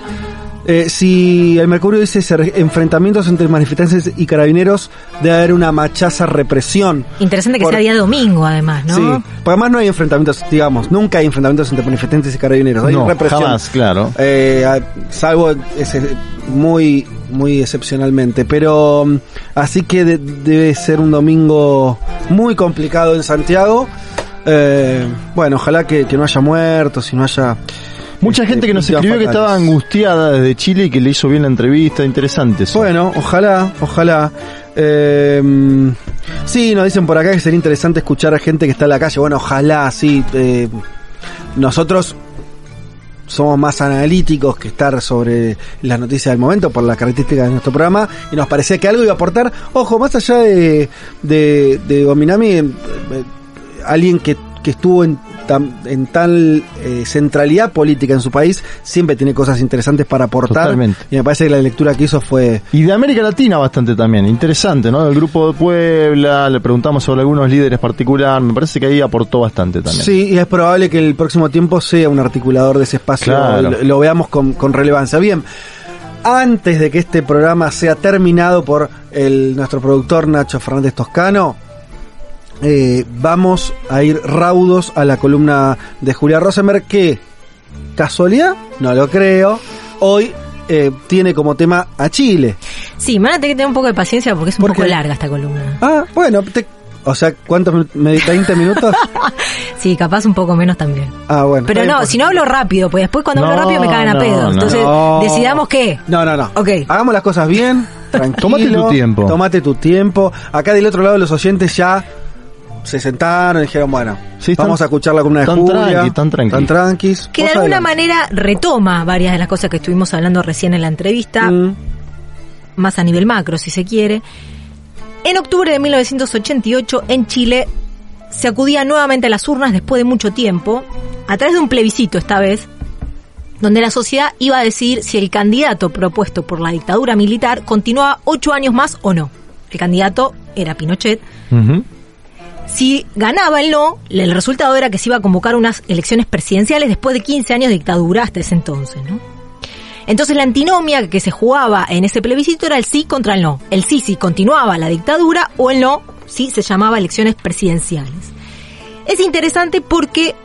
Eh, si el Mercurio dice enfrentamientos entre manifestantes y carabineros, debe haber una machaza represión. Interesante que Por- sea día domingo, además, ¿no? Sí, porque además no hay enfrentamientos, digamos, nunca hay enfrentamientos entre manifestantes y carabineros, hay No, represión. jamás, claro. Eh, salvo ese- muy muy excepcionalmente, pero mm, así que de- debe ser un domingo muy complicado en Santiago. Eh, bueno, ojalá que, que no haya muertos y no haya Mucha este, gente que nos escribió que fatales. estaba angustiada desde Chile y que le hizo bien la entrevista, interesante eso. Bueno, ojalá, ojalá. Eh, sí, nos dicen por acá que sería interesante escuchar a gente que está en la calle. Bueno, ojalá, sí. eh, nosotros somos más analíticos que estar sobre las noticias del momento por las características de nuestro programa y nos parecía que algo iba a aportar. Ojo, más allá de, de, de Gominami, eh, eh, alguien que, que estuvo en, tan- en tal eh, centralidad política en su país, siempre tiene cosas interesantes para aportar. Totalmente. Y me parece que la lectura que hizo fue Y de América Latina bastante también, interesante, ¿no? El grupo de Puebla, le preguntamos sobre algunos líderes particulares, me parece que ahí aportó bastante también. Sí, y es probable que el próximo tiempo sea un articulador de ese espacio, Claro. lo, lo veamos con, con relevancia. Bien, antes de que este programa sea terminado por el, nuestro productor Nacho Fernández Toscano, eh, vamos a ir raudos a la columna de Julia Rosenberg, que, casualidad, no lo creo, hoy eh, tiene como tema a Chile. Sí, me van a tener que tener un poco de paciencia porque es un ¿Por poco qué? larga esta columna. Ah, bueno, te- o sea, ¿cuántos minutos? ¿20 minutos? Sí, capaz un poco menos también. Ah, bueno. Pero no, si no hablo rápido, pues después cuando hablo rápido me cagan a no, pedo. no. Entonces, No. decidamos qué. No, no, no. Ok. Hagamos las cosas bien, tranquilo. Tómate tu tiempo. Tómate tu tiempo. Acá del otro lado los oyentes ya se sentaron y dijeron, bueno, Sí, están- vamos a escuchar la columna de tan Julia. tranqui, tan tranqui. Tan tranquis. Que de alguna adelante. manera retoma varias de las cosas que estuvimos hablando recién en la entrevista, Mm. más a nivel macro, si se quiere. En octubre de 1988, en Chile, se acudía nuevamente a las urnas después de mucho tiempo, a través de un plebiscito esta vez, donde la sociedad iba a decidir si el candidato propuesto por la dictadura militar continuaba ocho años más o no. El candidato era Pinochet. Ujú. Si ganaba el no, el resultado era que se iba a convocar unas elecciones presidenciales después de 15 años de dictadura hasta ese entonces. Entonces la antinomia que se jugaba en ese plebiscito era el sí contra el no. El sí si continuaba la dictadura o el no si se llamaba elecciones presidenciales. Es interesante porque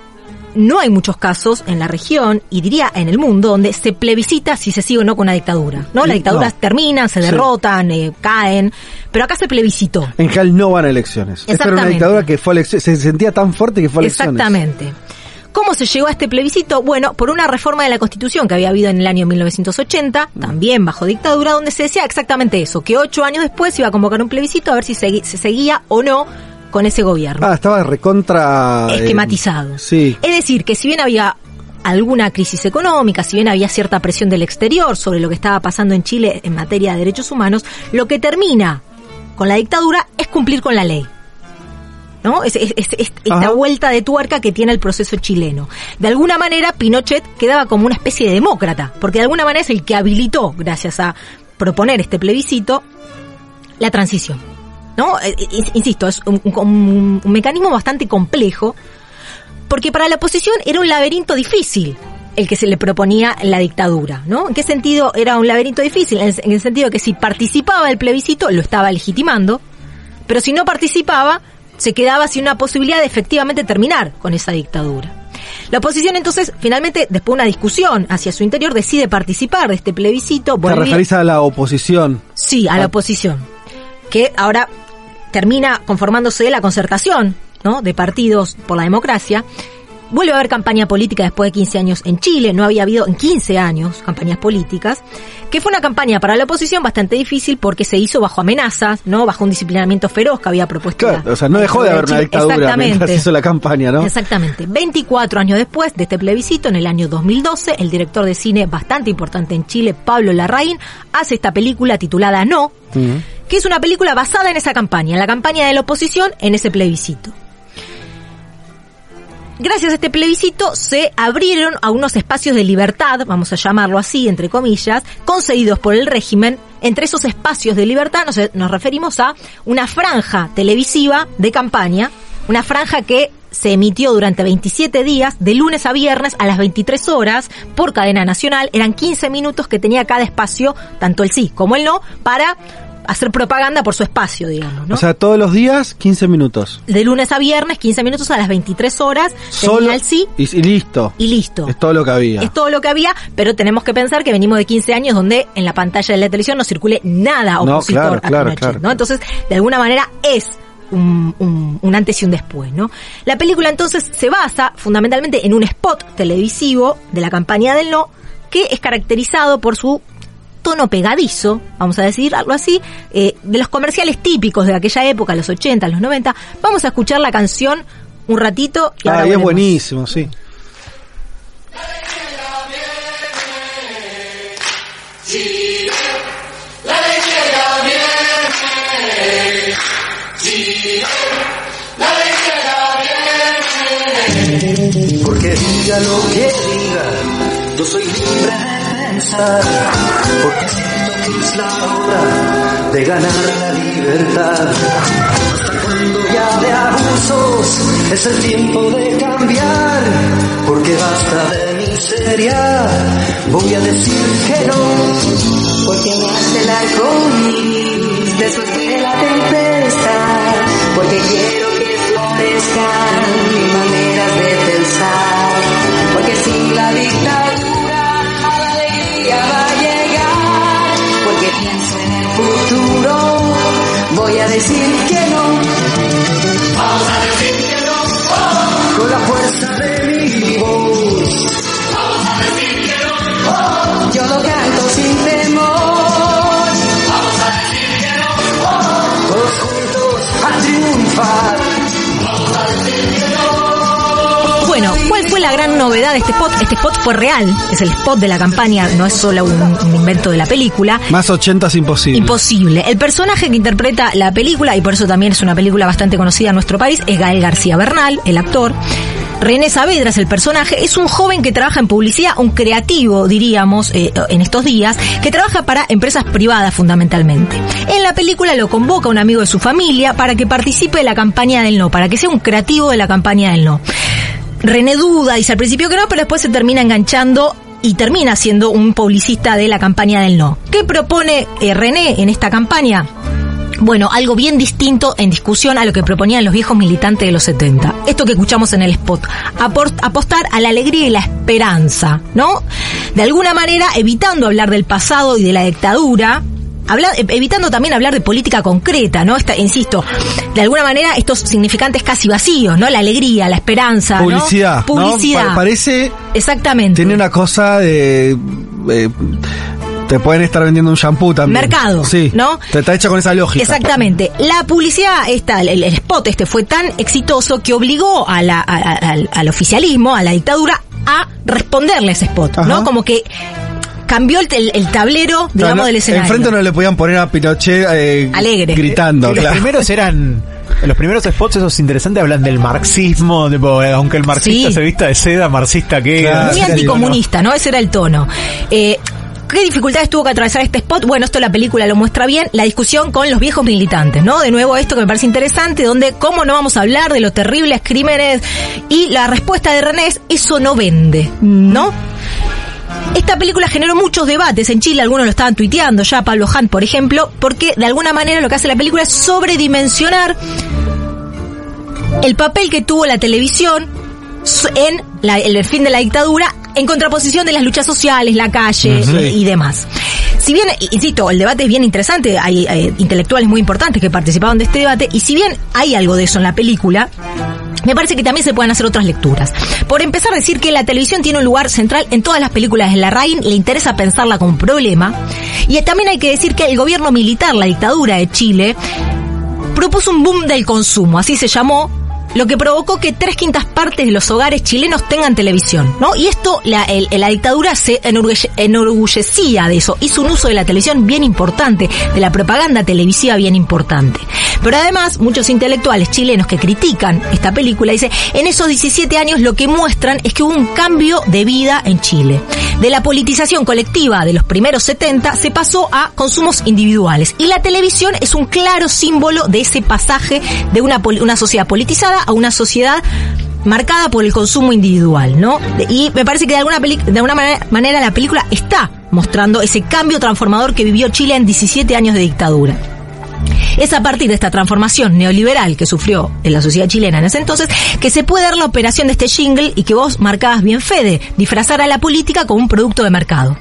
no hay muchos casos en la región y diría en el mundo donde se plebiscita si se sigue o no con una dictadura. ¿no? Las dictaduras no. terminan, se Sí. derrotan, eh, caen, pero acá se plebiscitó. En general no van a elecciones. Esta era una dictadura que fue a. Se sentía tan fuerte que fue a elecciones. Exactamente. ¿Cómo se llegó a este plebiscito? Bueno, por una reforma de la Constitución que había habido en el año 1980, también bajo dictadura, donde se decía exactamente eso, que ocho años después se iba a convocar un plebiscito a ver si se seguía o no con ese gobierno. Ah, estaba recontra... eh, esquematizado. sí. Es decir, que si bien había alguna crisis económica, si bien había cierta presión del exterior sobre lo que estaba pasando en Chile en materia de derechos humanos, lo que termina con la dictadura es cumplir con la ley. ¿No? Es, es- es- es- esta vuelta de tuerca que tiene el proceso chileno. De alguna manera, Pinochet quedaba como una especie de demócrata, porque de alguna manera es el que habilitó, gracias a proponer este plebiscito, la transición. ¿No? Eh, eh, Insisto, es un, un- un mecanismo bastante complejo, porque para la oposición era un laberinto difícil el que se le proponía la dictadura, ¿no? ¿En qué sentido era un laberinto difícil? En el, en el sentido que si participaba del plebiscito lo estaba legitimando, pero si no participaba se quedaba sin una posibilidad de efectivamente terminar con esa dictadura. La oposición entonces, finalmente, después de una discusión hacia su interior, decide participar de este plebiscito. Te Bolivia- referís a la oposición. Sí, a la oposición. Que ahora termina conformándose la concertación, ¿no? De partidos por la democracia. Vuelve a haber campaña política después de 15 años en Chile. No había habido en 15 años campañas políticas. Que fue una campaña para la oposición bastante difícil porque se hizo bajo amenazas, ¿no? Bajo un disciplinamiento feroz que había propuesto. la- Claro, o sea, no dejó de haber una dictadura mientras Exactamente. hizo la campaña, ¿no? Exactamente. 24 años después de este plebiscito, en el año 2012, el director de cine bastante importante en Chile, Pablo Larraín, hace esta película titulada No. Que es una película basada en esa campaña, en la campaña de la oposición en ese plebiscito. Gracias a este plebiscito se abrieron algunos espacios de libertad, vamos a llamarlo así, entre comillas, concedidos por el régimen. Entre esos espacios de libertad nos, nos referimos a una franja televisiva de campaña, una franja que se emitió durante 27 días, de lunes a viernes a las 23 horas, por cadena nacional. Eran 15 minutos que tenía cada espacio, tanto el sí como el no, para hacer propaganda por su espacio, digamos, ¿no? O sea, todos los días 15 minutos. de lunes a viernes, 15 minutos a las 23 horas, Solo el sí y, y listo. y listo. Es todo lo que había. Es todo lo que había, pero tenemos que pensar que venimos de 15 años donde en la pantalla de la televisión no circule nada No, opositor claro, a claro, Pinochet, claro. ¿no? Entonces, de alguna manera es un, un- un antes y un después, ¿no? La película entonces se basa fundamentalmente en un spot televisivo de la campaña del no, que es caracterizado por su tono pegadizo, vamos a decirlo así, eh, de los comerciales típicos de aquella época, los 80, los 90. Vamos a escuchar la canción un ratito y ahora Ah, y es buenísimo, sí. Chile, la izquierda viene. Chile, la izquierda viene. Porque diga lo que diga, yo soy libre Porque siento que es la hora de ganar la libertad. Hasta cuando ya de abusos es el tiempo de cambiar. Porque basta de miseria, voy a decir que no. Porque nace decir gran novedad de este spot? Este spot fue real, es el spot de la campaña, no es solo un, un invento de la película. Más 80 es imposible. Imposible. El personaje que interpreta la película, y por eso también es una película bastante conocida en nuestro país, es Gael García Bernal, el actor. René Saavedra es el personaje, es un joven que trabaja en publicidad, un creativo, diríamos, eh, en estos días, que trabaja para empresas privadas fundamentalmente. En la película lo convoca un amigo de su familia para que participe de la campaña del no, para que sea un creativo de la campaña del no. René duda, dice al principio que no, pero después se termina enganchando y termina siendo un publicista de la campaña del no. ¿Qué propone eh, René en esta campaña? Bueno, algo bien distinto en discusión a lo que proponían los viejos militantes de los 70. Esto que escuchamos en el spot. Apostar a la alegría y la esperanza, ¿no? De alguna manera evitando hablar del pasado y de la dictadura, habla- eh, evitando también hablar de política concreta, ¿no? Esta, insisto, de alguna manera estos significantes casi vacíos, ¿no? La alegría, la esperanza, ¿no? Publicidad. ¿no? Publicidad. Pa- parece. Exactamente. Tiene una cosa de. eh, te pueden estar vendiendo un shampoo también. Mercado, Sí. ¿no? Te está hecha con esa lógica. Exactamente. La publicidad, esta, el, el spot este fue tan exitoso que obligó a la- a- a- al, al oficialismo, a la dictadura, a responderle a ese spot, ¿no? Como que cambió el, el- el tablero, digamos, no- del escenario. Enfrente no le podían poner a Pinochet eh, Alegre. gritando. Los primeros eran los primeros spots esos interesantes hablan del marxismo tipo, eh, aunque el marxista Sí. se vista de seda marxista que Muy anticomunista, ¿no? Ese era el tono. Eh, ¿Qué dificultades tuvo que atravesar este spot? Bueno, esto la película lo muestra bien, la discusión con los viejos militantes, ¿no? De nuevo esto que me parece interesante, donde cómo no vamos a hablar de los terribles crímenes y la respuesta de René es, eso no vende, ¿no? Esta película generó muchos debates. En Chile, algunos lo estaban tuiteando ya, Pablo Hunt, por ejemplo, porque de alguna manera lo que hace la película es sobredimensionar el papel que tuvo la televisión en la- el fin de la dictadura en contraposición de las luchas sociales, la calle y demás. Si bien, insisto, el debate es bien interesante, hay, eh, intelectuales muy importantes que participaron de este debate, y si bien hay algo de eso en la película, me parece que también se pueden hacer otras lecturas. Por empezar a decir que la televisión tiene un lugar central en todas las películas de la RAIN, le interesa pensarla como un problema, y también hay que decir que el gobierno militar, la dictadura de Chile, propuso un boom del consumo, así se llamó, lo que provocó que tres quintas partes de los hogares chilenos tengan televisión, ¿no? Y esto, la, el- la dictadura se enorgulle- enorgullecía de eso, hizo un uso de la televisión bien importante, de la propaganda televisiva bien importante. Pero además, muchos intelectuales chilenos que critican esta película dicen, en esos 17 años lo que muestran es que hubo un cambio de vida en Chile. De la politización colectiva de los primeros 70 se pasó a consumos individuales. Y la televisión es un claro símbolo de ese pasaje de una, una sociedad politizada a una sociedad marcada por el consumo individual, ¿no? Y me parece que de alguna, de alguna manera, manera la película está mostrando ese cambio transformador que vivió Chile en 17 años de dictadura. Es a partir de esta transformación neoliberal que sufrió en la sociedad chilena en ese entonces que se puede dar la operación de este jingle y que vos marcabas bien Fede, disfrazar a la política como un producto de mercado.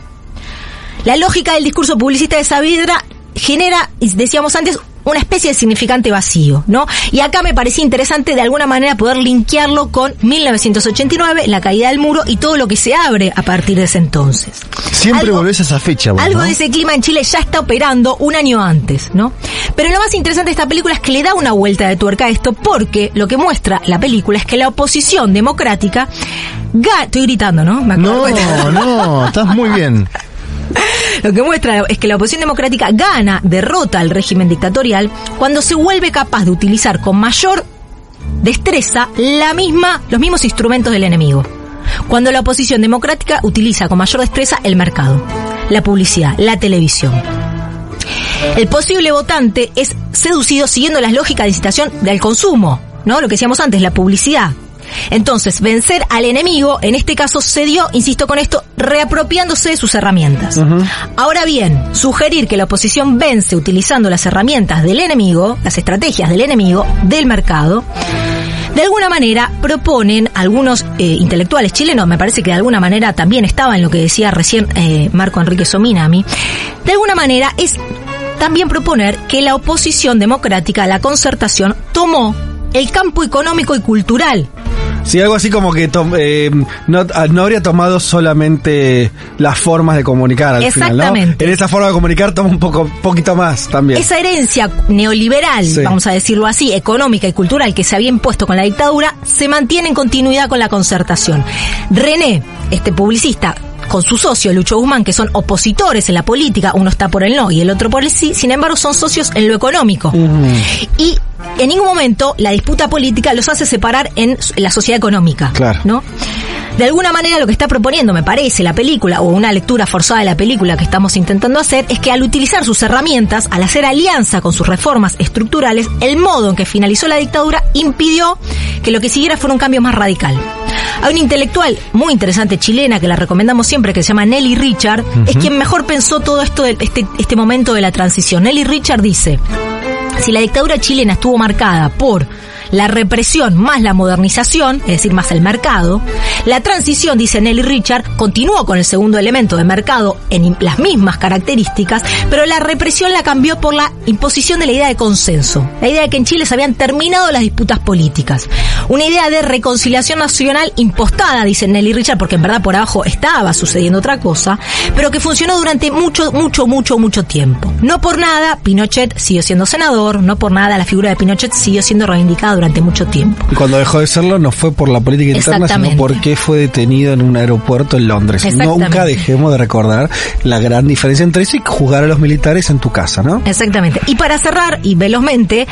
La lógica del discurso publicista de Saavedra genera, decíamos antes, una especie de significante vacío, ¿no? Y acá me parecía interesante de alguna manera poder linkearlo con 1989, la caída del muro y todo lo que se abre a partir de ese entonces. Siempre Algo- volvés a esa fecha, vos, algo ¿no? de ese clima en Chile ya está operando un año antes, ¿no? Pero lo más interesante de esta película es que le da una vuelta de tuerca a esto porque lo que muestra la película es que la oposición democrática estoy gritando, ¿no? Me No, no, estás muy bien. lo que muestra es que la oposición democrática gana, derrota al régimen dictatorial cuando se vuelve capaz de utilizar con mayor destreza la misma, los mismos instrumentos del enemigo. Cuando la oposición democrática utiliza con mayor destreza el mercado, la publicidad, la televisión. El posible votante es seducido siguiendo las lógicas de incitación del consumo, ¿no? Lo que decíamos antes, la publicidad. Entonces, vencer al enemigo, en este caso se dio, insisto con esto, reapropiándose de sus herramientas. Ahora bien, sugerir que la oposición vence utilizando las herramientas del enemigo, las estrategias del enemigo, del mercado, de alguna manera proponen algunos eh, intelectuales chilenos, me parece que de alguna manera también estaba en lo que decía recién eh, Marco Enrique Sominami, de alguna manera es también proponer que la oposición democrática la concertación tomó el campo económico y cultural Sí, algo así como que eh, no, ah, no habría tomado solamente las formas de comunicar al final, Exactamente. ¿no? En esa forma de comunicar toma un poco, poquito más también. Esa herencia neoliberal, Sí. vamos a decirlo así, económica y cultural que se había impuesto con la dictadura, se mantiene en continuidad con la concertación. René, este publicista, con su socio Lucho Guzmán, que son opositores en la política, uno está por el no y el otro por el sí, sin embargo son socios en lo económico. Y en ningún momento la disputa política los hace separar en la sociedad económica. Claro. ¿no? De alguna manera lo que está proponiendo, me parece, la película, o una lectura forzada de la película que estamos intentando hacer, es que al utilizar sus herramientas, al hacer alianza con sus reformas estructurales, el modo en que finalizó la dictadura impidió que lo que siguiera fuera un cambio más radical. Hay una intelectual muy interesante chilena que la recomendamos siempre, que se llama Nelly Richard, es quien mejor pensó todo esto, de este, este momento de la transición. Nelly Richard dice, si la dictadura chilena estuvo marcada por la represión más la modernización, es decir, más el mercado, la transición, dice Nelly Richard, continuó con el segundo elemento de mercado en las mismas características, pero la represión la cambió por la imposición de la idea de consenso, la idea de que en Chile se habían terminado las disputas políticas, una idea de reconciliación nacional impostada, dice Nelly Richard, porque en verdad por abajo estaba sucediendo otra cosa, pero que funcionó durante mucho, mucho, mucho, mucho tiempo. No por nada, Pinochet siguió siendo senador, no por nada la figura de Pinochet siguió siendo reivindicada durante mucho tiempo. Y cuando dejó de serlo no fue por la política interna, sino porque fue detenido en un aeropuerto en Londres. Nunca dejemos de recordar la gran diferencia entre eso y juzgar a los militares en tu casa, ¿no? Exactamente. Y para cerrar, y velozmente,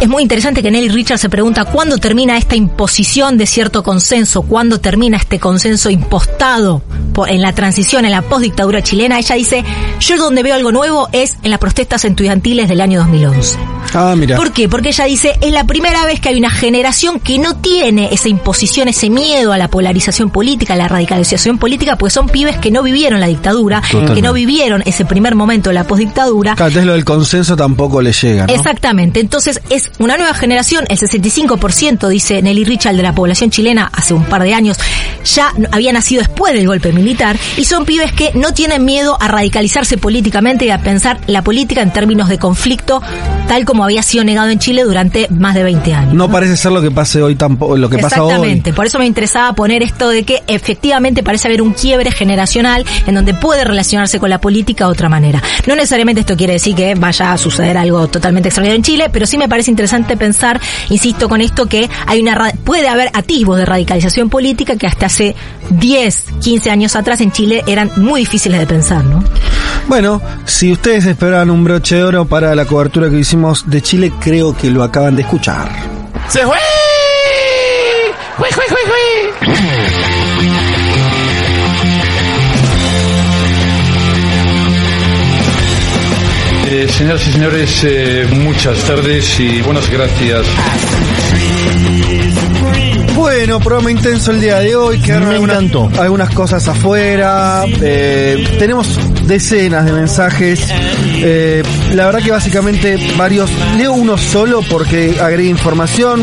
es muy interesante que Nelly Richard se pregunta cuándo termina esta imposición de cierto consenso, cuándo termina este consenso impostado en la transición, en la postdictadura chilena. Ella dice, yo donde veo algo nuevo es en las protestas estudiantiles del año 2011. Ah, mira. ¿Por qué? Porque ella dice, es la primera vez que hay una generación que no tiene esa imposición, ese miedo a la polarización política, a la radicalización política, porque son pibes que no vivieron la dictadura, Totalmente. que no vivieron ese primer momento de la postdictadura. Claro, entonces lo del consenso tampoco le llega, ¿no? Exactamente, entonces es una nueva generación, el 65% dice Nelly Richard de la población chilena hace un par de años ya había nacido después del golpe militar y son pibes que no tienen miedo a radicalizarse políticamente y a pensar la política en términos de conflicto tal como había sido negado en Chile durante más de 20 años. No parece ser lo que pase hoy tampoco, lo que pasa hoy. Exactamente, por eso me interesaba poner esto de que efectivamente parece haber un quiebre generacional en donde puede relacionarse con la política de otra manera. No necesariamente esto quiere decir que vaya a suceder algo totalmente extraordinario en Chile, pero sí me parece interesante pensar, insisto con esto, que hay una puede haber atisbos de radicalización política que hasta hace 10, 15 años atrás en Chile eran muy difíciles de pensar, ¿no? Bueno, si ustedes esperaban un broche de oro para la cobertura que hicimos de Chile, creo que lo acaban de escuchar. ¡Se fue! ¡Jue, jue, jue, jue! Eh, señoras y señores, eh, muchas tardes y buenas gracias. Bueno, programa intenso el día de hoy. Quedaron algunas, algunas cosas afuera. eh, tenemos decenas de mensajes. Eh, la verdad que básicamente varios. Leo uno solo porque agrega información.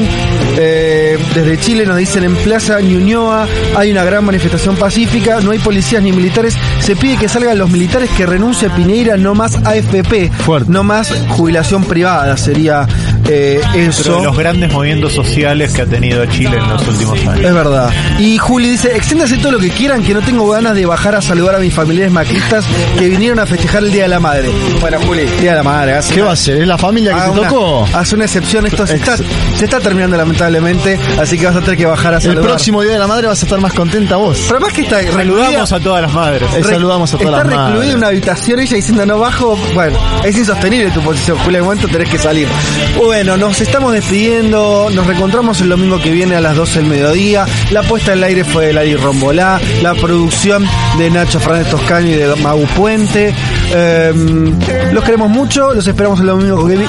Eh, desde Chile nos dicen en Plaza Ñuñoa hay una gran manifestación pacífica. No hay policías ni militares. Se pide que salgan los militares que renuncie Piñeira, no más AFP. No más jubilación privada. Sería eh, eso. De los grandes movimientos sociales que ha tenido Chile en los últimos años. Es verdad. Y Juli dice, extiéndase todo lo que quieran, que no tengo ganas de bajar a saludar a mis familiares macristas que vinieron a festejar el Día de la Madre. Bueno, Juli, Día de la Madre. haz ¿Qué una- va a ser? ¿Es la familia que te una- tocó? Haz una excepción, esto se está, se está terminando lamentablemente, así que vas a tener que bajar a El saludar. próximo día de la madre vas a estar más contenta vos. Pero más que está Saludamos a todas las madres. Eh, saludamos a todas Está las recluida madres. en una habitación ella diciendo no bajo. Bueno, es insostenible tu posición, Julia. En momento tenés que salir. Bueno, nos estamos despidiendo. Nos reencontramos el domingo que viene a las 12 del mediodía. La puesta al aire fue de Lari Rombolá. La producción de Nacho Fernández Toscani y de Mau Puente. Eh, los queremos mucho. Los esperamos el domingo que viene.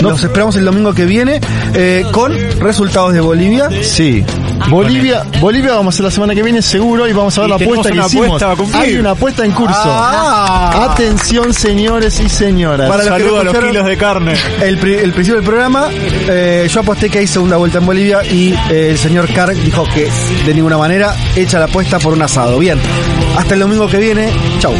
Los esperamos el domingo que viene eh, con resultados de Bolivia. Sí. Bolivia, Bolivia vamos a hacer la semana que viene seguro y vamos a ver Y la apuesta que hicimos. apuesta. Hay una apuesta en curso. Ah. Atención señores y señoras. Para los que Saludo no a los kilos de carne. El principio del programa, eh, yo aposté que hay segunda vuelta en Bolivia y eh, el señor Carr dijo que de ninguna manera echa la apuesta por un asado. Bien, hasta el domingo que viene. Chau.